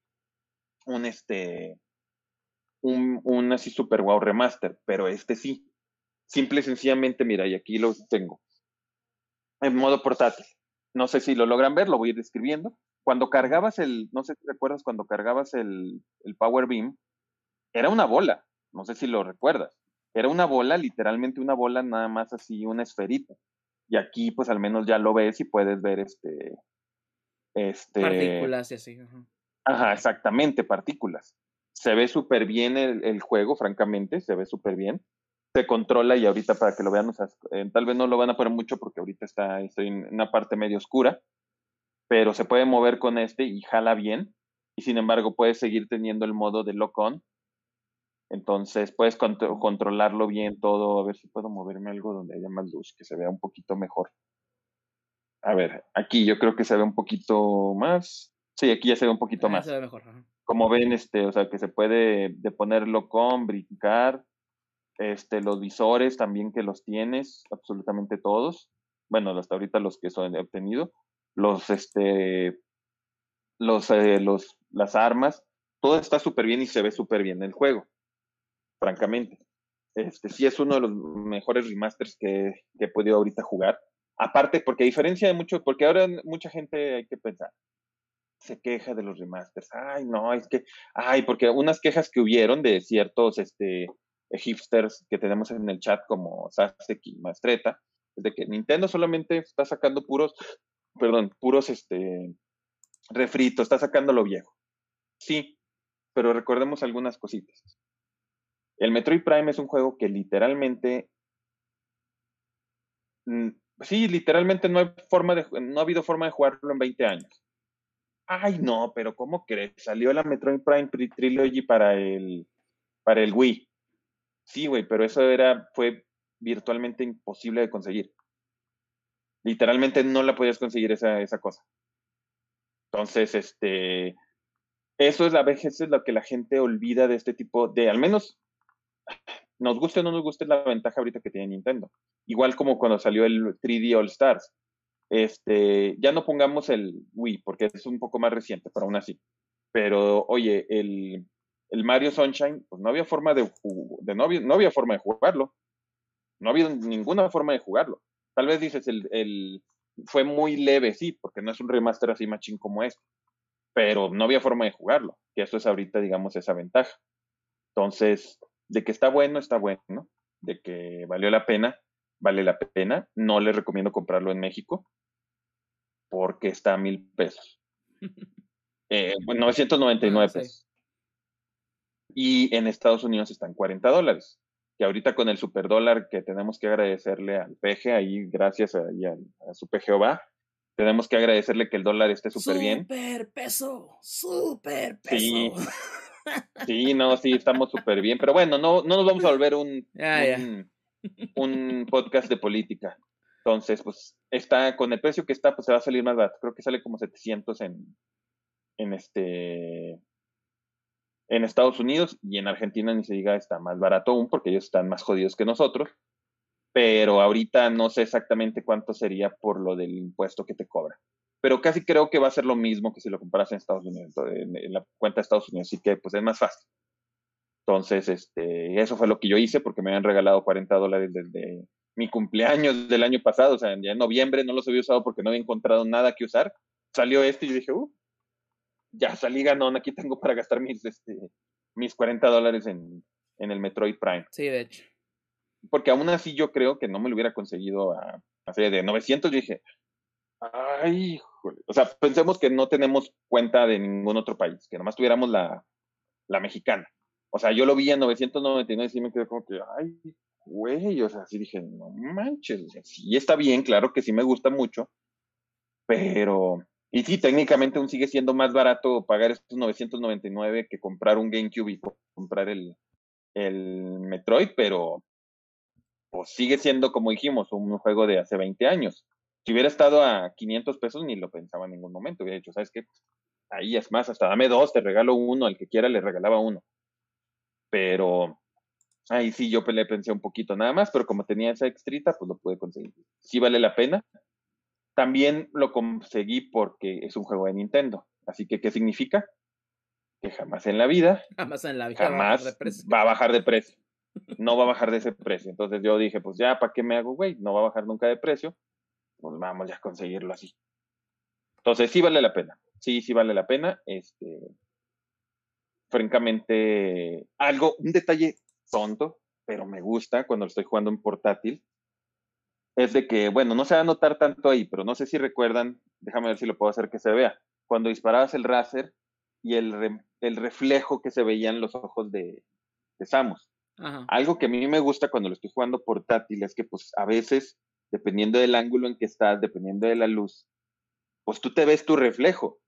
un este, un, un así super wow remaster, pero este sí. Simple y sencillamente, mira, y aquí lo tengo. En modo portátil. No sé si lo logran ver, lo voy a ir describiendo. Cuando cargabas el, no sé si recuerdas, cuando cargabas el, el Power Beam, era una bola. No sé si lo recuerdas. Era una bola, literalmente una bola, nada más así, una esferita. Y aquí, pues al menos ya lo ves y puedes ver este. este partículas y así. Ajá, exactamente, partículas. Se ve súper bien el, juego, francamente, se ve súper bien. Se controla y ahorita para que lo vean, eh, tal vez no lo van a poner mucho porque ahorita está, estoy en una parte medio oscura, pero se puede mover con este y jala bien. Y sin embargo, puedes seguir teniendo el modo de lock-on. Entonces puedes controlarlo bien todo. A ver si puedo moverme algo donde haya más luz, que se vea un poquito mejor. A ver, aquí yo creo que se ve un poquito más. Sí, aquí ya se ve un poquito ah, más. Se ve mejor. Como ven, este, o sea, que se puede de ponerlo con, brincar, este, los visores también que los tienes, absolutamente todos. Bueno, hasta ahorita los que son obtenido. Los, este, los, eh, los, las armas, todo está súper bien y se ve súper bien el juego, francamente. Este, sí es uno de los mejores remasters que, que he podido ahorita jugar. Aparte, porque a diferencia de mucho, porque ahora mucha gente hay que pensar, se queja de los remasters. Ay, no, es que, ay, porque unas quejas que hubieron de ciertos este, hipsters que tenemos en el chat como Sasek y Mastreta, es de que Nintendo solamente está sacando puros, perdón, puros este, refritos, está sacando lo viejo. Sí, pero recordemos algunas cositas. El Metroid Prime es un juego que literalmente mm, sí, literalmente no hay forma de, no ha habido forma de jugarlo en 20 años. Ay, no, pero ¿cómo crees? Salió la Metroid Prime Trilogy para el, para el Wii. Sí, güey, pero eso era, fue virtualmente imposible de conseguir. Literalmente no la podías conseguir esa, esa cosa. Entonces, este, eso es a veces es lo que la gente olvida de este tipo de, al menos, nos guste o no nos guste la ventaja ahorita que tiene Nintendo. Igual como cuando salió el 3D All Stars. Este, ya no pongamos el Wii porque es un poco más reciente, pero aún así. Pero, oye, el, el Mario Sunshine, pues no había forma de, no, había, no había forma de jugarlo. No había ninguna forma de jugarlo. Tal vez dices, el, el, fue muy leve, sí, porque no es un remaster así machín como este. Pero no había forma de jugarlo, que eso es ahorita, digamos, esa ventaja. Entonces, de que está bueno, está bueno, De que valió la pena, vale la pena. No les recomiendo comprarlo en México porque está a mil pesos. Eh, 999 ah, pesos. Y en Estados Unidos está en 40 dólares. Que ahorita con el superdólar que tenemos que agradecerle al PG, ahí gracias a, a, su PGOVA, tenemos que agradecerle que el dólar esté súper bien. Super peso, super peso. Sí, sí no, sí, estamos súper bien. Pero bueno, no, no nos vamos a volver un, un, un podcast de política. Entonces, pues está con el precio que está, pues se va a salir más barato. Creo que sale como 700 en, en este en Estados Unidos y en Argentina ni se diga está más barato aún porque ellos están más jodidos que nosotros. Pero ahorita no sé exactamente cuánto sería por lo del impuesto que te cobra. Pero casi creo que va a ser lo mismo que si lo comparas en Estados Unidos, en, la cuenta de Estados Unidos. Así que pues es más fácil. Entonces, este, eso fue lo que yo hice porque me habían regalado 40 dólares desde, mi cumpleaños del año pasado, o sea, ya en noviembre no los había usado porque no había encontrado nada que usar. Salió este y yo dije, uh, ya salí ganón, aquí tengo para gastar mis, este, mis 40 dólares en, en el Metroid Prime. Sí, de hecho. Porque aún así yo creo que no me lo hubiera conseguido a, a de 900, yo dije, ay, o sea, pensemos que no tenemos cuenta de ningún otro país, que nomás tuviéramos la, la mexicana. O sea, yo lo vi en 999 y sí me quedé como que, ay, güey, o sea, sí dije, no manches, sí está bien, claro que sí me gusta mucho, pero, y sí, técnicamente aún sigue siendo más barato pagar estos 999 que comprar un GameCube y comprar el, el Metroid, pero pues sigue siendo, como dijimos, un juego de hace 20 años. Si hubiera estado a 500 pesos, ni lo pensaba en ningún momento. Hubiera dicho, ¿sabes qué? Ahí es más, hasta dame dos, te regalo uno, al que quiera le regalaba uno. Pero Ahí sí, yo le pensé un poquito nada más, pero como tenía esa extrita, pues lo pude conseguir. Sí vale la pena. también lo conseguí porque es un juego de Nintendo. Así que, ¿qué significa? Que jamás en la vida, Jamás en la vida jamás va a bajar de precio. va a bajar de precio. No va a bajar de ese precio. Entonces yo dije, pues ya, ¿para qué me hago, güey? No va a bajar nunca de precio. Pues vamos ya a conseguirlo así. Entonces sí vale la pena. Sí, sí vale la pena. Este, francamente, algo, un detalle tonto, pero me gusta cuando lo estoy jugando en portátil, es de que, bueno, no se va a notar tanto ahí, pero no sé si recuerdan, déjame ver si lo puedo hacer que se vea. Cuando disparabas el Razer y el, re- el reflejo que se veía en los ojos de, de Samus. Ajá. Algo que a mí me gusta cuando lo estoy jugando portátil es que pues a veces, dependiendo del ángulo en que estás, dependiendo de la luz, pues tú te ves tu reflejo.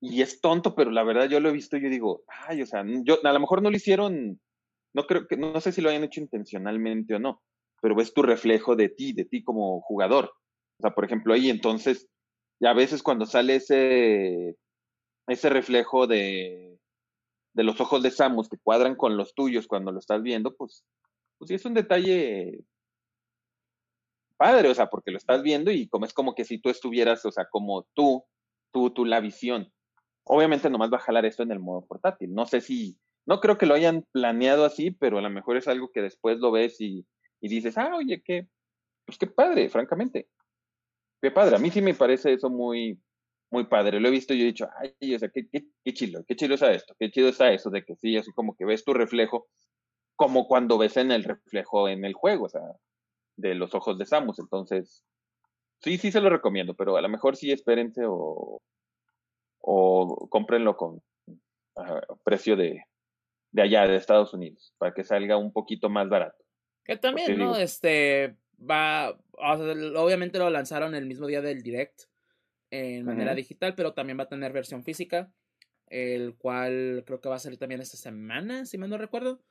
Y es tonto, pero la verdad yo lo he visto y yo digo, ay, o sea, yo a lo mejor no lo hicieron, no creo que, no sé si lo hayan hecho intencionalmente o no, pero ves tu reflejo de ti, de ti como jugador. O sea, por ejemplo, ahí entonces, y a veces cuando sale ese, ese reflejo de, de los ojos de Samus que cuadran con los tuyos cuando lo estás viendo, pues, pues sí es un detalle padre, o sea, porque lo estás viendo y como es como que si tú estuvieras, o sea, como tú, tú, tú la visión. Obviamente nomás va a jalar esto en el modo portátil. No sé si, no creo que lo hayan planeado así, pero a lo mejor es algo que después lo ves y, y dices, ah, oye, qué, pues qué padre, francamente. Qué padre. A mí sí me parece eso muy, muy padre. Lo he visto y he dicho, ay, o sea, qué, qué, qué chido, qué chido está esto, qué chido está eso, de que sí, así como que ves tu reflejo, como cuando ves en el reflejo en el juego, o sea, de los ojos de Samus. Entonces, sí, sí se lo recomiendo, pero a lo mejor sí espérense o, o cómprenlo con precio de, de allá, de Estados Unidos, para que salga un poquito más barato. Que también, Porque ¿no? digo- Este va, o sea, obviamente lo lanzaron el mismo día del direct en manera digital, pero también va a tener versión física, el cual creo que va a salir también esta semana, si mal no recuerdo.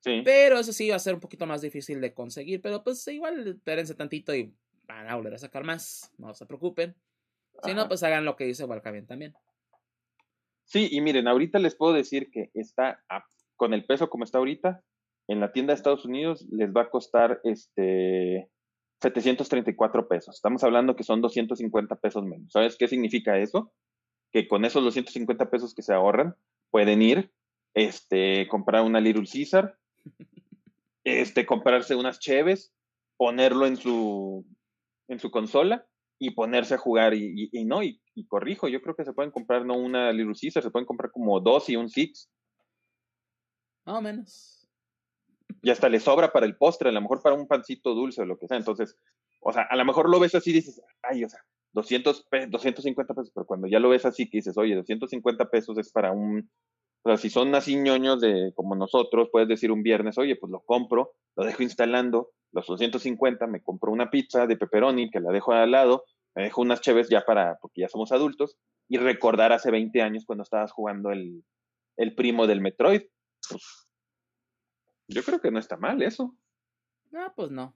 Sí. Pero eso sí va a ser un poquito más difícil de conseguir, pero pues igual espérense tantito y van a volver a sacar más, no se preocupen. Si no, pues hagan lo que dice Walcavian también. Sí, y miren, ahorita les puedo decir que está con el peso como está ahorita, en la tienda de Estados Unidos les va a costar este 734 pesos. Estamos hablando que son 250 pesos menos. ¿Sabes qué significa eso? Que con esos 250 pesos que se ahorran, pueden ir, este, comprar una Little Caesar, este, comprarse unas cheves, ponerlo en su, en su consola y ponerse a jugar. Y, y- y no, y, y corrijo, yo creo que se pueden comprar no una Little Caesar, se pueden comprar como dos y un Six. Más o menos. Y hasta le sobra para el postre, a lo mejor para un pancito dulce o lo que sea. Entonces, o sea, a lo mejor lo ves así y dices, ay, o sea, 200 pe- 250 pesos, pero cuando ya lo ves así que dices, oye, 250 pesos es para un, o sea, si son así ñoños de como nosotros, puedes decir un viernes, oye, pues lo compro, lo dejo instalando, los 250, me compro una pizza de pepperoni que la dejo al lado, me dejo unas cheves ya para, porque ya somos adultos, y recordar hace 20 años cuando estabas jugando el, el primo del Metroid. Pues, yo creo que no está mal eso. No, pues no.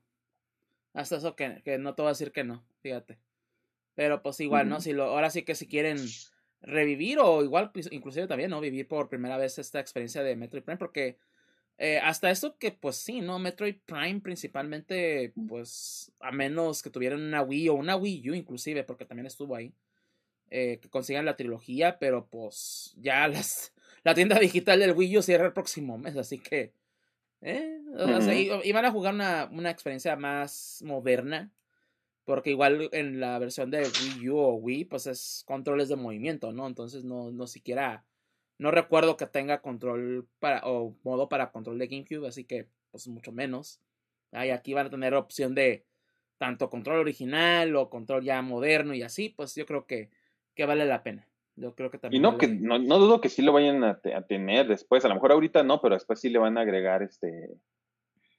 Hasta eso que, que no te voy a decir que no, fíjate. Pero pues igual, ¿no? Si lo, ahora sí que si quieren revivir o igual, pues, inclusive también, ¿no? Vivir por primera vez esta experiencia de Metroid Prime, porque eh, hasta eso que pues sí, ¿no? Metroid Prime principalmente, pues a menos que tuvieran una Wii o una Wii U inclusive, porque también estuvo ahí, eh, que consigan la trilogía, pero pues ya las, la tienda digital del Wii U cierra el próximo mes, así que... Eh, o sea, van a jugar una, una experiencia más moderna. Porque igual en la versión de Wii U o Wii, pues es controles de movimiento, ¿no? Entonces no, no siquiera. No recuerdo que tenga control para. o modo para control de GameCube, así que, pues mucho menos. Ah, y aquí van a tener opción de tanto control original o control ya moderno y así, pues yo creo que, que vale la pena. Yo creo que Y también. no, que, no, no dudo que sí lo vayan a, te- a tener después. A lo mejor ahorita no, pero después sí le van a agregar este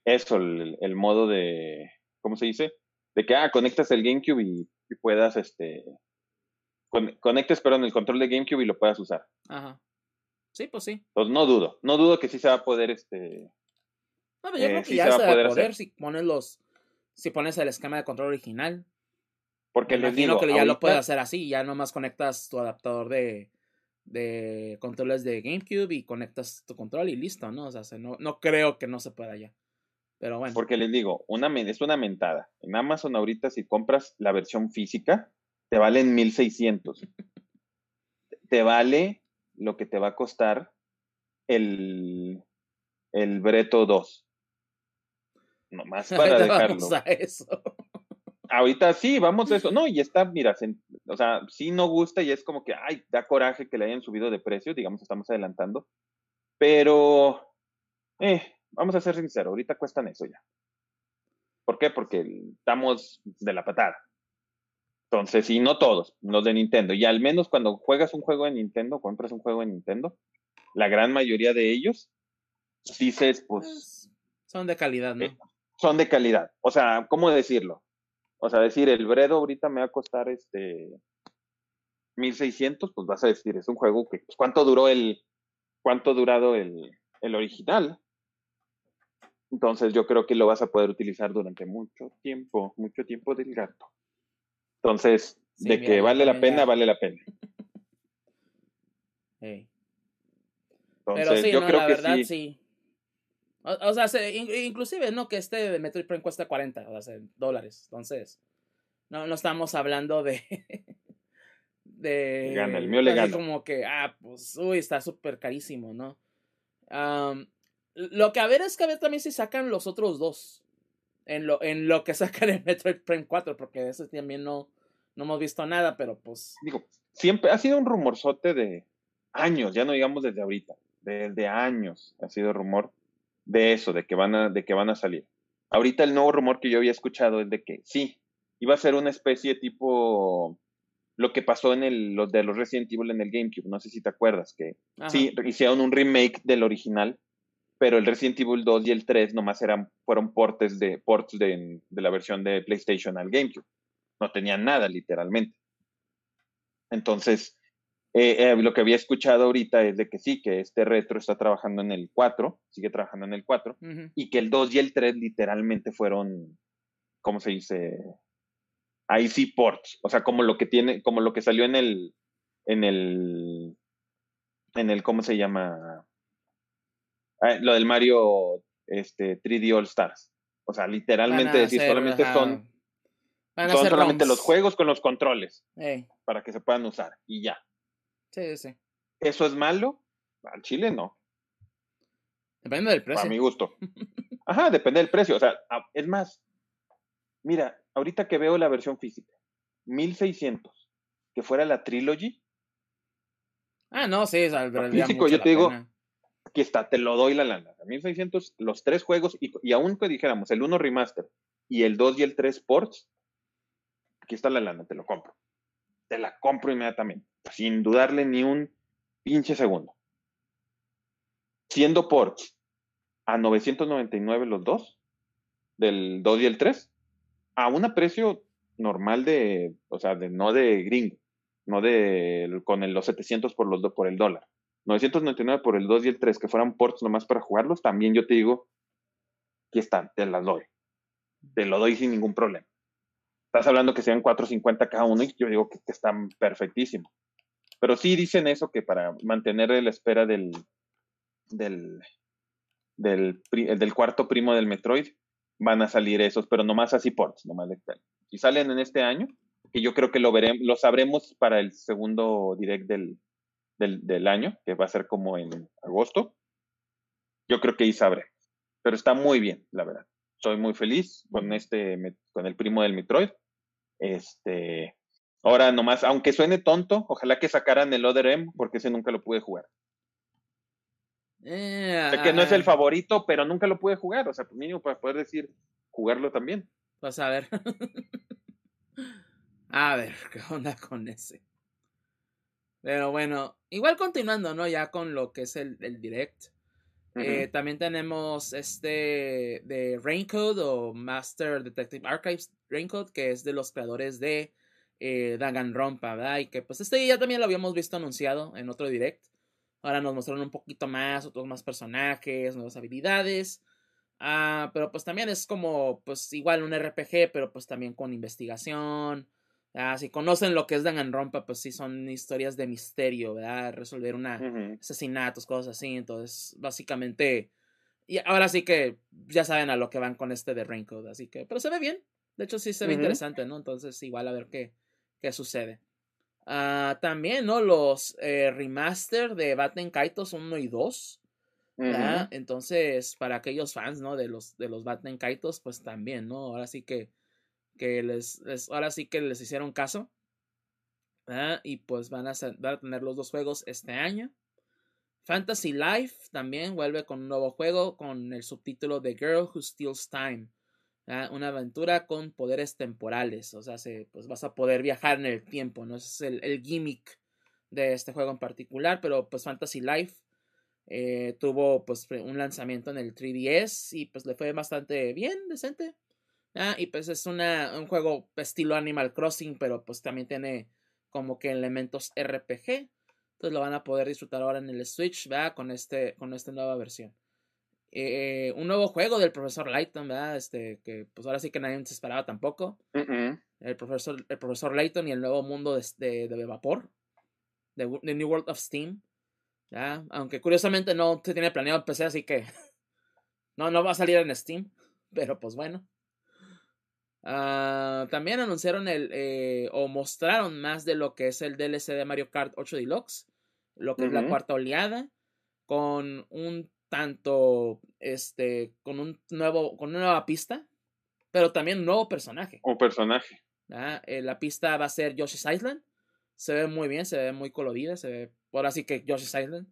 eso, el, el modo de, ¿cómo se dice? De que, ah, conectas el GameCube y, y puedas, este, con- conectes, perdón, el control de GameCube y lo puedas usar. Ajá. Sí, pues sí. Entonces no dudo, no dudo que sí se va a poder, este, No, pero yo Eh, creo que sí ya se va a poder poder hacer. si pones los. Si pones el esquema de control original. porque Me les imagino digo, que ya lo puedes hacer así, ya nomás conectas tu adaptador de, de controles de GameCube y conectas tu control y listo, ¿no? O sea, se- no, no creo que no se pueda ya. Pero bueno. Porque les digo, una, es una mentada. En Amazon ahorita si compras la versión física, te valen 1600. te vale lo que te va a costar el, el Breto 2. Nomás para dejarlo. a eso. Ahorita sí, vamos a eso. No, y está, mira, o sea, sí no gusta y es como que, ay, da coraje que le hayan subido de precio, digamos, estamos adelantando. Pero, eh, vamos a ser sinceros, ahorita cuestan eso ya. ¿Por qué? Porque estamos de la patada. Entonces, y no todos, los de Nintendo. Y al menos cuando juegas un juego en Nintendo, compras un juego en Nintendo, la gran mayoría de ellos, dices, pues... pues son de calidad, ¿no? Eh, son de calidad. O sea, ¿cómo decirlo? O sea, decir, el Bredo ahorita me va a costar este 1600, pues vas a decir, es un juego que, pues, ¿cuánto duró el, cuánto ha durado el, el original? Entonces yo creo que lo vas a poder utilizar durante mucho tiempo, mucho tiempo del gato. Entonces, de que vale la pena, vale la pena. Entonces, Pero sí, yo creo la que verdad sí. O, sea, inclusive, ¿no? Que este de Metroid Prime cuesta 40 o sea, dólares. Entonces, no, no estamos hablando de... de... Gana, el mío le gana. como que, ah, pues, uy, está súper carísimo, ¿no? lo que a ver es que a ver también si sacan los otros dos. En lo, en lo que sacan en Metroid Prime 4, porque ese también no, no hemos visto nada, pero pues... Digo, siempre ha sido un rumorzote de años, ya no digamos desde ahorita, desde años ha sido rumor de eso, de que van a, de que van a salir. Ahorita el nuevo rumor que yo había escuchado es de que sí, iba a ser una especie tipo lo que pasó en el, los de los Resident Evil en el GameCube, no sé si te acuerdas, que sí, hicieron un remake del original, pero el Resident Evil 2 y el 3 nomás eran, fueron portes de, ports de, de la versión de PlayStation al GameCube. No tenían nada, literalmente. Entonces, eh, eh, lo que había escuchado ahorita es de que sí, que este retro está trabajando en el 4, sigue trabajando en el 4, y que el 2 y el 3 literalmente fueron, ¿cómo se dice? IC ports, o sea, como lo que tiene, como lo que salió en el, en el, en el, ¿cómo se llama? Ah, lo del Mario este, 3D All Stars. O sea, literalmente decir, solamente son, son solamente los juegos con los controles para que se puedan usar y ya. Sí, sí. ¿Eso es malo? Al Chile no. Depende del precio. A mi gusto. Ajá, depende del precio. O sea, es más, mira, ahorita que veo la versión física, 1600, que fuera la Trilogy. Ah, no, sí, el físico, yo te digo, aquí está, te lo doy la lana. 1600, los tres juegos, y, y aún que dijéramos, el 1 Remaster y el 2 y el 3 Ports, aquí está la lana, te lo compro. Te la compro inmediatamente sin dudarle ni un pinche segundo. Siendo ports a 999 los dos, del 2 y el 3, a un precio normal de, o sea, de, no de gringo, no de con los 700 por, los, por el dólar. 999 por el 2 y el 3, que fueran ports nomás para jugarlos, también yo te digo, aquí están, te las doy. Te lo doy sin ningún problema. Estás hablando que sean 450 cada uno y yo digo que, están perfectísimos. Pero sí dicen eso, que para mantener la espera del, del, del, cuarto primo del Metroid, van a salir esos, pero nomás así ports, nomás de Si salen en este año, que yo creo que lo veremos, lo sabremos para el segundo direct del, del, año, que va a ser como en agosto. Yo creo que ahí sabremos. Pero está muy bien, la verdad. Soy muy feliz con este, con el primo del Metroid. Este, Ahora nomás, aunque suene tonto, ojalá que sacaran el Other M, porque ese nunca lo pude jugar. Eh, que no es el favorito, pero nunca lo pude jugar. O sea, pues mínimo para poder decir, jugarlo también. Pues a ver. a ver, ¿qué onda con ese? Pero bueno, igual continuando, ¿no? Ya con lo que es el, direct. Eh, también tenemos este de Raincode o Master Detective Archives Raincode, que es de los creadores de eh, Danganronpa, ¿verdad? Y que pues este ya también lo habíamos visto anunciado en otro direct. Ahora nos mostraron un poquito más, otros más personajes, nuevas habilidades. Ah, pero pues también es como, pues igual un RPG, pero pues también con investigación. Si conocen lo que es Danganronpa, pues sí son historias de misterio, ¿verdad? Resolver una asesinatos, cosas así. Entonces, básicamente Y ahora sí que ya saben a lo que van con este de Raincode, así que, pero se ve bien. De hecho, sí se ve interesante, ¿no? Entonces, igual a ver qué, qué sucede. Ah, también, ¿no? Los eh, remaster de Batten Kaitos 1 y 2. Entonces, para aquellos fans, ¿no? De los, de los Batten Kaitos, pues también, ¿no? Ahora sí que, que les, ahora sí que les hicieron caso. Y pues van a, tener los dos juegos este año. Fantasy Life también vuelve con un nuevo juego con el subtítulo The Girl Who Steals Time. Una aventura con poderes temporales. O sea, se, pues vas a poder viajar en el tiempo. ¿no? Es el, gimmick de este juego en particular. Pero pues Fantasy Life eh, tuvo pues un lanzamiento en el 3DS y pues le fue bastante bien, decente. Y pues es una, un juego estilo Animal Crossing, pero pues también tiene como que elementos RPG. Entonces lo van a poder disfrutar ahora en el Switch, ¿verdad? Con, este, con esta nueva versión. Eh, un nuevo juego del profesor Layton, ¿verdad? Este, que pues ahora sí que nadie se esperaba tampoco. El profesor, el profesor Layton y el nuevo mundo de, de, vapor. De, New World of Steam. ¿ya? Aunque curiosamente no se tiene planeado el PC, así que no, no va a salir en Steam. Pero pues bueno. Ah, también anunciaron el eh, o mostraron más de lo que es el DLC de Mario Kart 8 Deluxe, lo que es la cuarta oleada, con un tanto, este, con un nuevo, con una nueva pista, pero también un nuevo personaje. O personaje. Eh, la pista va a ser Yoshi's Island, se ve muy bien, se ve muy colorida, se ve, por así que Yoshi's Island,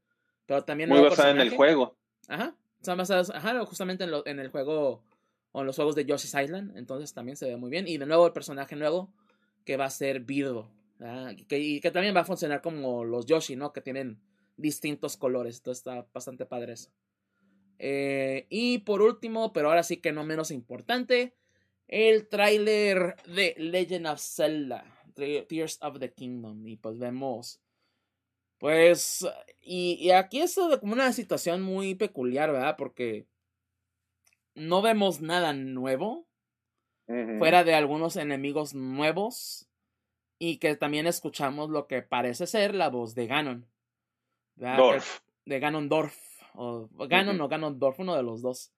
pero también muy basada en el juego. Ajá, están basadas, ajá, justamente en, lo, en el juego o en los juegos de Yoshi's Island, entonces también se ve muy bien. Y de nuevo el personaje nuevo que va a ser Birdo, y que también va a funcionar como los Yoshi, ¿no? Que tienen distintos colores, entonces está bastante padre eso. Eh, y por último, pero ahora sí que no menos importante, el tráiler de Legend of Zelda, Tears of the Kingdom. Y pues vemos, pues, y, y aquí es como una situación muy peculiar, ¿verdad? Porque no vemos nada nuevo. Fuera de algunos enemigos nuevos. Y que también escuchamos lo que parece ser la voz de Ganon. Dorf. De Ganondorf. O Ganon o Ganondorf, uno de los dos.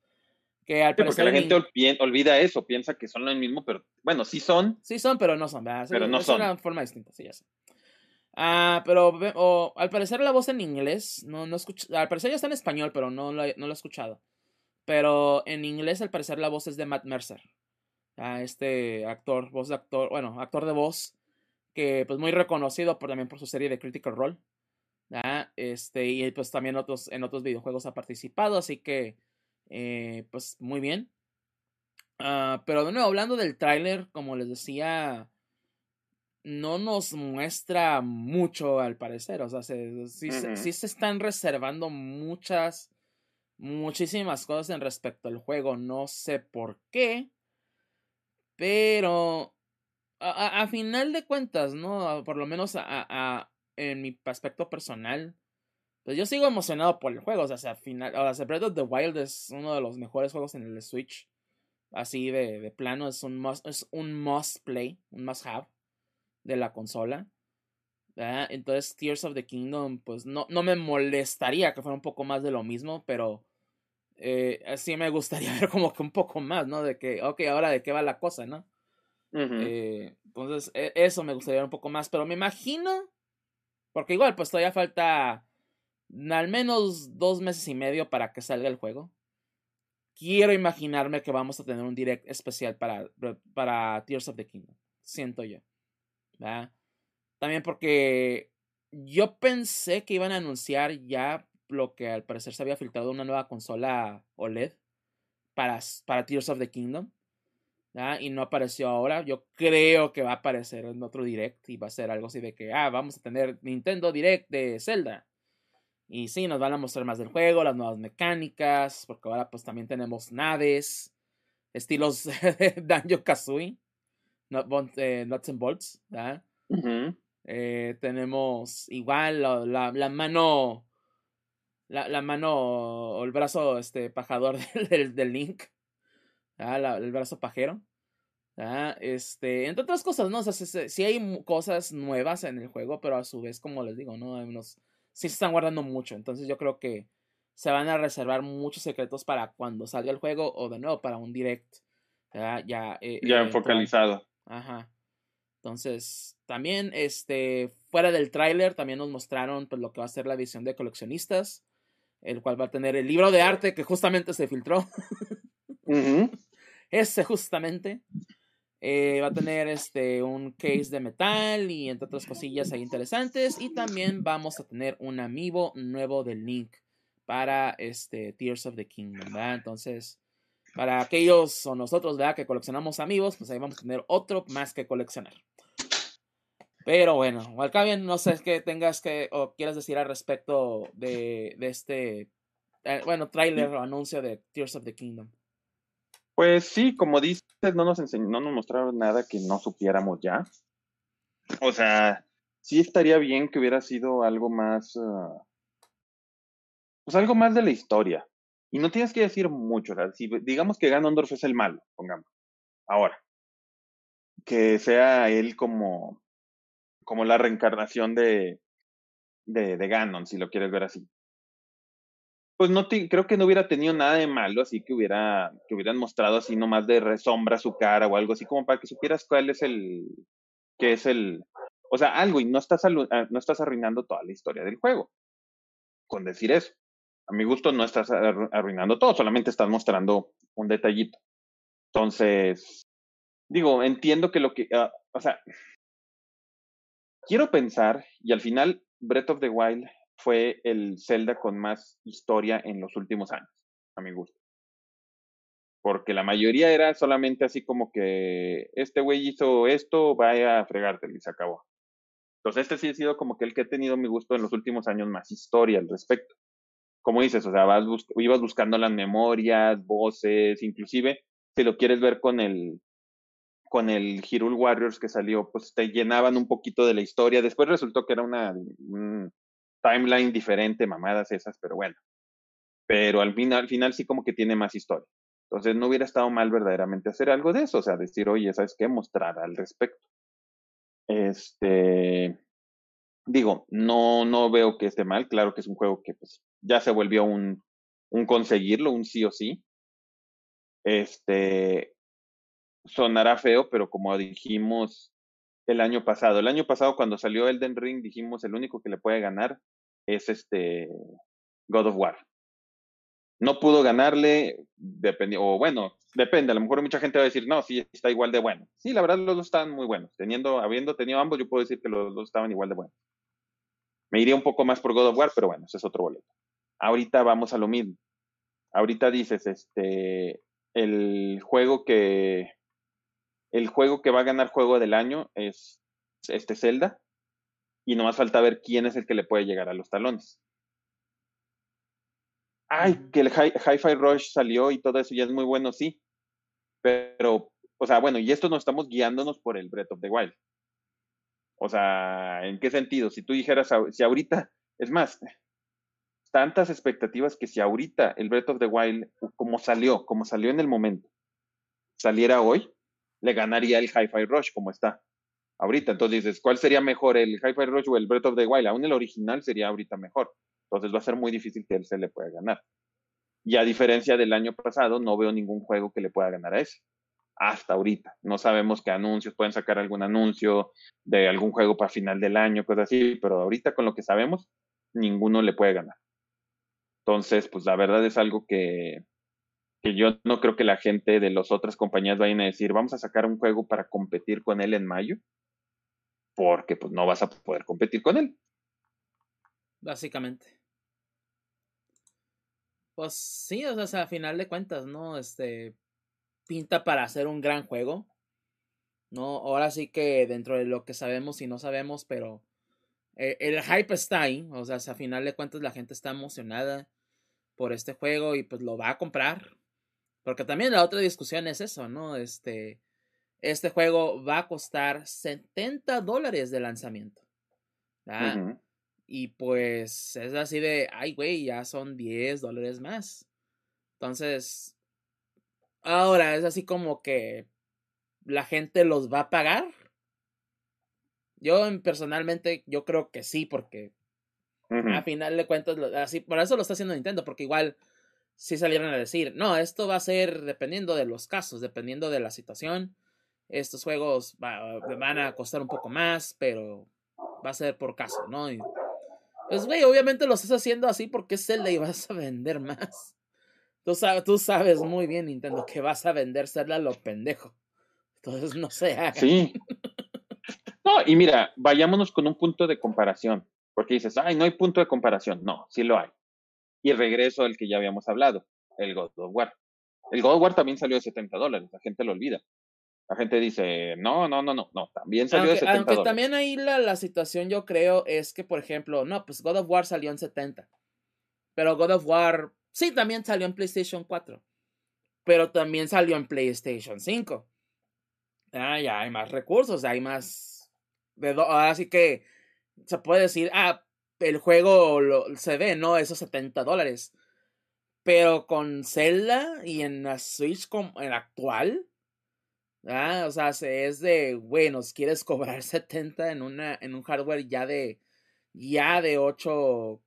Que al porque la gente olvida eso, piensa que son lo mismo, pero bueno, sí son. Sí son, pero no son, Pero no es son. una forma distinta, sí, ya sé. Ah, pero al parecer la voz en inglés, no, no escucho, al parecer ya está en español, pero no no lo he escuchado. Pero en inglés, al parecer, la voz es de Matt Mercer. este actor, voz de actor, bueno, actor de voz, que pues muy reconocido por, también por su serie de Critical Role. Este, y pues también otros, en otros videojuegos ha participado, así que eh, pues muy bien. Ah, pero de nuevo, hablando del tráiler, como les decía, no nos muestra mucho al parecer. O sea, sí, sí se están reservando muchas muchísimas cosas en respecto al juego. No sé por qué. Pero a, final de cuentas, ¿no? Por lo menos a, en mi aspecto personal. Pues yo sigo emocionado por el juego. O sea, al final. O sea, Breath of the Wild es uno de los mejores juegos en el Switch. Así de, de plano. Es un must, es un must play. Un must have. De la consola. Entonces, Tears of the Kingdom, pues no, no me molestaría que fuera un poco más de lo mismo, pero eh, sí me gustaría ver como que un poco más, ¿no? De que, ok, ahora de qué va la cosa, ¿no? Eh, entonces, e, eso me gustaría ver un poco más, pero me imagino, porque igual, pues todavía falta al menos dos meses y medio para que salga el juego. Quiero imaginarme que vamos a tener un direct especial para, para Tears of the Kingdom. Siento yo. ¿verdad? También porque yo pensé que iban a anunciar ya lo que al parecer se había filtrado una nueva consola OLED para, para Tears of the Kingdom. Y no apareció ahora. Yo creo que va a aparecer en otro direct y va a ser algo así de que, ah, vamos a tener Nintendo Direct de Zelda. Y sí, nos van a mostrar más del juego, las nuevas mecánicas, porque ahora pues también tenemos naves, estilos de Danjo Kazooie, eh, Nuts and Bolts. Eh, tenemos igual la, la, mano, la, la, mano o el brazo este, pajador del, del Link, el brazo pajero. Este, entre otras cosas, ¿no? O sea, sí, hay cosas nuevas en el juego, pero a su vez, como les digo, ¿no? Unos, sí se están guardando mucho. Entonces yo creo que se van a reservar muchos secretos para cuando salga el juego o de nuevo para un direct. Ya, eh, ya focalizado. Ajá. Entonces, también, este, fuera del tráiler, también nos mostraron pues, lo que va a ser la edición de coleccionistas, el cual va a tener el libro de arte que justamente se filtró. Ese justamente. Eh, va a tener este, un case de metal y entre otras cosillas ahí interesantes. Y también vamos a tener un amiibo nuevo de Link para este, Tears of the Kingdom, ¿verdad? Entonces, para aquellos o nosotros, ¿verdad? Que coleccionamos amigos, pues ahí vamos a tener otro más que coleccionar. Pero bueno, bien no sé qué tengas que o quieras decir al respecto de, de este, eh, bueno, tráiler o anuncio de Tears of the Kingdom. Pues sí, como dices, no nos enseñó, no nos mostraron nada que no supiéramos ya. O sea, sí estaría bien que hubiera sido algo más, ah, pues algo más de la historia. Y no tienes que decir mucho, sea, si digamos que Ganondorf es el malo, pongamos, ahora, que sea él como, como la reencarnación de, de, de Ganon, si lo quieres ver así pues no creo que no hubiera tenido nada de malo, así que hubiera, que hubieran mostrado así nomás de resombra su cara o algo así como para que supieras cuál es el, que es el, o sea, algo y no estás, ah, no estás arruinando toda la historia del juego con decir eso. A mi gusto no estás arruinando todo, solamente estás mostrando un detallito. Entonces, digo, entiendo que lo que, ah, o sea, quiero pensar y al final Breath of the Wild fue el Zelda con más historia en los últimos años, a mi gusto. Porque la mayoría era solamente así como que este güey hizo esto, vaya a fregarte y se acabó. Entonces este sí ha sido como que el que ha tenido mi gusto en los últimos años más historia al respecto. Como dices, o sea, ibas buscando las memorias, voces, inclusive si lo quieres ver con el con el Hyrule Warriors que salió, pues te llenaban un poquito de la historia. Después resultó que era una, timeline diferente, mamadas esas, pero bueno. Pero al final, al final sí como que tiene más historia. Entonces no hubiera estado mal verdaderamente hacer algo de eso, o sea, decir, oye, ¿sabes qué? Mostrar al respecto. Este, digo, no, no veo que esté mal, claro que es un juego que pues ya se volvió un, un conseguirlo, un sí o sí. Este, sonará feo, pero como dijimos el año pasado, el año pasado cuando salió Elden Ring dijimos el único que le puede ganar es este God of War. No pudo ganarle, o bueno, depende, a lo mejor mucha gente va a decir, no, sí, está igual de bueno. Sí, la verdad los dos estaban muy buenos. Teniendo, habiendo tenido ambos, yo puedo decir que los dos estaban igual de buenos. Me iría un poco más por God of War, pero bueno, ese es otro boleto. Ahorita vamos a lo mismo. Ahorita dices, este, el juego que, el juego que va a ganar juego del año es este Zelda, y no más falta ver quién es el que le puede llegar a los talones. Ay, que el Hi-Fi Rush salió y todo eso ya es muy bueno, sí. Pero, o sea, bueno, y esto nos estamos guiándonos por el Breath of the Wild. O sea, ¿en qué sentido? Si tú dijeras, si ahorita, es más, tantas expectativas que si ahorita el Breath of the Wild, como salió, como salió en el momento, saliera hoy, le ganaría el Hi-Fi Rush como está ahorita. Entonces dices, ¿cuál sería mejor, el Hi-Fi Rush o el Breath of the Wild? Aún el original sería ahorita mejor. Entonces va a ser muy difícil que él se le pueda ganar. Y a diferencia del año pasado, no veo ningún juego que le pueda ganar a ese. Hasta ahorita. No sabemos qué anuncios, pueden sacar algún anuncio de algún juego para final del año, cosas así, pero ahorita con lo que sabemos, ninguno le puede ganar. Entonces, pues la verdad es algo que, que yo no creo que la gente de las otras compañías vayan a decir, vamos a sacar un juego para competir con él en mayo porque pues no vas a poder competir con él. Básicamente. Pues sí, o sea, a final de cuentas, ¿no? Este pinta para hacer un gran juego. No, ahora sí que dentro de lo que sabemos y no sabemos, pero eh, el hype está ahí, o sea, a final de cuentas la gente está emocionada por este juego y pues lo va a comprar. Porque también la otra discusión es eso, ¿no? Este, este juego va a costar 70 dólares de lanzamiento. Y pues es así de, ay, güey, ya son 10 dólares más. Entonces, ahora es así como que la gente los va a pagar. Yo personalmente, yo creo que sí, porque A final de cuentas, así, por eso lo está haciendo Nintendo, porque igual si salieron a decir, no, esto va a ser dependiendo de los casos, dependiendo de la situación. Estos juegos van a costar un poco más, pero va a ser por caso, ¿no? pues, güey, obviamente lo estás haciendo así porque es Zelda y vas a vender más. Tú sabes, tú sabes muy bien, Nintendo, que vas a vender Zelda lo pendejo. Entonces, no sé. Sí. No, y mira, vayámonos con un punto de comparación. Porque dices, ay, no hay punto de comparación. No, sí lo hay. Y regreso al que ya habíamos hablado, el God of War. El God of War también salió de 70 dólares, la gente lo olvida. La gente dice, no, no, no, no, no, también salió de 70 Aunque también ahí la, la situación yo creo es que, por ejemplo, no, pues God of War salió en 70. Pero God of War, sí, también salió en PlayStation 4. Pero también salió en PlayStation 5. Ah, ya hay más recursos, hay más... Así que se puede decir, ah, el juego se ve, ¿no? Esos 70 dólares. Pero con Zelda y en la Switch como en actual, Ah, o sea, es de, bueno, quieres cobrar 70 en, una, en un hardware ya de, ya de 8,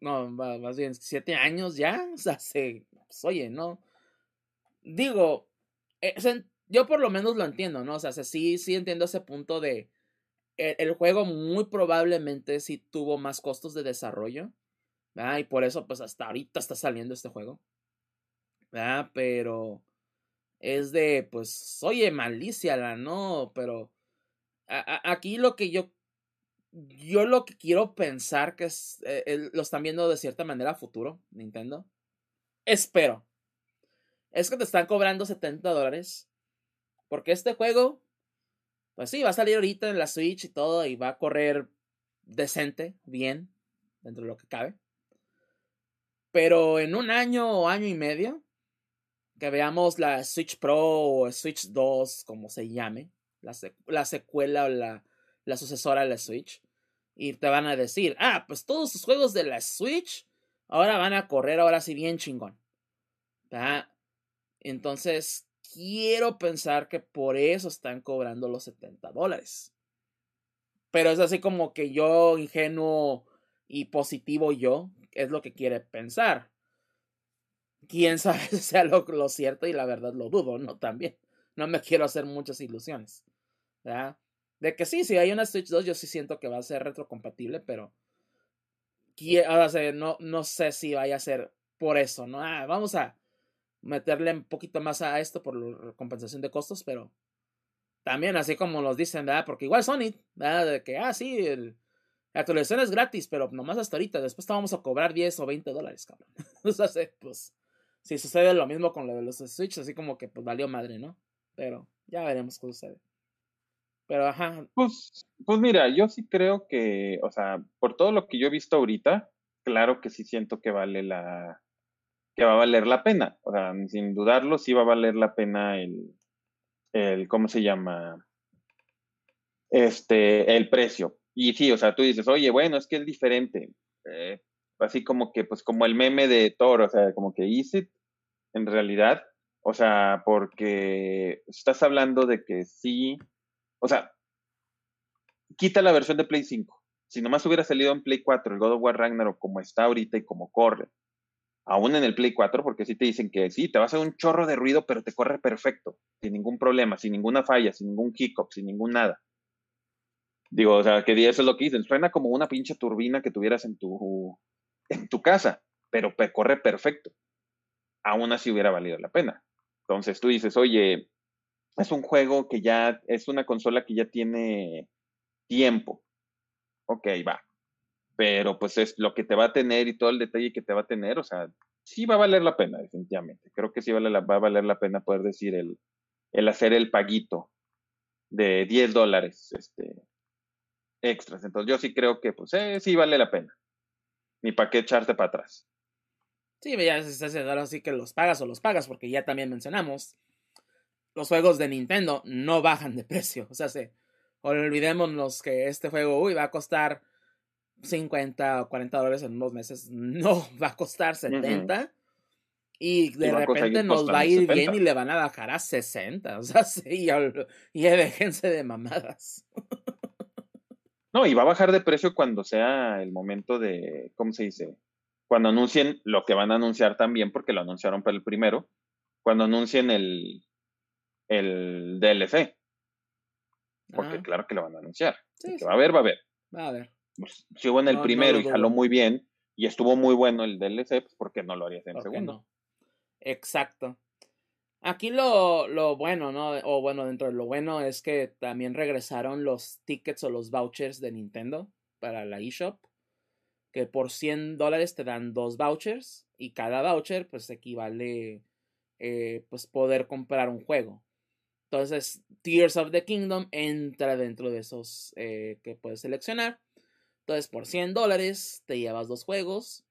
no, más bien 7 años ya, o sea, se, pues, oye, ¿no? Digo, eh, yo por lo menos lo entiendo, ¿no? O sea, sí, sí entiendo ese punto de, el, el juego muy probablemente sí tuvo más costos de desarrollo. Y por eso, pues hasta ahorita está saliendo este juego. Pero es de, pues, oye, malicia, ¿no? Pero aquí lo que yo, yo lo que quiero pensar que es, eh, lo están viendo de cierta manera a futuro, Nintendo. Espero. Es que te están cobrando 70 dólares. Porque este juego, pues sí, va a salir ahorita en la Switch y todo y va a correr decente, bien, dentro de lo que cabe. Pero en un año o año y medio, que veamos la Switch Pro o Switch 2, como se llame, la, la secuela o la, la, sucesora de la Switch, y te van a decir, ah, pues todos los juegos de la Switch ahora van a correr ahora sí bien chingón. Entonces, quiero pensar que por eso están cobrando los 70 dólares. Pero es así como que yo, ingenuo y positivo yo, es lo que quiere pensar quién sabe si sea lo, cierto y la verdad lo dudo, ¿no? También. No me quiero hacer muchas ilusiones. ¿verdad? De que sí, si hay una Switch 2, yo sí siento que va a ser retrocompatible, pero no, no sé si vaya a ser por eso, ¿no? Ah, vamos a meterle un poquito más a esto por la compensación de costos, pero también así como nos dicen, ¿verdad? Porque igual Sony, ¿verdad? De que, ah, sí, la actualización es gratis, pero nomás hasta ahorita, después te vamos a cobrar 10 o 20 dólares, cabrón. o sea, pues si sucede lo mismo con lo de los Switch, así como que pues valió madre, ¿no? Pero ya veremos qué sucede. Pero ajá. Pues, pues mira, yo sí creo que, o sea, por todo lo que yo he visto ahorita, claro que sí siento que vale la, que va a valer la pena. O sea, sin dudarlo, sí va a valer la pena el, el, ¿cómo se llama? Este, el precio. Y sí, o sea, tú dices, oye, bueno, es que es diferente. Eh, así como que, pues como el meme de Thor, o sea, como que easy en realidad, o sea, porque estás hablando de que sí, o sea, quita la versión de Play 5. Si nomás hubiera salido en Play 4 el God of War Ragnarok como está ahorita y como corre, aún en el Play 4, porque sí te dicen que sí, te va a hacer un chorro de ruido, pero te corre perfecto, sin ningún problema, sin ninguna falla, sin ningún hiccup, sin ningún nada. Digo, o sea, que eso es lo que dicen, suena como una pinche turbina que tuvieras en tu, en tu casa, pero corre perfecto. Aún así hubiera valido la pena. Entonces tú dices, oye, es un juego que ya, es una consola que ya tiene tiempo. Ok, va. Pero pues es lo que te va a tener y todo el detalle que te va a tener, o sea, sí va a valer la pena, definitivamente. Creo que sí la, va a valer la pena poder decir el, el hacer el paguito de 10 dólares este, extras. Entonces yo sí creo que pues eh, sí vale la pena ni para qué echarte para atrás. Sí, ya es ahora sí que los pagas o los pagas, porque ya también mencionamos, los juegos de Nintendo no bajan de precio. O sea, se, olvidémonos que este juego, uy, va a costar 50 o 40 dólares en unos meses. No, va a costar 70. Y de repente nos va a ir bien y le van a bajar a 60. O sea, sí, y, déjense de mamadas. No, y va a bajar de precio cuando sea el momento de, ¿cómo se dice? Cuando anuncien lo que van a anunciar también, porque lo anunciaron para el primero, cuando anuncien el, el DLC. Porque claro que lo van a anunciar. que va a haber, va a haber. Va a haber. Si hubo en el primero y jaló muy bien y estuvo muy bueno el DLC, pues ¿por qué no lo harías en el segundo? Exacto. Aquí lo, lo, bueno, ¿no? O bueno, dentro de lo bueno es que también regresaron los tickets o los vouchers de Nintendo para la eShop. Que por 100 dólares te dan dos vouchers y cada voucher pues equivale eh, pues poder comprar un juego. Entonces, Tears of the Kingdom entra dentro de esos eh, que puedes seleccionar. Entonces, por 100 dólares te llevas dos juegos.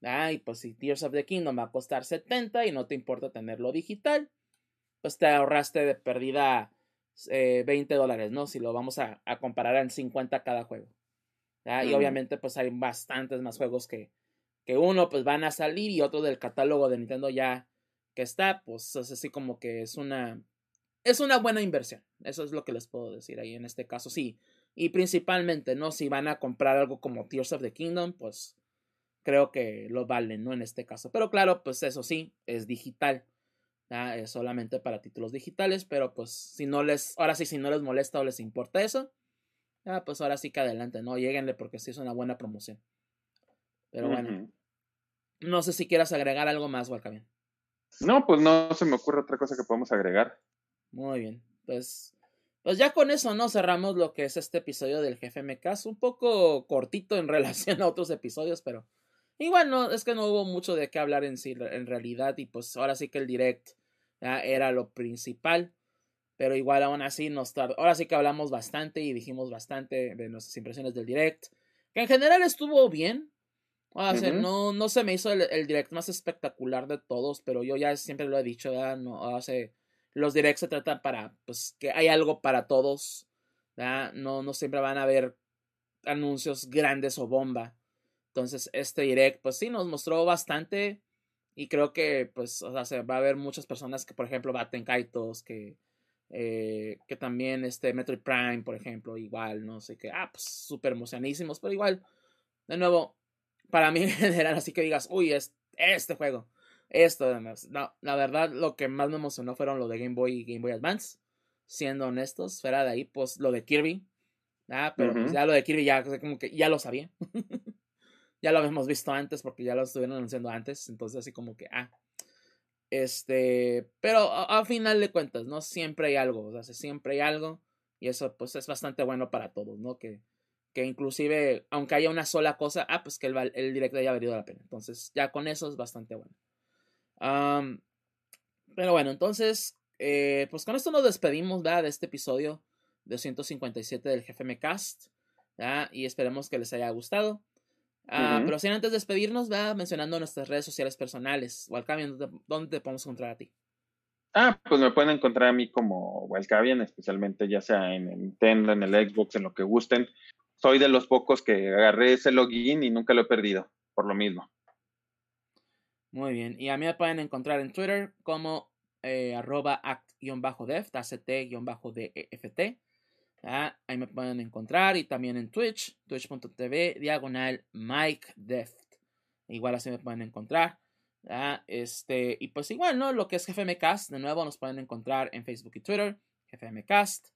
Ay, pues si Tears of the Kingdom va a costar 70 y no te importa tenerlo digital, pues te ahorraste de pérdida 20 eh, dólares, ¿no? Si lo vamos a, comparar en 50 cada juego. Y obviamente, pues hay bastantes más juegos que, que uno, pues van a salir y otro del catálogo de Nintendo ya que está, pues es así como que es una es una buena inversión. Eso es lo que les puedo decir ahí en este caso. Sí. Y principalmente, ¿no? Si van a comprar algo como Tears of the Kingdom, pues creo que lo valen, ¿no? En este caso. Pero claro, pues eso sí, es digital. Es solamente para títulos digitales. Pero pues si no les, ahora sí, si no les molesta o les importa eso, pues ahora sí que adelante, ¿no? Lleguenle porque sí es una buena promoción. Pero bueno. No sé si quieras agregar algo más, Walcabian. No, pues no se me ocurre otra cosa que podemos agregar. Muy bien. Pues, pues ya con eso, ¿no? Cerramos lo que es este episodio del jefe. Un poco cortito en relación a otros episodios, pero igual no, es que no hubo mucho de qué hablar en sí, en realidad. Y pues ahora sí que el direct ya era lo principal. Pero igual aún así nos ahora sí que hablamos bastante y dijimos bastante de nuestras impresiones del direct. Que en general estuvo bien. O sea, no, no se me hizo el, direct más espectacular de todos, pero yo ya siempre lo he dicho, no hace los directs se tratan para, pues, que hay algo para todos. No, siempre van a haber anuncios grandes o bomba. Entonces, este direct, pues sí, nos mostró bastante. Y creo que, pues, o sea, va a haber muchas personas que, por ejemplo, baten Kaitos, que, eh, que también este Metroid Prime, por ejemplo, igual, no sé qué, ah, pues súper emocionísimos, pero igual, de nuevo, para mí en general, así que digas, uy, es este juego esto además. No, la verdad, lo que más me emocionó fueron lo de Game Boy y Game Boy Advance. Siendo honestos, fuera de ahí, pues lo de Kirby. Ah, pero pues ya lo de Kirby ya como que ya lo sabía. ya lo habíamos visto antes porque ya lo estuvieron anunciando antes. Entonces, así como que, ah. Este, pero al final de cuentas, ¿no? Siempre hay algo, o sea, siempre hay algo. Y eso, pues, es bastante bueno para todos, ¿no? Que, que inclusive, aunque haya una sola cosa, ah, pues que el, el directo haya valido la pena. Entonces, ya con eso es bastante bueno pero bueno, entonces, eh, pues con esto nos despedimos de este episodio 257 del GFM Cast. Y esperemos que les haya gustado. Ah, pero sin antes de despedirnos, va mencionando nuestras redes sociales personales. Walcavian, ¿dónde te podemos encontrar a ti? Ah, pues me pueden encontrar a mí como Walcavian, especialmente ya sea en Nintendo, en el Xbox, en lo que gusten. Soy de los pocos que agarré ese login y nunca lo he perdido, por lo mismo. Muy bien. Y a mí me pueden encontrar en Twitter como eh, arroba act-deft, act-deft. Ahí me pueden encontrar y también en Twitch, twitch.tv, diagonal Mike Deft. Igual así me pueden encontrar. Este, y pues igual, ¿no? Lo que es GFMcast, de nuevo nos pueden encontrar en Facebook y Twitter, GFMcast,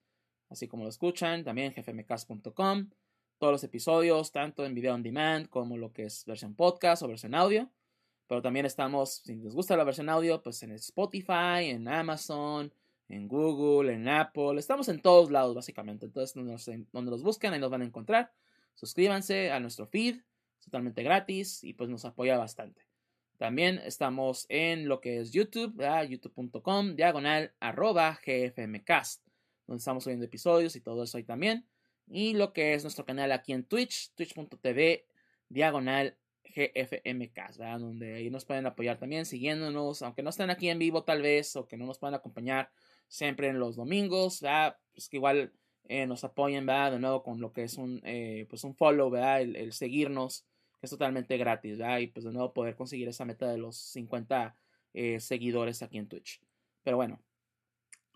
así como lo escuchan, también gfmcast.com. Todos los episodios, tanto en video on demand como lo que es versión podcast o versión audio. Pero también estamos, si les gusta la versión audio, pues en Spotify, en Amazon, en Google, en Apple. Estamos en todos lados, básicamente. Entonces, donde, los busquen, ahí nos van a encontrar. Suscríbanse a nuestro feed, totalmente gratis y pues nos apoya bastante. También estamos en lo que es YouTube, youtube.com, diagonal, gfmcast, donde estamos subiendo episodios y todo eso ahí también. Y lo que es nuestro canal aquí en Twitch, twitch.tv, diagonal, GFMK, ¿verdad? Donde ahí nos pueden apoyar también siguiéndonos, aunque no estén aquí en vivo tal vez, o que no nos puedan acompañar siempre en los domingos, ¿verdad? Pues que igual eh, nos apoyen, ¿verdad? De nuevo con lo que es un, eh, pues un follow, ¿verdad? El, seguirnos, que es totalmente gratis, ¿verdad? Y pues de nuevo poder conseguir esa meta de los 50 eh, seguidores aquí en Twitch. Pero bueno,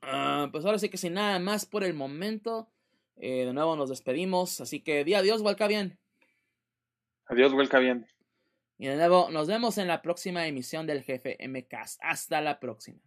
ah, pues ahora sí que sin nada más por el momento. De nuevo nos despedimos, así que di adiós, vuelca bien. Adiós, vuelca bien. Y de nuevo nos vemos en la próxima emisión del Jefe MCAS. Hasta la próxima.